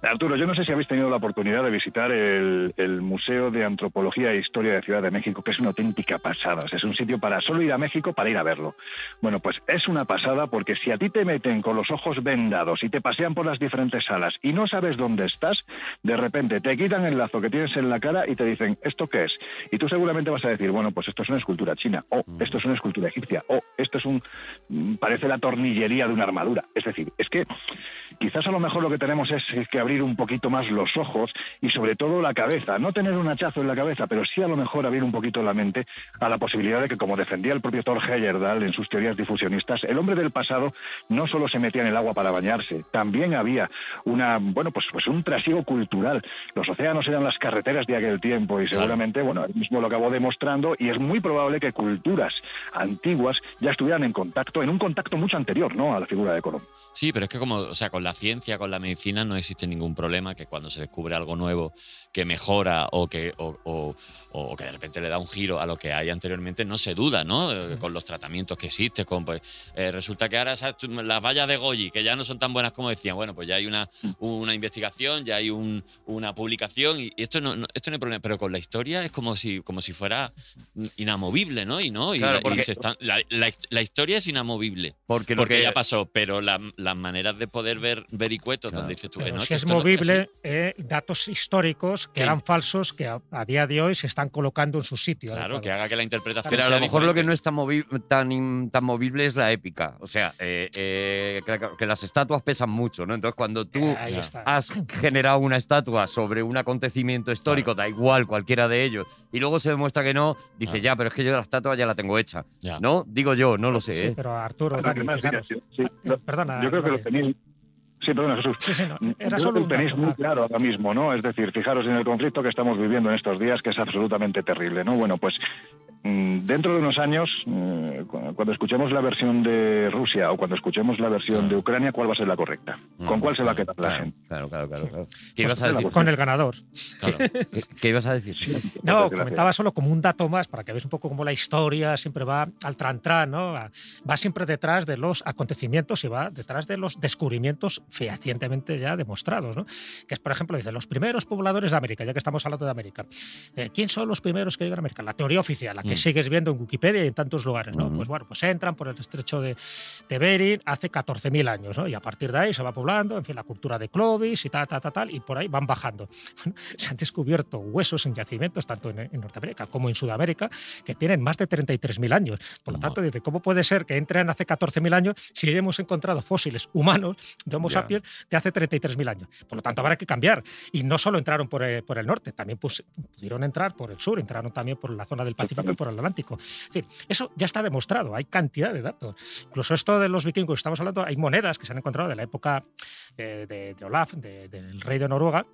Arturo, yo no sé si habéis tenido la oportunidad de visitar el, el Museo de Antropología e Historia de Ciudad de México, que es una auténtica pasada. O sea, es un sitio para solo ir a México para ir a verlo. Bueno, pues es una pasada porque si a ti te meten con los ojos vendados y te pasean por las diferentes salas y no sabes dónde estás, de repente te quitan el lazo que tienes en la cara y te dicen, ¿esto qué es? Y tú seguramente vas a decir, bueno, pues esto es una escultura china, o esto es una escultura egipcia, o esto es un... mm, parece la tornillería de una armadura. Es decir, es que quizás a lo mejor lo que tenemos es que abrir un poquito más los ojos y sobre todo la cabeza. No tener un hachazo en la cabeza, pero sí a lo mejor abrir un poquito la mente a la posibilidad de que, como defendía el propio Thor Heyerdahl en sus teorías difusionistas, el hombre del pasado no solo se metía en el agua para bañarse, también había una, bueno, pues, pues un trasiego cultural. Los océanos eran las carreteras de aquel tiempo y seguramente, bueno, él mismo lo acabó demostrando y es muy probable que culturas antiguas ya estuvieran en contacto, en un contacto mucho anterior, ¿no? A la figura de Colón. Sí, pero es que como, o sea, con la ciencia, con la medicina no existe ningún problema que cuando se descubre algo nuevo que mejora o que, o, o- o que de repente le da un giro a lo que hay anteriormente, no se duda, ¿no? Eh, Con los tratamientos que existen, con pues, eh, resulta que ahora esas- las vallas de Goyi, que ya no son tan buenas como decían, bueno, pues ya hay una, una investigación, ya hay un- una publicación y, esto no, no- esto no hay problema, pero con la historia es como si, como si fuera inamovible, ¿no? Y no, y, Claro, se están- la, la- la historia es inamovible. Porque lo Porque que- ya pasó, pero la- las maneras de poder ver vericuetos donde dices tú, eh, no, que es no movible, eh, datos históricos que eran falsos que a, a día de hoy se están colocando en su sitio. Claro, adecuado. que haga que la interpretación Pero a sea lo mejor lo que no es tan, movi- tan, movible es la épica. O sea, eh, eh, que, que las estatuas pesan mucho, ¿no? Entonces, cuando tú Eh, has generado una estatua sobre un acontecimiento histórico, da igual cualquiera de ellos, y luego se demuestra que no, dice, Claro. ya, pero es que yo la estatua ya la tengo hecha. Ya. ¿No? Digo yo, no lo sé. Sí, ¿eh? pero Arturo, Bueno, Dani, además, mira, fijaros. sí, sí, lo- Perdona. Yo creo que lo tenéis. Sí, perdona, Jesús. Sí, sí, no, era solo un lo tenéis dato. muy claro ahora mismo, ¿no? Es decir, fijaros en el conflicto que estamos viviendo en estos días, que es absolutamente terrible, ¿no? Bueno, pues mm, dentro de unos años, eh, cu- cuando escuchemos la versión de Rusia o cuando escuchemos la versión de Ucrania, ¿cuál va a ser la correcta? ¿Con Mm, cuál se va a quedar la claro, gente? Claro, claro, claro. claro. ¿Qué ibas a decir? Con el ganador. Claro. <laughs> ¿Qué, qué ibas a decir? No, comentaba solo como un dato más para que veáis un poco cómo la historia siempre va al tran-tran, ¿no? A- Va siempre detrás de los acontecimientos y va detrás de los descubrimientos fehacientemente ya demostrados, ¿no? Que es, por ejemplo, dice, los primeros pobladores de América, ya que estamos hablando de América. Eh, ¿Quién son los primeros que llegan a América? La teoría oficial, la que Mm. sigues viendo en Wikipedia y en tantos lugares, ¿no? Ujú. Pues bueno, pues entran por el estrecho de, de Bering hace 14.000 años, ¿no? Y a partir de ahí se va poblando, en fin, la cultura de Clovis y tal, tal, tal, tal, y por ahí van bajando. <laughs> se han descubierto huesos en yacimientos, tanto en, en Norteamérica como en Sudamérica, que tienen más de 33.000 años. Por lo tanto, dice, ¿cómo puede ser que entren hace 14.000 años si hemos encontrado fósiles humanos de Homo Ya. sapiens de hace 33.000 años? Por lo tanto, habrá que cambiar. Y no solo entraron por el, por el norte, también pus- pudieron entrar por el sur, entraron también por la zona del Pacífico por el Atlántico. Es decir, eso ya está demostrado, hay cantidad de datos. Incluso esto de los vikingos que estamos hablando, hay monedas que se han encontrado de la época eh, de, Olaf, de- del rey de Noruega,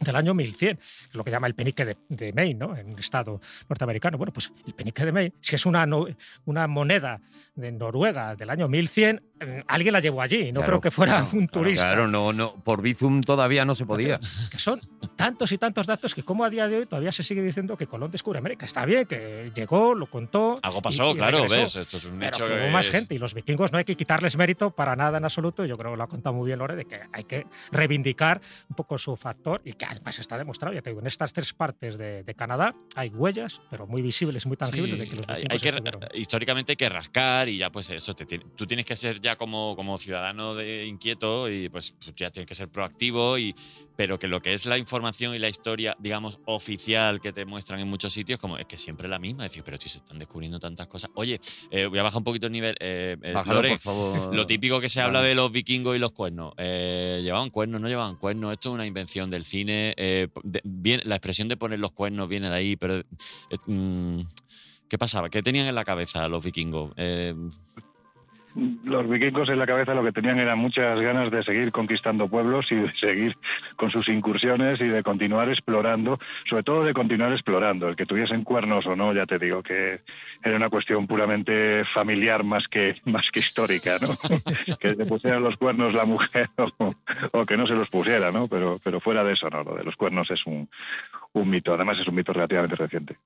del año 1100, que es lo que llama el penique de, de Maine, ¿no? en el estado norteamericano. Bueno, pues el penique de Maine, si es una, no- una moneda de Noruega del año 1100, eh, alguien la llevó allí, no Claro, creo que fuera claro, un turista. Claro, no, no, por Bizum todavía no se podía. Que son tantos y tantos datos que como a día de hoy todavía se sigue diciendo que Colón descubre América. Está bien, que llegó, lo contó. Algo y- pasó, y claro, regresó. ves. Esto es un Pero hecho que hubo que más es- gente y los vikingos no hay que quitarles mérito para nada en absoluto. Yo creo que lo ha contado muy bien Lore de que hay que reivindicar un poco su factor y que que además está demostrado, ya te digo, en estas tres partes de, de Canadá hay huellas, pero muy visibles, muy tangibles Sí, de que los hay- que, históricamente hay que rascar y ya pues eso, te tiene- tú tienes que ser ya como, como ciudadano de inquieto y pues, pues ya tienes que ser proactivo, y, pero que lo que es la información y la historia, digamos, oficial que te muestran en muchos sitios, como es que siempre la misma, es decir, pero si se están descubriendo tantas cosas. Oye, eh, voy a bajar un poquito el nivel. eh, eh, Bájalo, Loren, por favor. lo típico que se habla de los vikingos y los cuernos. Eh, ¿Llevaban cuernos? ¿No llevaban cuernos? Esto es una invención del cine. Eh, la expresión de poner los cuernos viene de ahí, pero. eh, mm, ¿Qué pasaba? ¿Qué tenían en la cabeza los vikingos? Eh, Los vikingos en la cabeza lo que tenían eran muchas ganas de seguir conquistando pueblos y de seguir con sus incursiones y de continuar explorando, sobre todo de continuar explorando. El que tuviesen cuernos o no, ya te digo que era una cuestión puramente familiar más que más que histórica, ¿no? <laughs> que se pusieran los cuernos la mujer o, o que no se los pusiera, ¿no? Pero pero fuera de eso, no. Lo de los cuernos es un, un mito. Además es un mito relativamente reciente.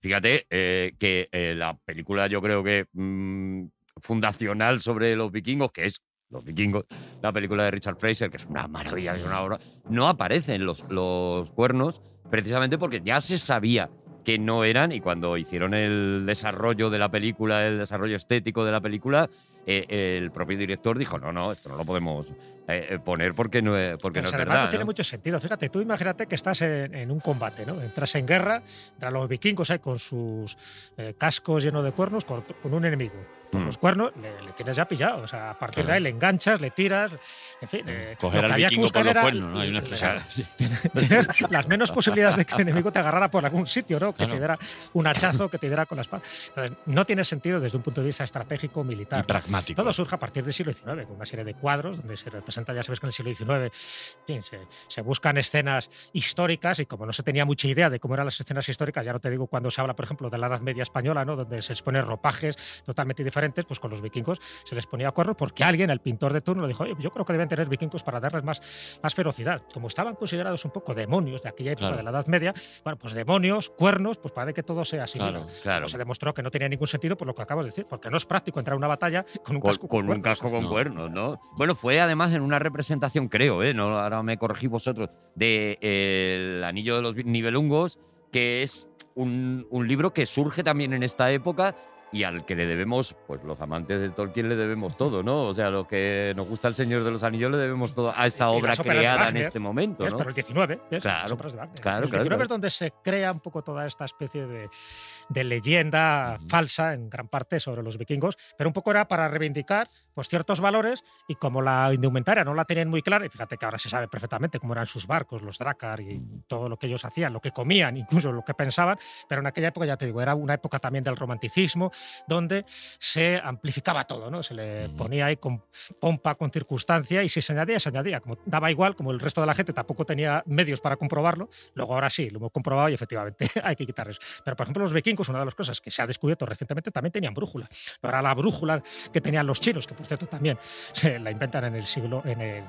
Fíjate eh, que eh, la película yo creo que mm, fundacional sobre los vikingos, que es Los vikingos, la película de Richard Fraser, que es una maravilla, es una obra, no aparecen los, los cuernos precisamente porque ya se sabía que no eran y cuando hicieron el desarrollo de la película, el desarrollo estético de la película, eh, el propio director dijo, no, no, esto no lo podemos eh, eh, poner porque no es, porque no es verdad. no tiene mucho sentido. Fíjate, tú imagínate que estás en, en un combate, ¿no? Entras en guerra, entran los vikingos ahí con sus eh, cascos llenos de cuernos con, con un enemigo. Pues Mm. los cuernos le, le tienes ya pillado. O sea, a partir de ahí le enganchas, le tiras, en fin. eh, Coger lo que al había vikingo por los cuernos, ¿no? Hay una expresión. Tienes <laughs> las menos posibilidades de que el enemigo te agarrara por algún sitio, ¿no? Que Claro. te diera un hachazo, que te diera con la espada. Entonces, no tiene sentido desde un punto de vista estratégico militar. Y pragmático. Todo surge a partir del siglo XIX, con una serie de cuadros donde se representa, ya sabes que en el siglo XIX se buscan escenas históricas y como no se tenía mucha idea de cómo eran las escenas históricas, ya no te digo cuando se habla, por ejemplo, de la Edad Media española, ¿no? donde se exponen ropajes totalmente diferentes, pues con los vikingos se les ponía cuernos porque alguien, el pintor de turno, le dijo, oye, yo creo que deben tener vikingos para darles más, más ferocidad. Como estaban considerados un poco demonios de aquella época Claro. de la Edad Media, bueno, pues demonios, cuernos, pues parece que todo sea así. Claro, claro. se demostró que no tenía ningún sentido por lo que acabo de decir, porque no es práctico entrar a una batalla con un con, casco con un cuernos. casco con No. cuernos, ¿no? Bueno, fue además en una representación, creo, ¿eh? No, ahora me corregís vosotros, de eh, El Anillo de los Nibelungos, que es un, un libro que surge también en esta época y al que le debemos, pues los amantes de Tolkien le debemos todo, ¿no? O sea, los que nos gusta El Señor de los Anillos le debemos todo a esta Y obra creada en este momento. ¿no? Pero el 19, ¿ves? Claro, claro, el claro, 19 claro. es donde se crea un poco toda esta especie de, de leyenda falsa, en gran parte, sobre los vikingos, pero un poco era para reivindicar pues, ciertos valores y como la indumentaria no la tenían muy clara, y fíjate que ahora se sabe perfectamente cómo eran sus barcos, los dracar y todo lo que ellos hacían, lo que comían, incluso lo que pensaban, pero en aquella época, ya te digo, era una época también del romanticismo, donde se amplificaba todo, ¿no? Se le ponía ahí con pompa, con circunstancia, y si se añadía, se añadía. Como daba igual, como el resto de la gente tampoco tenía medios para comprobarlo, luego ahora sí, lo hemos comprobado y efectivamente <laughs> hay que quitar eso. Pero, por ejemplo, los vikingos, una de las cosas que se ha descubierto recientemente, también tenían brújula. No era la brújula que tenían los chinos, que por cierto también se la inventan en el siglo, en el,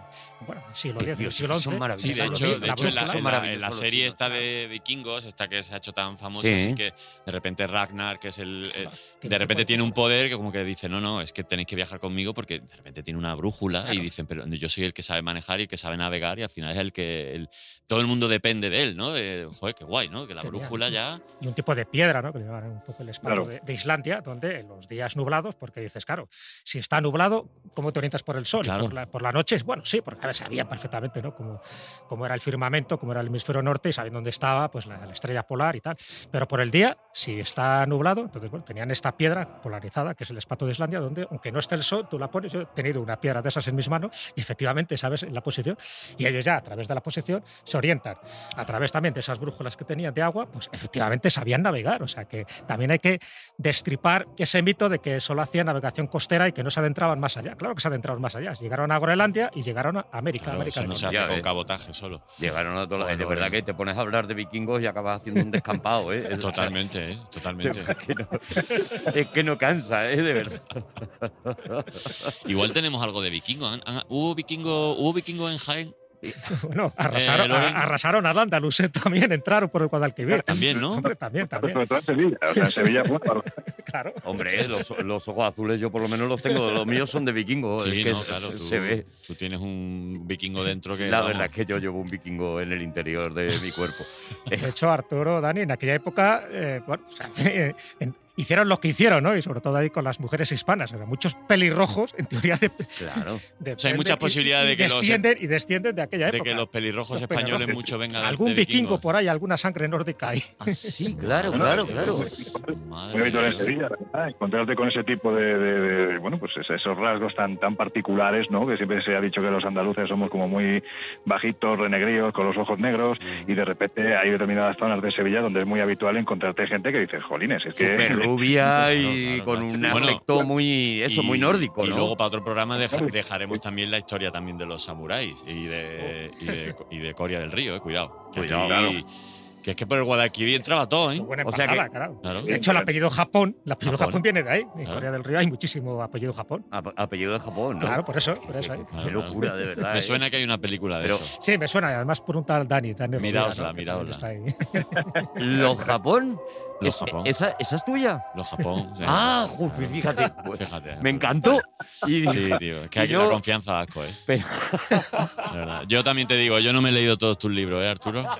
bueno, en el siglo X, en el siglo son XI. maravillosos. Sí, de hecho, de hecho en, la, brújula- en la- maravillosos en la los serie chinos, esta de vikingos, esta que se ha hecho tan famosa, Sí. así que de repente Ragnar, que es el... que de repente tiene un poder que como que dice, no, no, es que tenéis que viajar conmigo porque de repente tiene una brújula y dicen, pero yo soy el que sabe manejar y el que sabe navegar y al final es el que... el- todo el mundo depende de él, ¿no? De, joder, qué guay, ¿no? Que la Genial. brújula ya... y un tipo de piedra, ¿no? Le llaman un poco el espanto Claro. de, de Islandia, donde en los días nublados, porque dices, claro, si está nublado, ¿cómo te orientas por el sol? Claro. Por, la, por la noche, bueno, sí, porque a ver, sabían perfectamente ¿no? cómo, cómo era el firmamento, cómo era el hemisferio norte y sabían dónde estaba pues, la, la estrella polar y tal. Pero por el día, si está nublado, entonces bueno, tenían esta piedra polarizada, que es el espanto de Islandia, donde aunque no esté el sol, tú la pones. Yo he tenido una piedra de esas en mis manos y efectivamente sabes la posición y ellos ya a través de la posición se orientan. A través también de esas brújulas que tenían de agua, pues efectivamente sabían navegar. O sea que también hay que destripar ese mito de que solo hacían navegación costera y que no se adentraban más allá. Claro que se adentraron más allá. Llegaron a Groenlandia y llegaron a América. Claro, América eso del no se hace Ya con ves. cabotaje solo. Llegaron a todos Bueno, De verdad que te pones a hablar de vikingos y acabas haciendo un descampado, ¿eh? <laughs> Totalmente, ¿eh? Totalmente. <laughs> Es que no, es que no cansa, ¿eh? De verdad. Igual tenemos algo de vikingo. ¿Han- han- ¿Hubo vikingo, ¿Hubo vikingo en Jaén? <laughs> Bueno, arrasaron, Eh, Loren. a- arrasaron al Andalus, ¿eh? también entraron por el Guadalquivir. También, ¿no? Hombre, también, también. Sobre todo en Sevilla. O sea, Sevilla, bueno, <laughs> Claro. Hombre, los, los ojos azules yo por lo menos los tengo. Los míos son de vikingo. Sí, es que no, se- claro, tú, se ve. tú tienes un vikingo dentro que. La vamos, verdad es que yo llevo un vikingo en el interior de mi cuerpo. De hecho, Arturo, Dani, en aquella época, eh, bueno, o sea, <laughs> en- hicieron lo que hicieron, ¿no? Y sobre todo ahí con las mujeres hispanas. O sea, muchos pelirrojos, en teoría, de, Claro. de- O sea, hay de- muchas y- posibilidades de que los- descienden, y descienden de aquella de época. que los pelirrojos Los españoles pelirrojos. mucho vengan de Algún vikingo vikingos. por ahí, alguna sangre nórdica ahí. Ah, sí, claro, claro, eh, claro. Muy habitual en Sevilla, la verdad, encontrarte con ese tipo de, de- de- bueno, pues es- esos rasgos tan tan particulares, ¿no? Que siempre se ha dicho que los andaluces somos como muy bajitos, renegríos, con los ojos negros, y de repente hay determinadas zonas de Sevilla donde es muy habitual encontrarte gente que dice, jolines, es que... rubia <laughs> y Claro, claro, con claro. un Bueno, aspecto muy, eso, muy nórdico, y ¿no? luego para otro programa <laughs> deja- dejaremos también la historia también de los samuráis y de, y de, y de Coria del Río, eh, cuidado. Que, Cuidado, aquí- que es que por el Guadalquivir entraba todo, ¿eh? Buena O sea que- embajada, claro. Claro. De hecho, el apellido Japón, el apellido Japón. Japón, viene de ahí. En Claro. Corea del Río hay muchísimo apellido Japón. Ap- apellido de Japón, ¿no? Claro, por eso, por eso. ¿eh? Qué Claro, locura, claro. de verdad. Me ¿eh? suena que hay una película de Pero- eso. Sí, me suena, y además por un tal Dani. Dani Miraosla, miraosla. está ahí. <laughs> ¿Los Japón? Los Es- Japón. ¿Esa, ¿Esa es tuya? Los Japón. sí. Ah, joder, <laughs> fíjate. pues, Fíjate. Me encantó. Y Sí, tío. Es que aquí yo- la confianza asco, ¿eh? Pero-. Yo también te digo, yo no me he leído todos tus libros, ¿eh, Arturo? <laughs>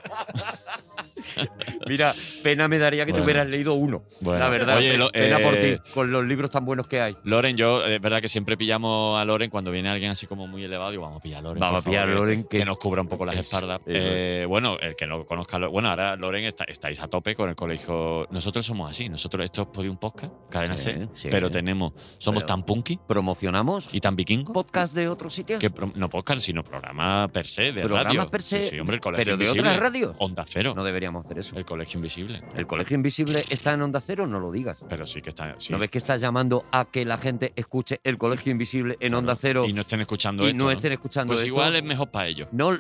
<laughs> Mira, pena me daría que Bueno. te hubieras leído uno. Bueno. La verdad, Oye, lo- pena por eh, ti, con los libros tan buenos que hay. Loren, yo, es verdad que siempre pillamos a Loren cuando viene alguien así como muy elevado. Digo, vamos a pillar a Loren. Vamos a pillar a Loren, que, que- nos cubra un poco las es- espaldas. Eh, bueno, el que no conozca. Bueno, ahora Loren está- estáis a tope con el colegio. Nosotros somos así. Nosotros, esto es Podium Podcast, cadena Sí, C, sí. pero tenemos. Somos Pero- tan punky ¿Promocionamos y tan vikingos. podcast de otros sitios? Que no podcast, sino programa per se, de ¿Programas radio. per se? Sí, hombre, el colegio ¿Pero de otras radios? Onda Cero. No deberíamos hacer eso. El colegio invisible. ¿El colegio invisible está en Onda Cero? No lo digas. Pero sí que está. sí. ¿No ves que estás llamando a que la gente escuche el colegio invisible en Claro. Onda Cero Y no estén escuchando y esto. no estén escuchando Pues esto? igual es mejor para ellos. No,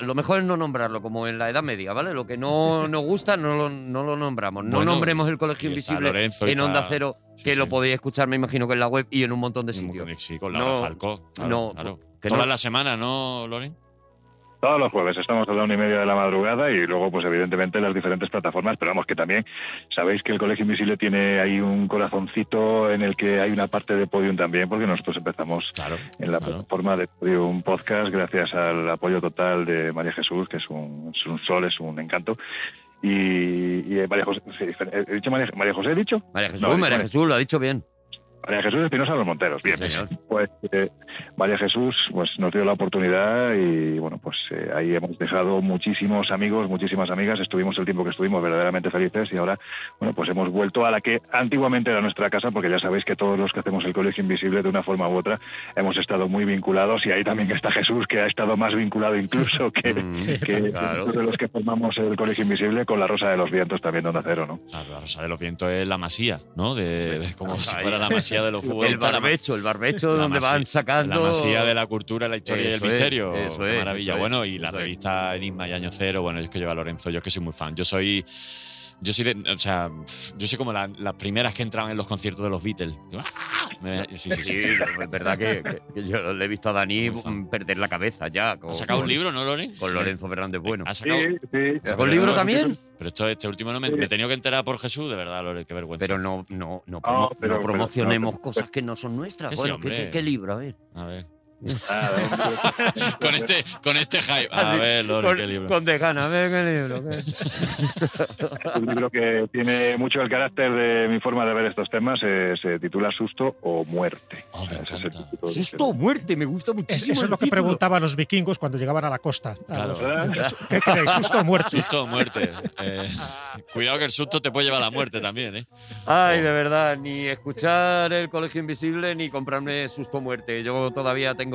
lo mejor es no nombrarlo, como en la Edad Media, ¿vale? Lo que no <laughs> nos gusta no lo, no lo nombramos. No Bueno, nombremos el colegio invisible Lorenzo en Onda Cero, sí, que lo podéis escuchar, me imagino que en la web y en un montón de sitios. Sí, con Laura No, Falcó. Claro, no, claro. que Todas no- las semanas, ¿no, Loren? Todos los jueves estamos a la una y media de la madrugada y luego, pues evidentemente, las diferentes plataformas. Pero vamos, que también sabéis que el Colegio Invisible tiene ahí un corazoncito en el que hay una parte de Podium también, porque nosotros empezamos Claro. en la claro. plataforma de Podium Podcast gracias al apoyo total de María Jesús, que es un, es un sol, es un encanto. Y, y María José, sí, ¿he dicho María, María José? ¿He dicho? María Jesús, No, María- Jesús, lo ha dicho bien. María Jesús Espinosa de los Monteros. Bien, Sí, pues eh, María Jesús pues nos dio la oportunidad y bueno, pues eh, ahí hemos dejado muchísimos amigos, muchísimas amigas, estuvimos el tiempo que estuvimos verdaderamente felices y ahora, bueno, pues hemos vuelto a la que antiguamente era nuestra casa, porque ya sabéis que todos los que hacemos el Colegio Invisible de una forma u otra hemos estado muy vinculados y ahí también está Jesús, que ha estado más vinculado incluso <laughs> que, Mm, Sí, que claro. de los que formamos el Colegio Invisible con la Rosa de los Vientos también Onda Cero, ¿no? Claro, la Rosa de los Vientos es la masía, ¿no? De, de- como si Ahí. fuera la masía de los El futbolistas. ma- barbecho, el barbecho donde masía- van sacando... La masía de la cultura, la historia y el es, misterio. eso es, maravilla. eso es, bueno, y la revista Enigma y Año Cero, bueno, yo es que lleva a Lorenzo, yo es que soy muy fan. Yo soy. Yo soy de, o sea, yo soy como la- las primeras que entraban en los conciertos de los Beatles. Yo, ¡ah! Me- sí, sí, sí. Sí, es verdad que, yo le he visto a Dani perder la cabeza ya. Con, ¿Ha sacado un libro, no, Loren? Con Lorenzo Fernández Bueno. ¿Ha sacado, sí. ¿Sacó el libro también? Pero esto, este último no me, me he tenido que enterar por Jesús, de verdad, Loren, qué vergüenza. Pero no, no, no, No, pero- promocionemos pero- cosas que no son nuestras. Bueno, ¿qué, hombre. qué- qué libro? A ver. A ver. Ah, <laughs> Con este, con este hype. A Así, ver, Loren, con, qué libro. con Tejana, a ver qué libro. qué- <laughs> un libro que tiene mucho el carácter de mi forma de ver estos temas. eh, se titula Susto o Muerte. Oh, me Ese es el Susto o muerte, me gusta Es- muchísimo. eso es lo que preguntaban los vikingos cuando llegaban a la costa. A Claro. los- ¿Qué queréis, susto o muerte? Susto o muerte. Eh, cuidado que el susto te puede llevar a la muerte también, ¿eh? Ay, de verdad, ni escuchar el Colegio Invisible ni comprarme susto o muerte. Yo todavía tengo,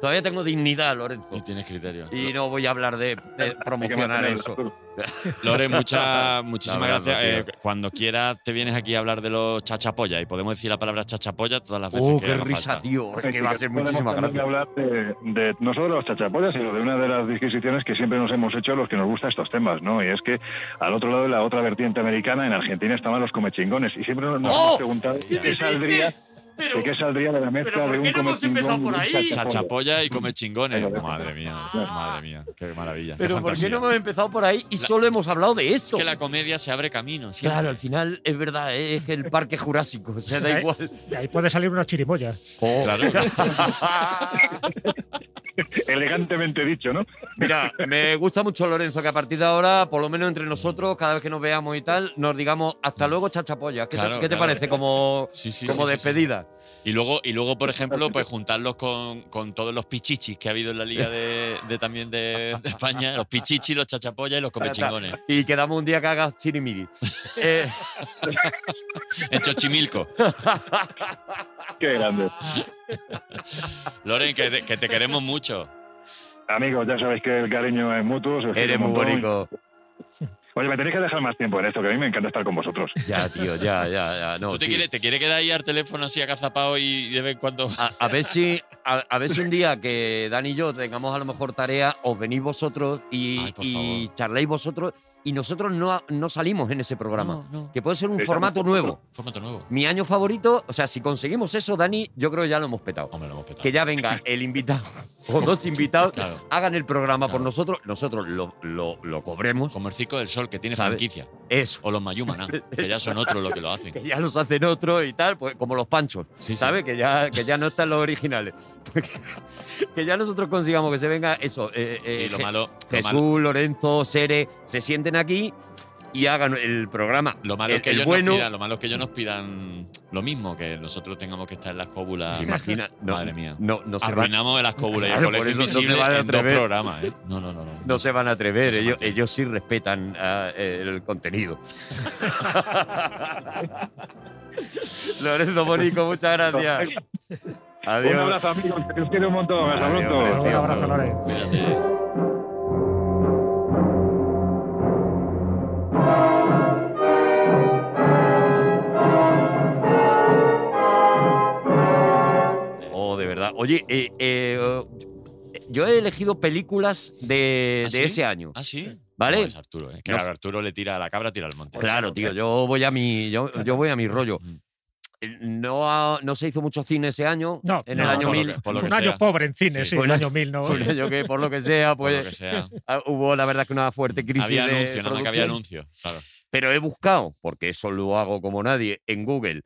todavía tengo dignidad, Lorenzo. Y tienes criterio. Y no voy a hablar de, de promocionar eso. tú. <laughs> Loren, mucha, muchísimas verdad, gracias. Eh, cuando quieras te vienes aquí a hablar de los chachapoyas y podemos decir la palabra chachapoya todas las veces Oh, que qué haga risa, falta. tío. Es que va a ser muchísimas gracias. hablar de, de no solo de los chachapollas, sino de una de las disquisiciones que siempre nos hemos hecho los que nos gustan estos temas, ¿no? Y es que al otro lado de la otra vertiente americana, en Argentina estaban los comechingones. Y siempre nos ¡Oh! hemos preguntado qué saldría ¿De qué saldría de la mezcla pero ¿por de un qué no hemos empezado comechingón por ahí? chachapoya? Chachapolla y come chingones. Madre mía, madre mía, qué maravilla. qué Pero ¿por qué no hemos empezado por ahí y solo hemos hablado de Es esto? que la comedia se abre camino. siempre. Claro, al final es verdad, ¿eh? es el parque jurásico, o sea, da Ahí- igual. De ahí puede salir una chirimoya. Claro. <laughs> <laughs> <laughs> Elegantemente dicho, ¿no? Mira, me gusta mucho Lorenzo que a partir de ahora, por lo menos entre nosotros, cada vez que nos veamos y tal, nos digamos hasta luego, chachapolla. ¿Qué, te- Claro, qué te claro. parece como, Sí, sí, como sí, sí, sí. despedida? Y luego, y luego, por ejemplo, pues juntarlos con, con todos los pichichis que ha habido en la liga de, de también de, de España, los pichichis, los chachapollas y los comechingones. Y quedamos un día que hagas chirimiri. Eh, <laughs> En Chochimilco. Qué grande. Loren, que te, que te queremos mucho. Amigos, ya sabéis que el cariño es mutuo. eres muy bonito. Oye, me tenéis que dejar más tiempo en esto, que a mí me encanta estar con vosotros. Ya, tío, ya, ya, ya. No, ¿Tú te quieres, te quieres quedar ahí al teléfono así acazapado y de vez en cuando. A, a ver si a, a ver si un día que Dani y yo tengamos a lo mejor tarea, os venís vosotros y, Ay, y charléis vosotros y nosotros no, no salimos en ese programa. No, no. Que puede ser un Estamos formato nuevo. Formato nuevo. Mi año favorito, o sea, si conseguimos eso, Dani, yo creo que ya lo hemos petado. Hombre, lo hemos petado. Que ya venga el invitado <laughs> o dos invitados, Claro. hagan el programa por nosotros, nosotros lo, lo, lo cobremos. Como el Circo del Sol, que tiene ¿Sabe? franquicia. Eso. O los Mayumaná, <laughs> que ya son otros los que lo hacen. Que ya los hacen otros y tal, pues como los panchos, Sí, sí. ¿sabes? Que ya, que ya no están los originales. <laughs> que ya nosotros consigamos que se venga eso. eh, eh, Sí, lo Je- malo, lo Jesús, malo, Lorenzo, Sere, se sienten aquí y hagan el programa. lo malo el, es que el ellos bueno, nos pidan, lo malo es que ellos nos pidan lo mismo, que nosotros tengamos que estar en las cóbulas. ¿te imaginas? <laughs> No, Madre mía. No, no, Arruinamos las cóbulas y el Claro, por colegio eso no se van a atrever. programas, ¿eh? No, no, no. no. no se van a atrever, ellos, ellos sí respetan ah, el contenido. <laughs> Lorenzo Bonico, muchas gracias. Adiós. Un abrazo, amigos, que os quiero un montón. Hasta Adiós, pronto. Un abrazo, Lore. Cuídate. Oh, de verdad. Oye, eh, eh, yo he elegido películas de, ¿Ah, de sí? ese año. ¿Ah, sí? ¿Vale? No, es Arturo, ¿eh? Claro. Arturo le tira a la cabra, tira al monte. Claro, tío, yo voy a mi, yo, yo voy a mi rollo. No, ha- no se hizo mucho cine ese año. No, en no, el año por lo 1000. que- por lo Fue un año pobre en cine, Sí. sí, el un año 1000, ¿no? Fue un año que, por lo que sea, <laughs> Por lo pues que sea. ah, hubo la verdad que una fuerte crisis Había de anuncio, nada más que había anuncio. Claro. Pero he buscado, porque eso lo hago como nadie, en Google,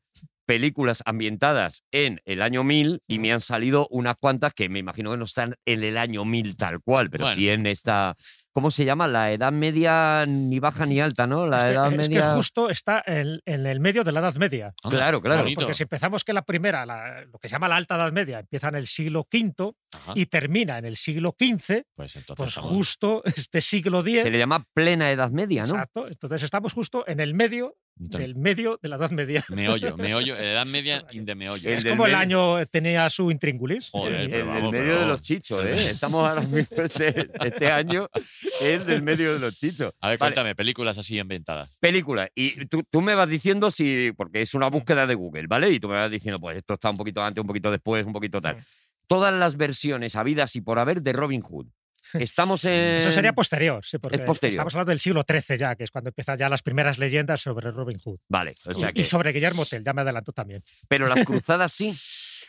películas ambientadas en el año 1000 y me han salido unas cuantas que me imagino que no están en el año 1000 tal cual, pero Bueno. sí en esta... ¿Cómo se llama? La edad media ni baja ni alta, ¿no? La Es que, edad es que media... justo está en, en el medio de la Edad Media. Anda, Claro, claro. bonito. Porque si empezamos que la primera, la- lo que se llama la Alta Edad Media, empieza en el siglo V Ajá. y termina en el siglo XV, Pues entonces. pues justo <laughs> este siglo X. Se le llama plena edad media, ¿no? Exacto. Entonces estamos justo en el medio del medio de la Edad Media. <laughs> Meollo, meollo, edad media <laughs> in de meollo. El Es como el año tenía su intríngulis. Joder, Eh, El pero del vamos, medio pero de los chichos, ¿eh? Estamos ahora mismo <laughs> este, este año el del medio de los chichos. A ver, Vale, cuéntame, películas así inventadas. película. Y tú, tú me vas diciendo si, porque es una búsqueda de Google, ¿vale? Y tú me vas diciendo, pues esto está un poquito antes, un poquito después, un poquito tal. Mm. Todas las versiones habidas y por haber de Robin Hood. Estamos en. Eso sería posterior, sí, porque posterior. estamos hablando del siglo XIII ya, que es cuando empiezan ya las primeras leyendas sobre Robin Hood. Vale, o sea y, que. y sobre Guillermo Tell, ya me adelantó también. Pero las <laughs> cruzadas sí.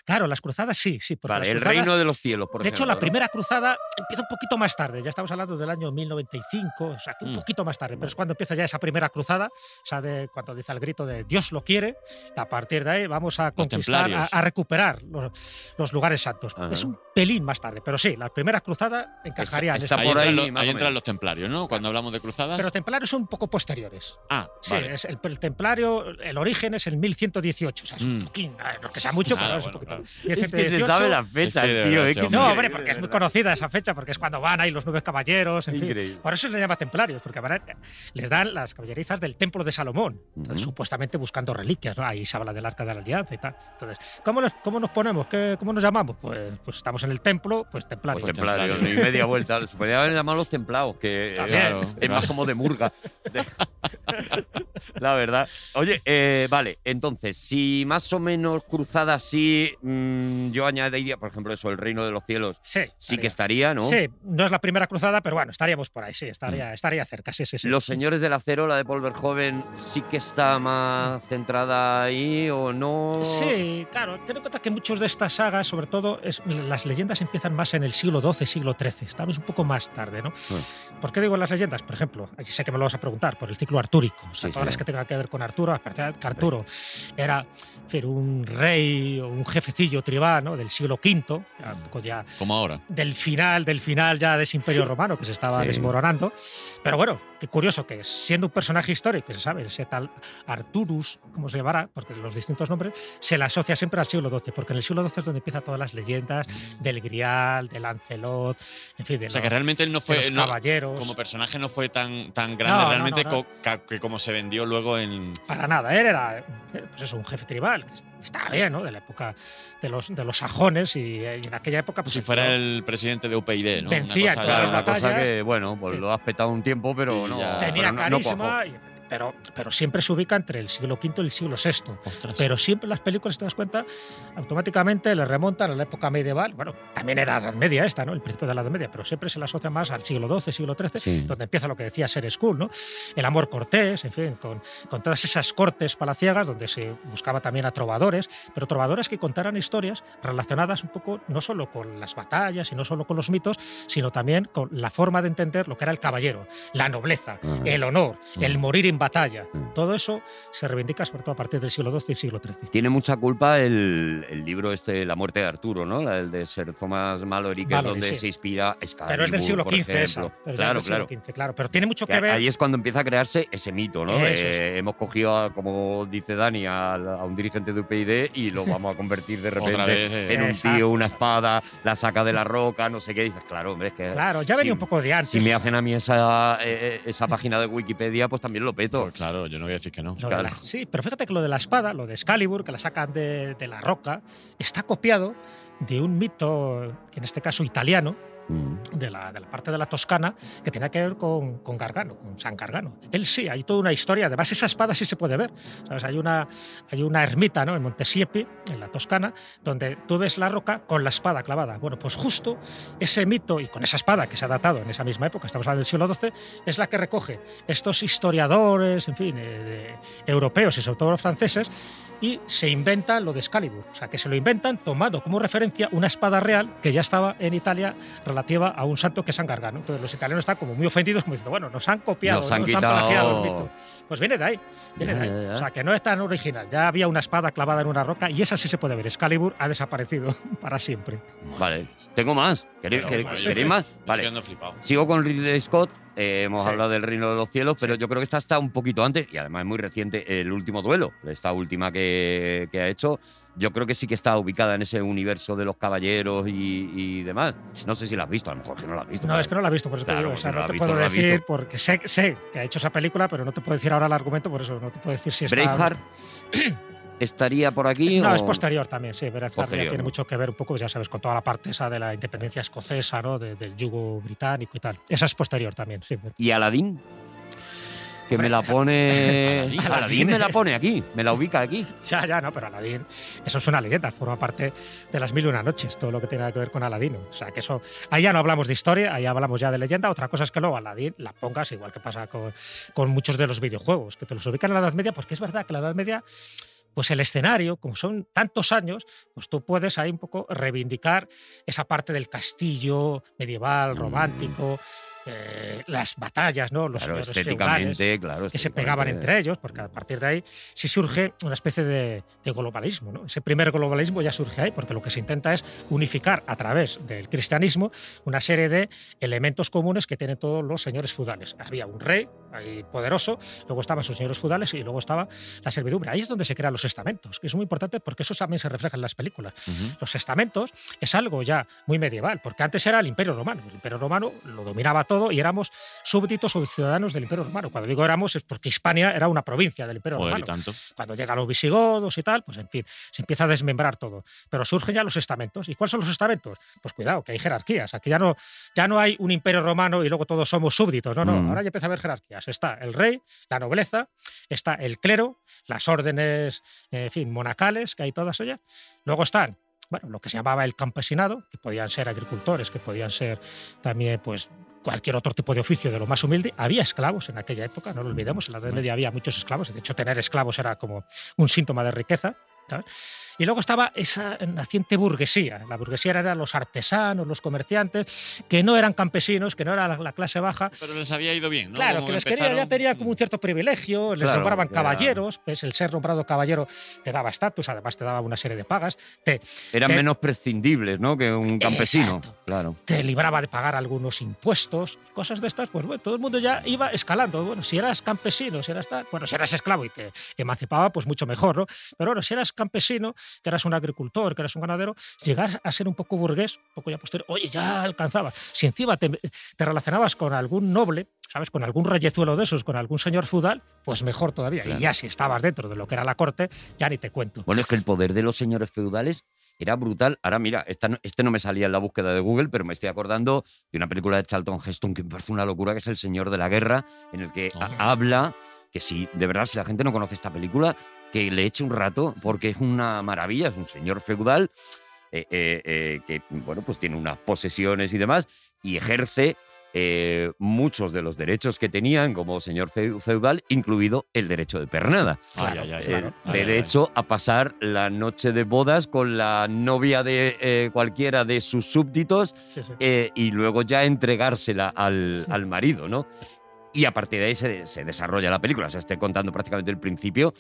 Claro, las cruzadas sí, sí. Porque Vale, las el cruzadas- reino de los cielos, por De hecho, la ¿no? primera cruzada empieza un poquito más tarde, ya estamos hablando del año 1095, o sea, que un Mm. poquito más tarde, pero es cuando empieza ya esa primera cruzada, o sea, de, cuando dice el grito de Dios lo quiere, a partir de ahí vamos a conquistar, a, recuperar los, los lugares santos. Ajá. Es un pelín más tarde, pero sí, la primera cruzada encajaría en está esta Ahí, entran, ahí, entran los templarios, ¿no? Cuando hablamos de cruzadas. Pero templarios son un poco posteriores. ah, Sí, vale. es el, el templario, el origen es el 1118, o sea, es un Mm. poquín, no es que sea mucho, Ah, pero es un poquito. <laughs> Es que se 1118, sabe las fechas, Es que tío. verdad, es que No, hombre. porque es muy conocida esa fecha, porque es cuando van ahí los nueve caballeros, en fin. Por eso se les llama templarios, porque van a- les dan las caballerizas del templo de Salomón, Ujú. supuestamente buscando reliquias, ¿no? Ahí se habla del arca de la alianza y tal. Entonces, ¿cómo nos, cómo nos ponemos? ¿Qué, ¿Cómo nos llamamos? Pues, pues estamos en el templo, pues templarios. Pues templarios, ni media vuelta. Se podría haber llamado los templados, que eh, También. Claro, es claro. más como de murga. De- <laughs> La verdad. Oye, eh, vale, entonces, si más o menos cruzada así, mm, yo añadiría, por ejemplo, eso, el reino de los cielos, Sí. sí que estaría, ¿no? Sí, no es la primera cruzada, pero bueno, estaríamos por ahí, sí, estaría, estaría cerca, sí, sí, sí. Los señores del acero, la de Paul Verhoeven, sí que está más centrada ahí o no. Sí, claro, ten en cuenta que muchos de estas sagas, sobre todo, es- las leyendas empiezan más en el siglo XII, siglo XIII. Estamos un poco más tarde, ¿no? ¿Por qué digo las leyendas? Por ejemplo, sé que me lo vas a preguntar, por el ciclo artúrico. O sea, Sí, todas sí. las que tengan que ver con Arturo, a partir de que Arturo era en fin, un rey o un jefecillo tribal ¿no? del siglo V, ya un poco ya Como ahora. del final, del final ya de ese imperio <laughs> romano que se estaba Sí. desmoronando. Pero bueno, qué curioso que es, siendo un personaje histórico, que se sabe, ese tal Arturus, como se llamará, porque los distintos nombres, se le asocia siempre al siglo XII, porque en el siglo XII es donde empiezan todas las leyendas del Grial, del Lancelot, en fin, de O sea, que los- realmente él no fue. los no- caballeros. como personaje no fue tan, tan grande No, realmente no, co- que como se vendió luego en. Para nada, él era pues eso, un jefe tribal, que estaba bien, ¿no? De la época de los, de los sajones y, eh, y en aquella época... Pues si fuera el presidente de UPyD, ¿no? Vencía cosa en todas Claro, las una cosa batallas, que, bueno, pues lo has petado un tiempo, pero no. tenía pero no- no carisma, y- pero, pero siempre se ubica entre el siglo V y el siglo VI. Ostras. Pero siempre las películas, te das cuenta, automáticamente le remontan a la época medieval. Bueno, también era Edad Media esta, ¿no? El principio de la Edad Media, pero siempre se la asocia más al siglo XII, siglo XIII, Sí. donde empieza lo que decía ser school, ¿no? El amor cortés, en fin, con, con todas esas cortes palaciegas donde se buscaba también a trovadores, pero trovadores que contaran historias relacionadas un poco no solo con las batallas y no solo con los mitos, sino también con la forma de entender lo que era el caballero, la nobleza, Ah. el honor, el Mm. morir en batalla. Mm. Todo eso se reivindica sobre todo a partir del siglo XII y siglo XIII. Tiene mucha culpa el, el libro este, La muerte de Arturo, ¿no? La- El de Sir Thomas Malory, que es Mallory, donde sí. se inspira Excalibur, Pero es del siglo XV esa. pero es Claro, del siglo claro. XV, claro. Pero tiene mucho Que que ver. Ahí es cuando empieza a crearse ese mito, ¿no? Eso es. hemos cogido, a, como dice Dani, a, a un dirigente de UPyD y lo <laughs> vamos a convertir de repente vez, eh. en un Exacto. tío, una espada, la saca de la roca, no sé qué. Dices, claro, hombre, es que. Claro, ya venía si- un poco de antes. Si me hacen a mí esa, eh, esa página de Wikipedia, pues también lo Pues claro, yo no voy a decir que no. Claro. la- sí, pero fíjate que lo de la espada, lo de Excalibur, que la sacan de, de la roca, está copiado de un mito, en este caso italiano, De la, de la parte de la Toscana, que tenía que ver con, con Gargano, con San Gargano. Él sí, hay toda una historia. Además, esa espada sí se puede ver. ¿sabes? Hay, una, hay una ermita ¿no? en Montesiepi, en la Toscana, donde tú ves la roca con la espada clavada. Bueno, pues justo ese mito, y con esa espada que se ha datado en esa misma época, estamos hablando del siglo XII, es la que recoge estos historiadores, en fin, eh, de- europeos y sobre todo los franceses, y se inventan lo de Excalibur. O sea, que se lo inventan tomando como referencia una espada real que ya estaba en Italia relativa a un santo que es San Gargano. Entonces los italianos están como muy ofendidos, como diciendo, bueno, nos han copiado, Nos ¿no? han nos quitado- han plagiado el mito. Pues viene de ahí, viene Ya, de ahí. ya, ya. O sea, que no es tan original. Ya había una espada clavada en una roca y esa sí se puede ver. Excalibur ha desaparecido <laughs> para siempre. Vale, tengo más. ¿Queréis, Pero, queréis- joder, queréis más? <laughs> Vale. Sigo con Ridley Scott. eh, hemos Sí. hablado del Reino de los Cielos, pero yo creo que esta está un poquito antes y además es muy reciente. El último duelo, esta última que, que ha hecho, yo creo que sí que está ubicada en ese universo de los caballeros y, y demás. No sé si la has visto, a lo mejor que no la has visto. No, claro. es que no la he visto, por eso Claro, te digo. O pues sea, si no no has te visto, puedo no has decir, porque sé, sé que ha hecho esa película, pero no te puedo decir ahora el argumento, por eso no te puedo decir si está. Braveheart <clears throat> estaría por aquí. no, o- es posterior también, sí. Posterior, tiene ¿no? mucho que ver un poco, ya sabes, con toda la parte esa de la independencia escocesa, ¿no? De- del yugo británico y tal. Esa es posterior también, sí. ¿Y Aladdin? Que me la <laughs> pone. Aladdin. Aladdin me la pone aquí, me la ubica aquí. <laughs> Ya, ya, no, pero Aladdin, eso es una leyenda, forma parte de las mil y una noches, todo lo que tiene que ver con Aladino. O sea, que eso, ahí ya no hablamos de historia, ahí hablamos ya de leyenda. Otra cosa es que luego Aladdin la pongas, igual que pasa con, con muchos de los videojuegos, que te los ubican en la Edad Media, porque es verdad que la Edad Media, pues el escenario, como son tantos años, pues tú puedes ahí un poco reivindicar esa parte del castillo medieval, romántico. Eh, las batallas, ¿no? Los Claro, estéticamente, claro. que se pegaban estéticamente. entre ellos, porque a partir de ahí sí surge una especie de, de globalismo. ¿no? Ese primer globalismo ya surge ahí, porque lo que se intenta es unificar a través del cristianismo una serie de elementos comunes que tienen todos los señores feudales. Había un rey ahí poderoso, luego estaban sus señores feudales y luego estaba la servidumbre. Ahí es donde se crean los estamentos, que es muy importante porque eso también se refleja en las películas. Ujú. Los estamentos es algo ya muy medieval, porque antes era el Imperio Romano. El Imperio Romano lo dominaba todo todo y éramos súbditos o ciudadanos del Imperio Romano. Cuando digo éramos es porque Hispania era una provincia del Imperio Joder, Romano. tanto. Cuando llegan los visigodos y tal, pues en fin, se empieza a desmembrar todo. Pero surgen ya los estamentos. ¿Y cuáles son los estamentos? Pues cuidado, que hay jerarquías. Aquí ya no, ya no hay un imperio romano y luego todos somos súbditos. No, no, Mm. ahora ya empieza a haber jerarquías. Está el rey, la nobleza, está el clero, las órdenes, en fin, monacales, que hay todas ellas. Luego están, bueno, lo que se llamaba el campesinado, que podían ser agricultores, que podían ser también, pues, cualquier otro tipo de oficio de lo más humilde. Había esclavos en aquella época, no lo olvidemos, en la Edad Media había muchos esclavos, de hecho tener esclavos era como un síntoma de riqueza. ¿Sabes? Y luego estaba esa naciente burguesía. La burguesía eran los artesanos, los comerciantes, que no eran campesinos, que no era la, la clase baja. Pero les había ido bien, ¿no? Claro, Como que les quería, ya tenía como un cierto privilegio, les Claro, nombraban caballeros, pues el ser nombrado caballero te daba estatus, además te daba una serie de pagas, te, Eran te- menos prescindibles, ¿no? Que un campesino. Exacto. Claro. te libraba de pagar algunos impuestos, cosas de estas, pues bueno, todo el mundo ya iba escalando. Bueno, si eras campesino, si eras tal, bueno, si eras esclavo y te emancipaba, pues mucho mejor, ¿no? Pero bueno, si eras campesino, que eras un agricultor, que eras un ganadero, llegar a ser un poco burgués, un poco ya posterior, oye, ya alcanzabas. Si encima te, te relacionabas con algún noble, ¿sabes? Con algún reyezuelo de esos, con algún señor feudal, pues mejor todavía. Claro. Y ya si estabas dentro de lo que era la corte, ya ni te cuento. Bueno, es que el poder de los señores feudales era brutal. Ahora, mira, esta no- este no me salía en la búsqueda de Google, pero me estoy acordando de una película de Charlton Heston que me parece una locura, que es El Señor de la Guerra, en el que habla que si, de verdad, si la gente no conoce esta película, que le eche un rato, porque es una maravilla, es un señor feudal eh, eh, eh, que, bueno, pues tiene unas posesiones y demás, y ejerce eh, muchos de los derechos que tenían como señor feu- feudal, incluido el derecho de pernada. Ay, ay, ay, El claro. Ay, ay, ay. derecho a pasar la noche de bodas con la novia de eh, cualquiera de sus súbditos Sí, sí. eh, y luego ya entregársela al, al marido, ¿no? Y a partir de ahí se, se desarrolla la película. O sea, estoy contando prácticamente el principio.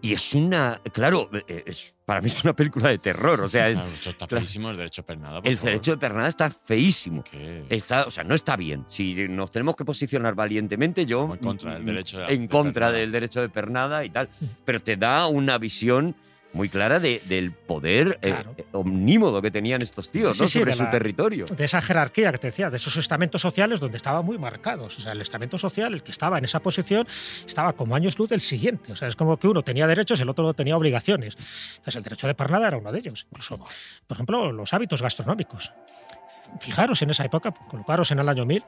Y es una, claro, eh, es, para mí es una película de terror. O sea, es- está feísimo el derecho a pernada. por el favor. derecho de pernada está feísimo. ¿Qué? Está, o sea, no está bien. Si nos tenemos que posicionar valientemente, yo Como en contra del derecho de- en de contra pernada. del derecho de pernada y tal, pero te da una visión muy clara de- del poder eh, Claro. eh, omnímodo que tenían estos tíos Sí, ¿no? sí, sobre su la- territorio. de esa jerarquía que te decía, de esos estamentos sociales donde estaban muy marcados. O sea, el estamento social, el que estaba en esa posición, estaba como años luz del siguiente. O sea, es como que uno tenía derechos, el otro tenía obligaciones. Entonces, el derecho de pernada era uno de ellos. Incluso, por ejemplo, los hábitos gastronómicos. Fijaros en esa época, colocaros en el año 1000,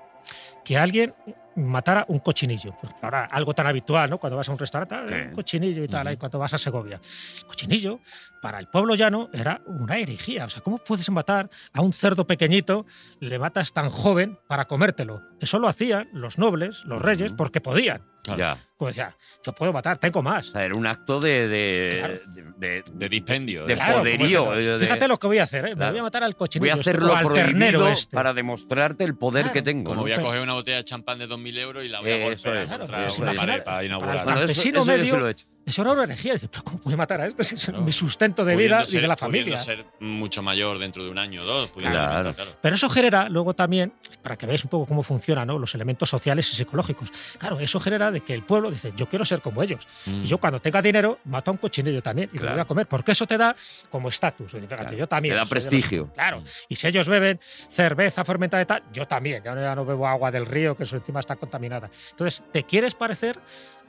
que alguien matara un cochinillo. Ahora, algo tan habitual, ¿no? Cuando vas a un restaurante, ah, un cochinillo y tal, Ujú. ahí cuando vas a Segovia. El cochinillo, para el pueblo llano, era una herejía. O sea, ¿cómo puedes matar a un cerdo pequeñito, le matas tan joven para comértelo? Eso lo hacían los nobles, los reyes, porque podían. Claro. Ya. Como decía, yo puedo matar, tengo más. O sea, era un acto de, de, Claro. de- de- De dispendio. De Claro, poderío, Fíjate lo que voy a hacer, ¿eh? Me Claro. voy a matar al voy cochinillo. a este, hacer lo o al ternero prohibido este. para demostrarte el poder Claro. que tengo. Como ¿no? voy a coger una botella de champán de 2.000 euros y la voy a golpear es, contra una pared para inaugurar. Bueno, eso, eso yo medio- sí lo he hecho. Eso era una herejía. Dice, pero ¿cómo puede matar a esto? Ese es Claro. mi sustento de Pudiendo vida y de la familia. ser mucho mayor dentro de un año o dos. Claro. claro. Pero eso genera luego también, para que veáis un poco cómo funcionan ¿no? los elementos sociales y psicológicos. Claro, eso genera de que el pueblo dice, yo quiero ser como ellos. Mm. Y yo cuando tenga dinero, mato a un cochinillo también y Claro. lo voy a comer. Porque eso te da como estatus. Yo también. Te da los- prestigio. Claro. Y si ellos beben cerveza fermentada y tal, yo también. Ya no, ya no bebo agua del río, que eso encima está contaminada. Entonces, te quieres parecer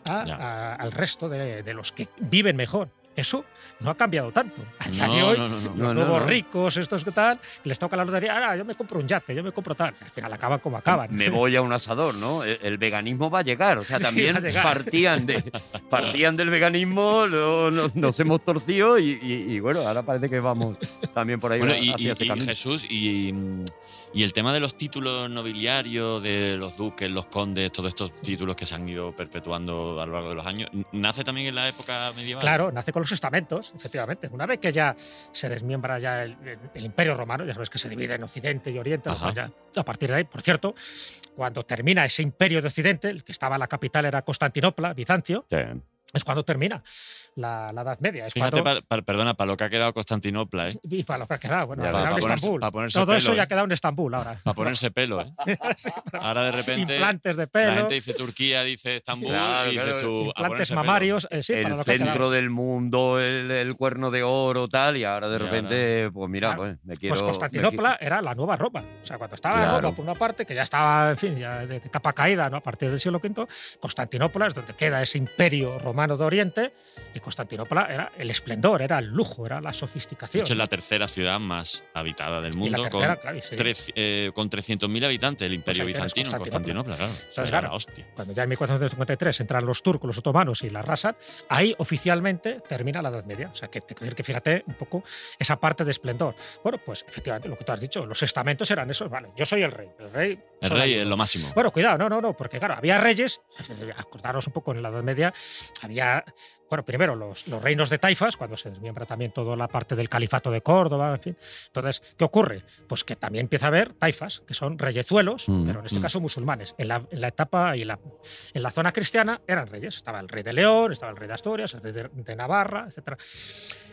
a- a- al resto de, de los que viven mejor. Eso no ha cambiado tanto. A día de No, hoy, no, no, no. los nuevos no. ricos, estos que tal, les toca la lotería, ahora yo me compro un yate, yo me compro tal. Al final acaban como acaban. Me <laughs> voy a un asador, ¿no? El, el veganismo va a llegar. O sea, Sí, sí, también llegar. partían, de, <laughs> partían del veganismo, luego nos, nos hemos torcido y, y- y bueno, ahora parece que vamos también por ahí Bueno, y, hacia y- ese camino. Jesús, y, mm, y el tema de los títulos nobiliarios, de los duques, los condes, todos estos títulos que se han ido perpetuando a lo largo de los años, ¿nace también en la época medieval? Claro, nace con los estamentos, efectivamente. Una vez que ya se desmiembra ya el, el- el Imperio Romano, ya sabes que se divide en Occidente y Oriente, pues ya, a partir de ahí, por cierto, cuando termina ese Imperio de Occidente, el que estaba la capital era Constantinopla, Bizancio, Sí. Es cuando termina la, la Edad Media. Es Fíjate, cuando- pa- pa- perdona, para lo que ha quedado Constantinopla, ¿eh? y para lo que ha quedado, bueno, Ya, para en ponerse- Estambul. para ponerse Todo eso pelo, ya ¿eh? ha quedado en Estambul ahora. Para ponerse pelo, ¿eh? <laughs> Ahora de repente Implantes de la pelo, gente dice Turquía, dice Estambul Claro, y claro, tú. a implantes mamarios, eh, sí, para el lo que centro del mundo, el, el cuerno de oro, tal, y ahora de Y ahora- repente, pues mira, Claro. pues me quiero. Pues me Constantinopla era la nueva Roma. O sea, cuando estaba Claro. Roma por una parte, que ya estaba, en fin, ya de, de capa caída, ¿no? A partir del siglo V, Constantinopla es donde queda ese imperio romano de Oriente, y Constantinopla era el esplendor, era el lujo, era la De sofisticación. hecho, es la tercera ciudad más habitada del mundo, tercera, con, claro, sí. eh, con 300.000 habitantes, el Imperio tienes Bizantino, Constantinopla. Constantinopla, claro. Entonces, Era claro, la hostia. Cuando ya en 1453 entran los turcos, los otomanos y la arrasan, ahí oficialmente termina la Edad Media. O sea, que, que fíjate un poco esa parte de esplendor. Bueno, pues efectivamente, lo que tú has dicho, los estamentos eran esos. Vale, yo soy el rey. El rey, El rey es lo máximo. Bueno, cuidado, no, no, no, porque claro, había reyes, acordaros un poco en la Edad Media, había, bueno, primero los, los reinos de taifas, cuando se desmiembra también toda la parte del califato de Córdoba, en fin. Entonces, ¿qué ocurre? Pues que también empieza a haber taifas, que son reyezuelos, Mm, pero en este mm. caso musulmanes. En la, en la etapa y la, en la zona cristiana eran reyes. Estaba el rey de León, estaba el rey de Asturias, el rey de, de Navarra, etc.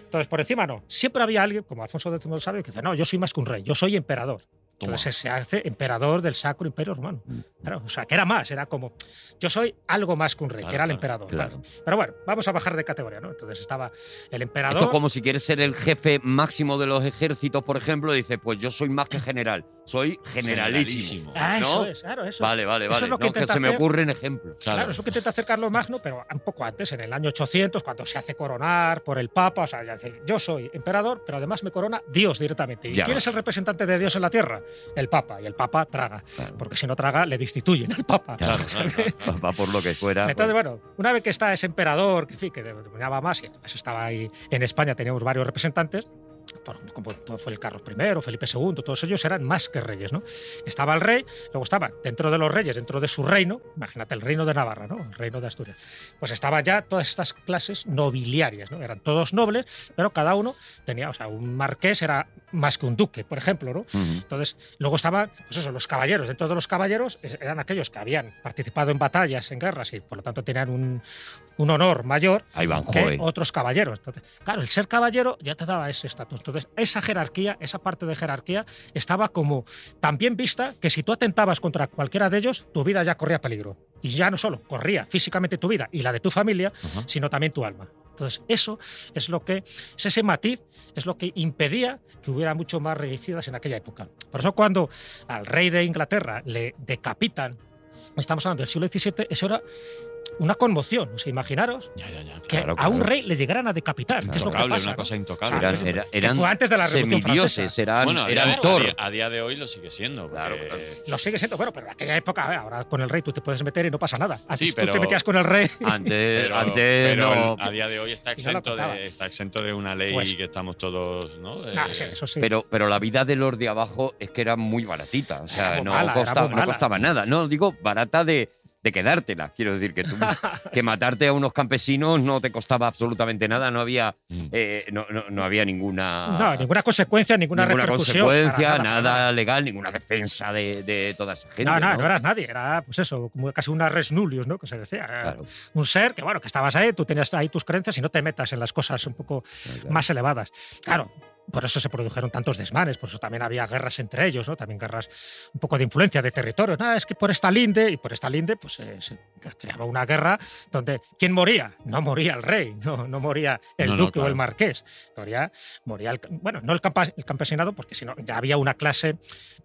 Entonces, por encima no. Siempre había alguien, como Alfonso X el Sabio, que dice, no, yo soy más que un rey, yo soy emperador. Entonces se hace emperador del Sacro Imperio Romano. Mm. Claro, o sea, que era más, era como, yo soy algo más que un rey, Claro, que era el emperador. claro. Vale. Pero bueno, vamos a bajar de categoría, ¿no? Entonces estaba el emperador. Esto es como si quieres ser el jefe máximo de los ejércitos, por ejemplo, dice, pues yo soy más que general, soy generalísimo. Generalísimo. Ah, eso ¿no? es, claro, eso. Vale, vale, Eso vale. es lo que No, que se me hacer- ocurren ejemplos. Claro, Claro. eso que intenta hacer Carlos Magno, pero un poco antes, en el año 800, cuando se hace coronar por el Papa. O sea, ya dice, yo soy emperador, pero además me corona Dios directamente. ¿Y Ya quién ves. es el representante de Dios en la tierra? El Papa. Y el Papa traga. Claro. Porque si no traga, le destituyen al Papa. Claro, claro, claro, claro. <laughs> Va por lo que fuera. Entonces, pues, bueno, una vez que está ese emperador, que, en fin, que dominaba más, y además estaba ahí en España, teníamos varios representantes, como todo fue el Carlos I, Felipe II, todos ellos eran más que reyes, ¿no? Estaba el rey, luego estaba dentro de los reyes, dentro de su reino, imagínate el reino de Navarra, ¿no? El reino de Asturias. Pues estaban ya todas estas clases nobiliarias, ¿no? Eran todos nobles, pero cada uno tenía, o sea, un marqués era más que un duque, por ejemplo, ¿no? ujú. Entonces, luego estaban, pues eso, los caballeros. Dentro de los caballeros eh, eran aquellos que habían participado en batallas, en guerras y por lo tanto tenían un, un honor mayor Ahí van, que otros caballeros. Entonces, claro, el ser caballero ya te daba ese estatus. Entonces, esa jerarquía, esa parte de jerarquía, estaba como tan bien vista que si tú atentabas contra cualquiera de ellos, tu vida ya corría peligro. Y ya no solo corría físicamente tu vida y la de tu familia, sino también tu alma. Entonces, eso es lo que, es ese matiz, es lo que impedía que hubiera mucho más regicidas en aquella época. Por eso, cuando al rey de Inglaterra le decapitan, estamos hablando del siglo XVII, eso era una conmoción. O sea, imaginaros Ya, ya, ya. que Claro, a un claro. rey le llegaran a decapitar, que es lo que Intocable, pasa. una ¿no? cosa intocable. Claro, Eran, era- eran fue antes de la Revolución semidioses, Francesa. eran, bueno, a día, eran de, Thor. a día- a día de hoy lo sigue siendo. porque- Claro, claro. Lo sigue siendo, bueno, pero en aquella época, a ver, ahora con el rey tú te puedes meter y no pasa nada. Antes Sí, tú te metías con el rey. <laughs> Antes, <laughs> Pero, antes pero no. el- a día de hoy está no exento, de, está exento de una ley Pues- que estamos todos, ¿no? Ah, Eh, sí, eso sí. Pero, pero la vida de los de abajo es que era muy baratita. O sea, no, costaba nada. No, digo, barata de, de quedártela. Quiero decir que tú, <laughs> que matarte a unos campesinos no te costaba absolutamente nada. No había, Mm. eh, no, no- no había ninguna. no, ninguna consecuencia, ninguna, ninguna repercusión. consecuencia, para nada, para legal, ninguna defensa de, de toda esa gente. No, no, ¿no? no eras nadie, era pues eso, como casi una res nullius, ¿no? Que se decía. Claro. Un ser que, bueno, que estabas ahí, tú tenías ahí tus creencias y no te metas en las cosas un poco Claro. más elevadas. Claro. Por eso se produjeron tantos desmanes, por eso también había guerras entre ellos, ¿no? También guerras un poco de influencia de territorios. Nada, es que por esta linde, y por esta linde, pues eh, se creaba una guerra donde ¿quién moría? No moría el rey, no, no moría el No, no, duque o el marqués. Moría, moría el, bueno, no el, el campesinado, porque si no, ya había una clase,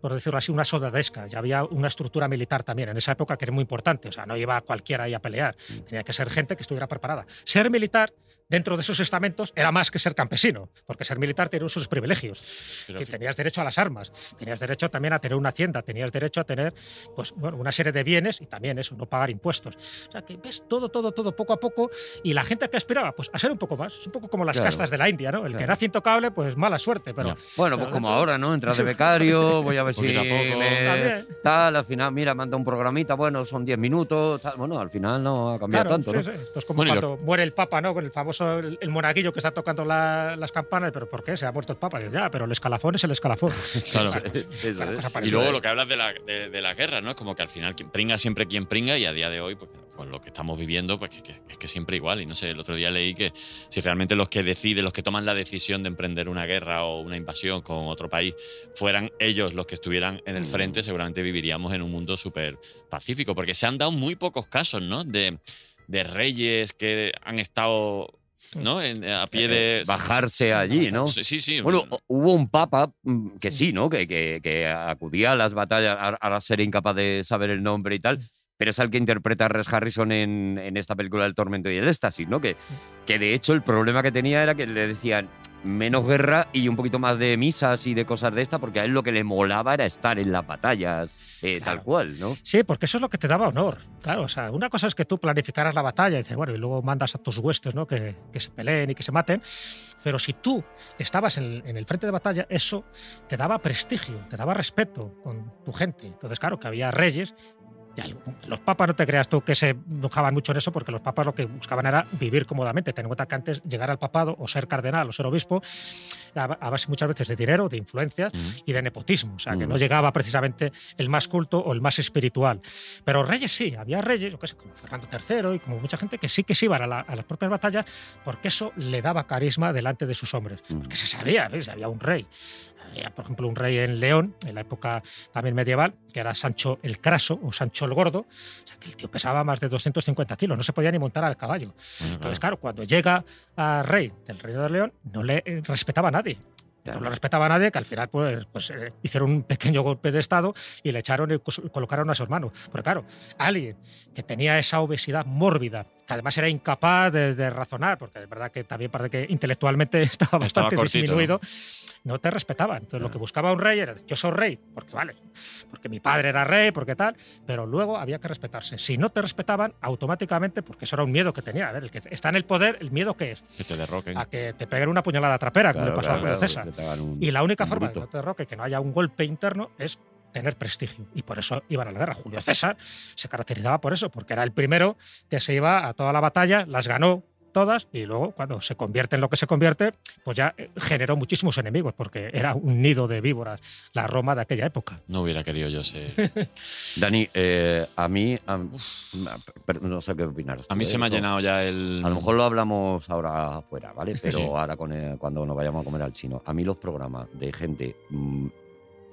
por decirlo así, una soldadesca, ya había una estructura militar también en esa época que era muy importante. O sea, no iba cualquiera ahí a pelear, tenía que ser gente que estuviera preparada. Ser militar dentro de esos estamentos era más que ser campesino, porque ser militar tiene sus privilegios. Pero Que tenías derecho a las armas, tenías derecho también a tener una hacienda, tenías derecho a tener pues, bueno, una serie de bienes y también eso, no pagar impuestos. O sea, que ves todo, todo, todo poco a poco y la gente que aspiraba pues, a ser un poco más, es un poco como las Claro. castas de la India, ¿no? El que Claro. nace intocable, pues mala suerte, pero... Ya. Bueno, pero pues como ahora, ¿no? Entras de <laughs> becario, voy a ver si a poco. me- También. tal, al final, mira, manda un programita, bueno, son 10 minutos, tal. bueno, al final no ha cambiado Claro, tanto, sí, ¿no? sí. Esto es como Bueno, cuando muere el Papa, ¿no? Con el famoso eso el, el monaguillo que está tocando la- las campanas, pero ¿por qué? Se ha muerto el Papa. Y yo, ya, pero el escalafón es el escalafón. <laughs> Claro. Eso Cada es. cosa Y luego lo que hablas de la, de, de la guerra, ¿no? Es como que al final quien pringa siempre quien pringa y a día de hoy, pues, con lo que estamos viviendo, pues que, que- es que siempre igual. Y no sé, el otro día leí que si realmente los que deciden, los que toman la decisión de emprender una guerra o una invasión con otro país, fueran ellos los que estuvieran en el frente, seguramente viviríamos en un mundo súper pacífico. Porque se han dado muy pocos casos, ¿no? De, de reyes que han estado... ¿no? En- a pie de. Eh, bajarse allí, ¿no? Sí, sí. Bueno, o- hubo un papa mm, que sí, ¿no? Que, que- que acudía a las batallas, ahora seré incapaz de saber el nombre y tal, pero es el que interpreta a Res Harrison en, en esta película El tormento y el éxtasis, ¿no? Que, que de hecho el problema que tenía era que le decían menos guerra y un poquito más de misas y de cosas de esta, porque a él lo que le molaba era estar en las batallas, eh, tal cual, ¿no? Sí, porque eso es lo que te daba honor. Claro, o sea, una cosa es que tú planificaras la batalla y dices, bueno, y luego mandas a tus huestes, ¿no? Que, que se peleen y que se maten. Pero si tú estabas en, en el frente de batalla, eso te daba prestigio, te daba respeto con tu gente. Entonces, claro, que había reyes. Los papas no te creas tú que se enojaban mucho en eso, porque los papas lo que buscaban era vivir cómodamente. Ten en cuenta que antes llegar al papado o ser cardenal o ser obispo, a base muchas veces de dinero, de influencias Ujú. y de nepotismo. O sea, que Mm. no llegaba precisamente el más culto o el más espiritual. Pero reyes sí, había reyes, yo qué sé, como Fernando III y como mucha gente que sí que se iban a, la- a las propias batallas porque eso le daba carisma delante de sus hombres. Mm. Porque se sabía, ¿ves? había un rey. Había, por ejemplo, un rey en León, en la época también medieval, que era Sancho el Craso o Sancho el Gordo. O sea, que el tío pesaba más de 250 kilos, no se podía ni montar al caballo. Entonces, claro. cuando llega a rey del Reino de León, no le eh, respetaba a nadie. Claro. No lo respetaba a nadie, que al final pues, pues eh, hicieron un pequeño golpe de Estado y le echaron y colocaron a su hermano. Pero claro, alguien que tenía esa obesidad mórbida, que además era incapaz de, de razonar, porque es verdad que también parece que intelectualmente <laughs> estaba bastante cortito, disminuido, ¿no? te respetaba. Entonces lo que buscaba un rey era, yo soy rey, porque vale, porque mi padre era rey, porque tal, pero luego había que respetarse. Si no te respetaban, automáticamente, porque eso era un miedo que tenía, a ver, el que está en el poder, el miedo que es, Que te derroquen. a que te peguen una puñalada trapera, como le Claro, pasó a claro, Julio claro, César. Un- Y la única forma de bruto. que no te derroque, que no haya un golpe interno, es tener prestigio. Y por eso iban a la guerra. Julio César se caracterizaba por eso, porque era el primero que se iba a toda la batalla, las ganó todas y luego cuando se convierte en lo que se convierte, pues ya eh, generó muchísimos enemigos, porque era un nido de víboras la Roma de aquella época. No hubiera querido yo ser. <laughs> Dani, eh, a mí, a, pero no sé qué opinar. A mí se me ha llenado ya el. A lo mejor lo hablamos ahora afuera, ¿vale? Pero Sí. ahora con el- cuando nos vayamos a comer al chino. A mí los programas de gente mm,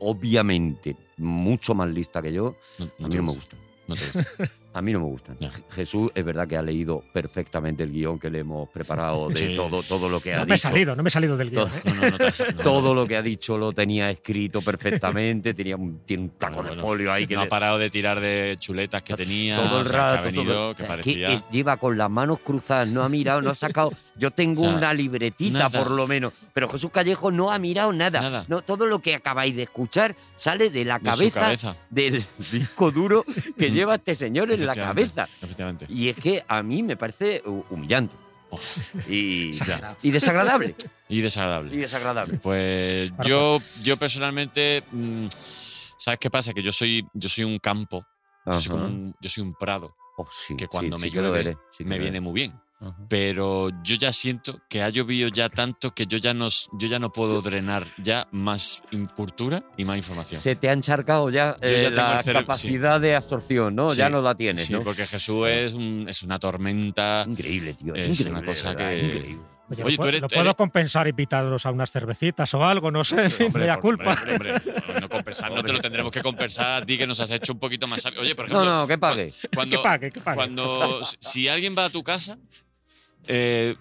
obviamente mucho más lista que yo, No, a mí no me gusta. gustan. No te gusta. <laughs> A mí no me gustan. Jesús es verdad que ha leído perfectamente el guion que le hemos preparado de <laughs> Sí. todo, todo lo que ha No me he dicho. salido, no me he salido del guion. Todo- ¿eh? No, no, no te has- no. Todo lo que ha dicho lo tenía escrito <laughs> perfectamente, tenía un, tiene un taco Bueno, de folio ahí que no ha parado de tirar de chuletas que tenía. todo el o sea, que rato. ha venido, todo- que parecía. lleva con las manos cruzadas, no ha mirado, no ha sacado. Yo tengo <laughs> O sea, una libretita nada. por lo menos, pero Jesús Callejo no ha mirado nada. Nada. No, todo lo que acabáis de escuchar sale de la de cabeza, cabeza. del disco duro que lleva este señor en la cabeza. Efectivamente. Y es que a mí me parece hu- humillante. Oh. <laughs> Y, desagradable. Y desagradable. y desagradable. Pues yo, yo personalmente, mm, ¿sabes qué pasa? Que yo soy, yo soy un campo, yo soy, como un, yo soy un prado, Oh, sí, que cuando sí me llueve sí que me viene muy bien. Pero yo ya siento que ha llovido ya tanto que yo ya no, yo ya no puedo drenar ya más cultura y más información. Se te ha encharcado ya, eh, ya la capacidad de absorción, ¿no? Ya no la tienes, Sí, ¿no? porque Jesús es, un- es una tormenta. Increíble, tío. Es, Es increíble, una cosa verdad, que- increíble. Oye, Oye, lo, tú eres- lo puedo eres- compensar invitados a unas cervecitas o algo, no sé, Hombre, <laughs> me da por- culpa. hombre, hombre, hombre, no compensar, no te lo tendremos que compensar a ti que nos has hecho un poquito más sabio. Oye, por ejemplo, No, no, que pague. cuando, que pague, que pague. cuando si alguien va a tu casa, eh,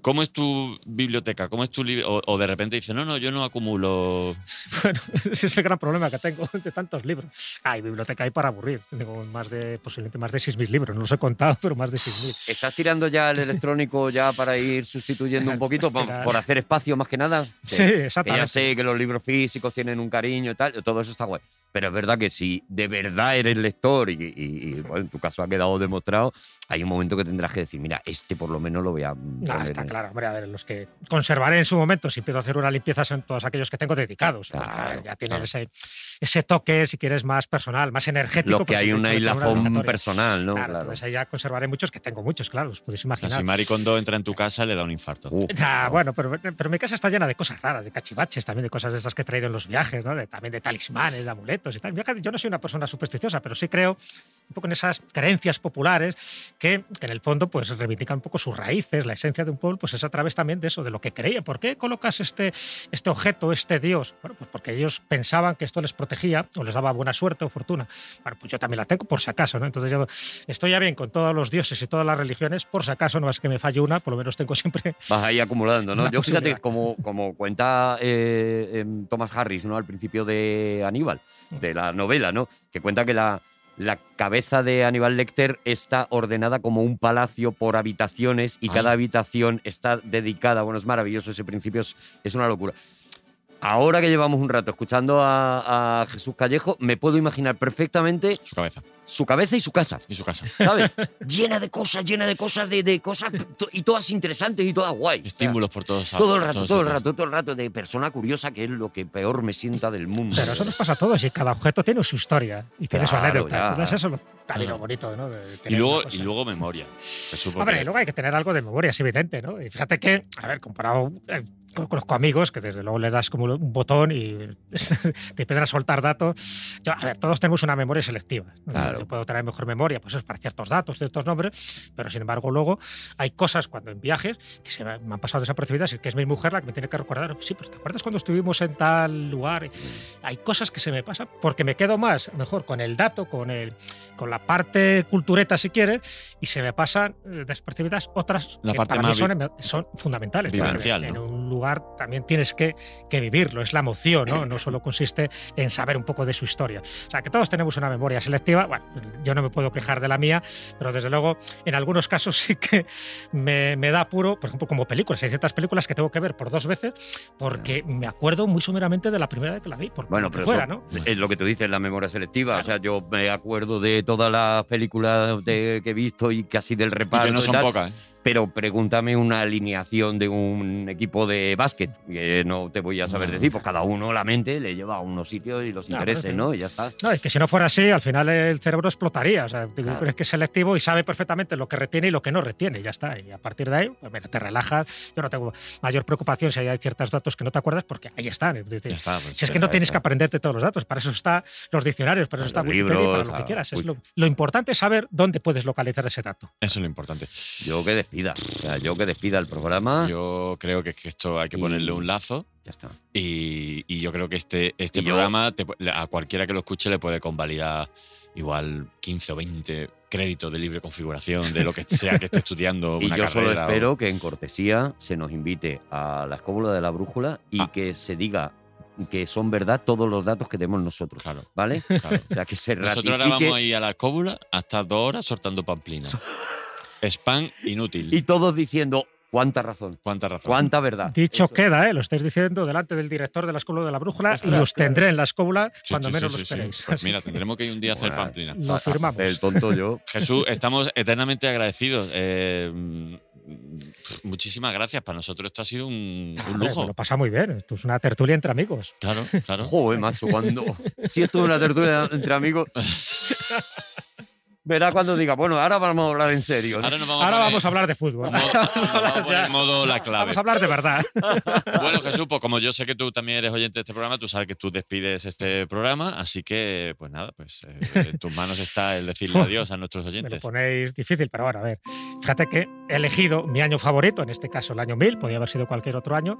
¿cómo es tu biblioteca? ¿Cómo es tu o, o de repente dice, no, no, yo no acumulo. <laughs> Bueno, ese es el gran problema que tengo <laughs> de tantos libros. Hay biblioteca ahí para aburrir. Tengo más de, posiblemente más de 6.000 libros. No los he contado, <laughs> pero más de 6.000. ¿Estás tirando ya el electrónico ya para ir sustituyendo un poquito, por, por hacer espacio más que nada? Sí, Que ya exactamente. sé que los libros físicos tienen un cariño y tal, todo eso está guay. Pero es verdad que si de verdad eres lector y, y- y, bueno, en tu caso ha quedado demostrado, hay un momento que tendrás que decir, mira, este por lo menos lo voy a No, poner está en- claro, hombre, a ver, los que conservaré en su momento, si empiezo a hacer una limpieza, son todos aquellos que tengo dedicados. porque, Claro, a ver, ya tienen claro. ese, ese toque, si quieres, más personal, más energético. Los que porque hay una hilazón personal, ¿no? Claro, Claro. entonces ahí ya conservaré muchos que tengo muchos, claro, os podéis O sea, imaginar. si Mari Kondo entra en tu casa, le da un infarto. Uh, Ah, bueno, pero, pero mi casa está llena de cosas raras, de cachivaches, también de cosas de esas que he traído en los viajes, ¿no? De- también de talismanes, de amuletos yo no soy una persona supersticiosa, pero sí creo un poco en esas creencias populares que, que en el fondo pues reivindican un poco sus raíces, la esencia de un pueblo, pues es a través también de eso, de lo que creía. ¿Por qué colocas este, este objeto, este dios? Bueno, pues porque ellos pensaban que esto les protegía o les daba buena suerte o fortuna. Bueno, pues yo también la tengo por si acaso, ¿no? Entonces yo estoy ya bien con todos los dioses y todas las religiones, por si acaso no es que me falle una, por lo menos tengo siempre <laughs> Vas ahí acumulando, ¿no? Yo fíjate, como, como cuenta eh, em, Thomas Harris, ¿no? Al principio de Aníbal, de la novela, ¿no? Que cuenta que la, la cabeza de Aníbal Lecter está ordenada como un palacio por habitaciones y Ah. cada habitación está dedicada. Bueno, es maravilloso ese principio, es, es una locura. Ahora que llevamos un rato escuchando a, a Jesús Callejo, me puedo imaginar perfectamente Su cabeza su cabeza y su casa. y su casa. ¿Sabes? <laughs> llena de cosas, llena de cosas, de, de cosas to- y todas interesantes y todas guay. Estímulos por todos Todo el rato, todo el rato, todo el rato de persona curiosa, que es lo que peor me sienta del mundo. Pero eso nos pasa a todos y cada objeto tiene su historia y tiene su Claro, anécdota. ya. Entonces eso es lo, también lo bonito, ¿no? Y luego, y memoria. Hombre, y luego hay que tener algo de memoria, es evidente, ¿no? Y fíjate que, a ver, comparado, eh, conozco amigos que desde luego le das como un botón y <laughs> te empiezan a soltar datos. Yo, a ver, todos tenemos una memoria selectiva. Claro. Yo puedo tener mejor memoria, pues es para ciertos datos, ciertos nombres, pero sin embargo luego hay cosas cuando en viajes que se me han pasado desapercibidas y que es mi mujer la que me tiene que recordar. Sí, pero ¿te acuerdas cuando estuvimos en tal lugar? Hay cosas que se me pasan porque me quedo más, mejor, con el dato, con, el, con la parte cultureta, si quieres, y se me pasan eh, despercibidas otras La que parte para mí son, em- son fundamentales. En un lugar también tienes que, que vivirlo, es la emoción, ¿no? No solo consiste en saber un poco de su historia. O sea, que todos tenemos una memoria selectiva. Bueno, yo no me puedo quejar de la mía, pero desde luego en algunos casos <laughs> sí que me, me da apuro, por ejemplo, como películas. Hay ciertas películas que tengo que ver por dos veces porque me acuerdo muy sumeramente de la primera vez que la vi, por Bueno, pero fuera, eso ¿no? es lo que tú dices, la memoria selectiva. O sea, yo me acuerdo de todas las películas de- que he visto y casi del y reparto. que no y son tal, pocas. ¿eh? Pero pregúntame una alineación de un equipo de básquet, que no te voy a saber No. decir, pues cada uno la mente le lleva a unos sitios y los No, intereses, ¿no? Y ya está. No, es que si no fuera así, al final el cerebro explotaría. O sea, Claro. es que es selectivo y sabe perfectamente lo que retiene y lo que no retiene, y ya está. Y a partir de ahí, pues mira, te relajas. Yo no tengo mayor preocupación si hay ciertos datos que no te acuerdas, porque ahí están. Es decir, Ya está. pues, si es que no tienes que aprenderte todos los datos, para eso están los diccionarios, para eso está Wikipedia, para lo que quieras. Es lo, lo importante es saber dónde puedes localizar ese dato. Eso es lo importante. Yo que despida. O sea, yo que despida el programa. Yo creo que, que esto hay que Y- ponerle un lazo. Ya está. Y, y yo creo que este, este Y yo- programa te a cualquiera que lo escuche le puede convalidar igual 15 o 20 créditos de libre configuración de lo que sea que esté <laughs> estudiando. Y una yo solo o- espero que en cortesía se nos invite a la escóbula de la brújula y Ah. que se diga que son verdad todos los datos que tenemos nosotros. Claro, ¿Vale? claro. O sea, que se Nosotros ahora vamos a ir a la escóbula hasta dos horas soltando pamplina. <laughs> Spam inútil. y todos diciendo cuánta razón, ¿Cuánta razón? cuánta verdad. Dicho Eso. queda, ¿eh? lo estáis diciendo delante del director de la Escuela de la Brújula y os tendré en la escuela Sí, cuando sí, menos sí, lo sí, sí. esperéis. Pues mira, tendremos que ir un día a hacer Bueno, pamplina. lo firmamos. El tonto yo. <laughs> Jesús, estamos eternamente agradecidos. Eh, muchísimas gracias. Para nosotros esto ha sido un, un Hombre, me lujo. lo pasa muy bien. Esto es una tertulia entre amigos. Claro, claro. Joder, macho, cuando. <laughs> Si esto es una tertulia entre amigos. <laughs> Verá cuando diga, bueno, ahora vamos a hablar en serio. ¿no? Ahora vamos Ahora a poner, vamos a hablar de fútbol. modo- vamos a modo la clave. Vamos a hablar de verdad. <laughs> Bueno, Jesús, pues como yo sé que tú también eres oyente de este programa, tú sabes que tú despides este programa, así que, pues nada, pues eh, en tus manos está el decirle adiós a nuestros Me lo oyentes. ponéis difícil, pero bueno, a ver. Fíjate que he elegido mi año favorito, en este caso el año 1000, podía haber sido cualquier otro año,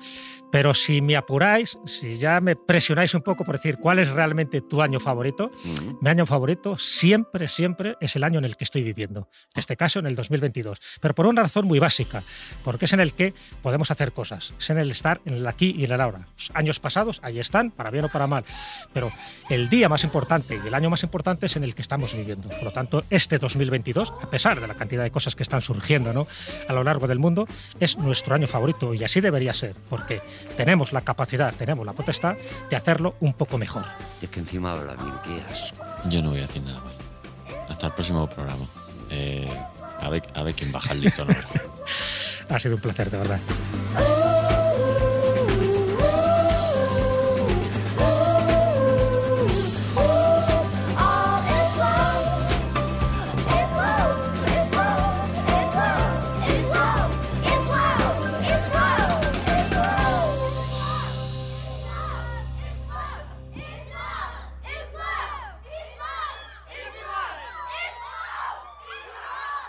pero si me apuráis, si ya me presionáis un poco por decir cuál es realmente tu año favorito, Mm. mi año favorito siempre, siempre es es el año en el que estoy viviendo. En este caso, en el 2022. Pero por una razón muy básica, porque es en el que podemos hacer cosas. Es en el estar en el aquí y en el ahora. Los años pasados, ahí están, para bien o para mal. Pero el día más importante y el año más importante es en el que estamos viviendo. Por lo tanto, este 2022, a pesar de la cantidad de cosas que están surgiendo ¿no? a lo largo del mundo, es nuestro año favorito y así debería ser, porque tenemos la capacidad, tenemos la potestad de hacerlo un poco mejor. Es que encima habla bien, qué asco. Yo no voy a decir nada más. Hasta el próximo programa. Eh, a, ver, quién baja el listón ahora. <laughs> Ha sido un placer, de verdad.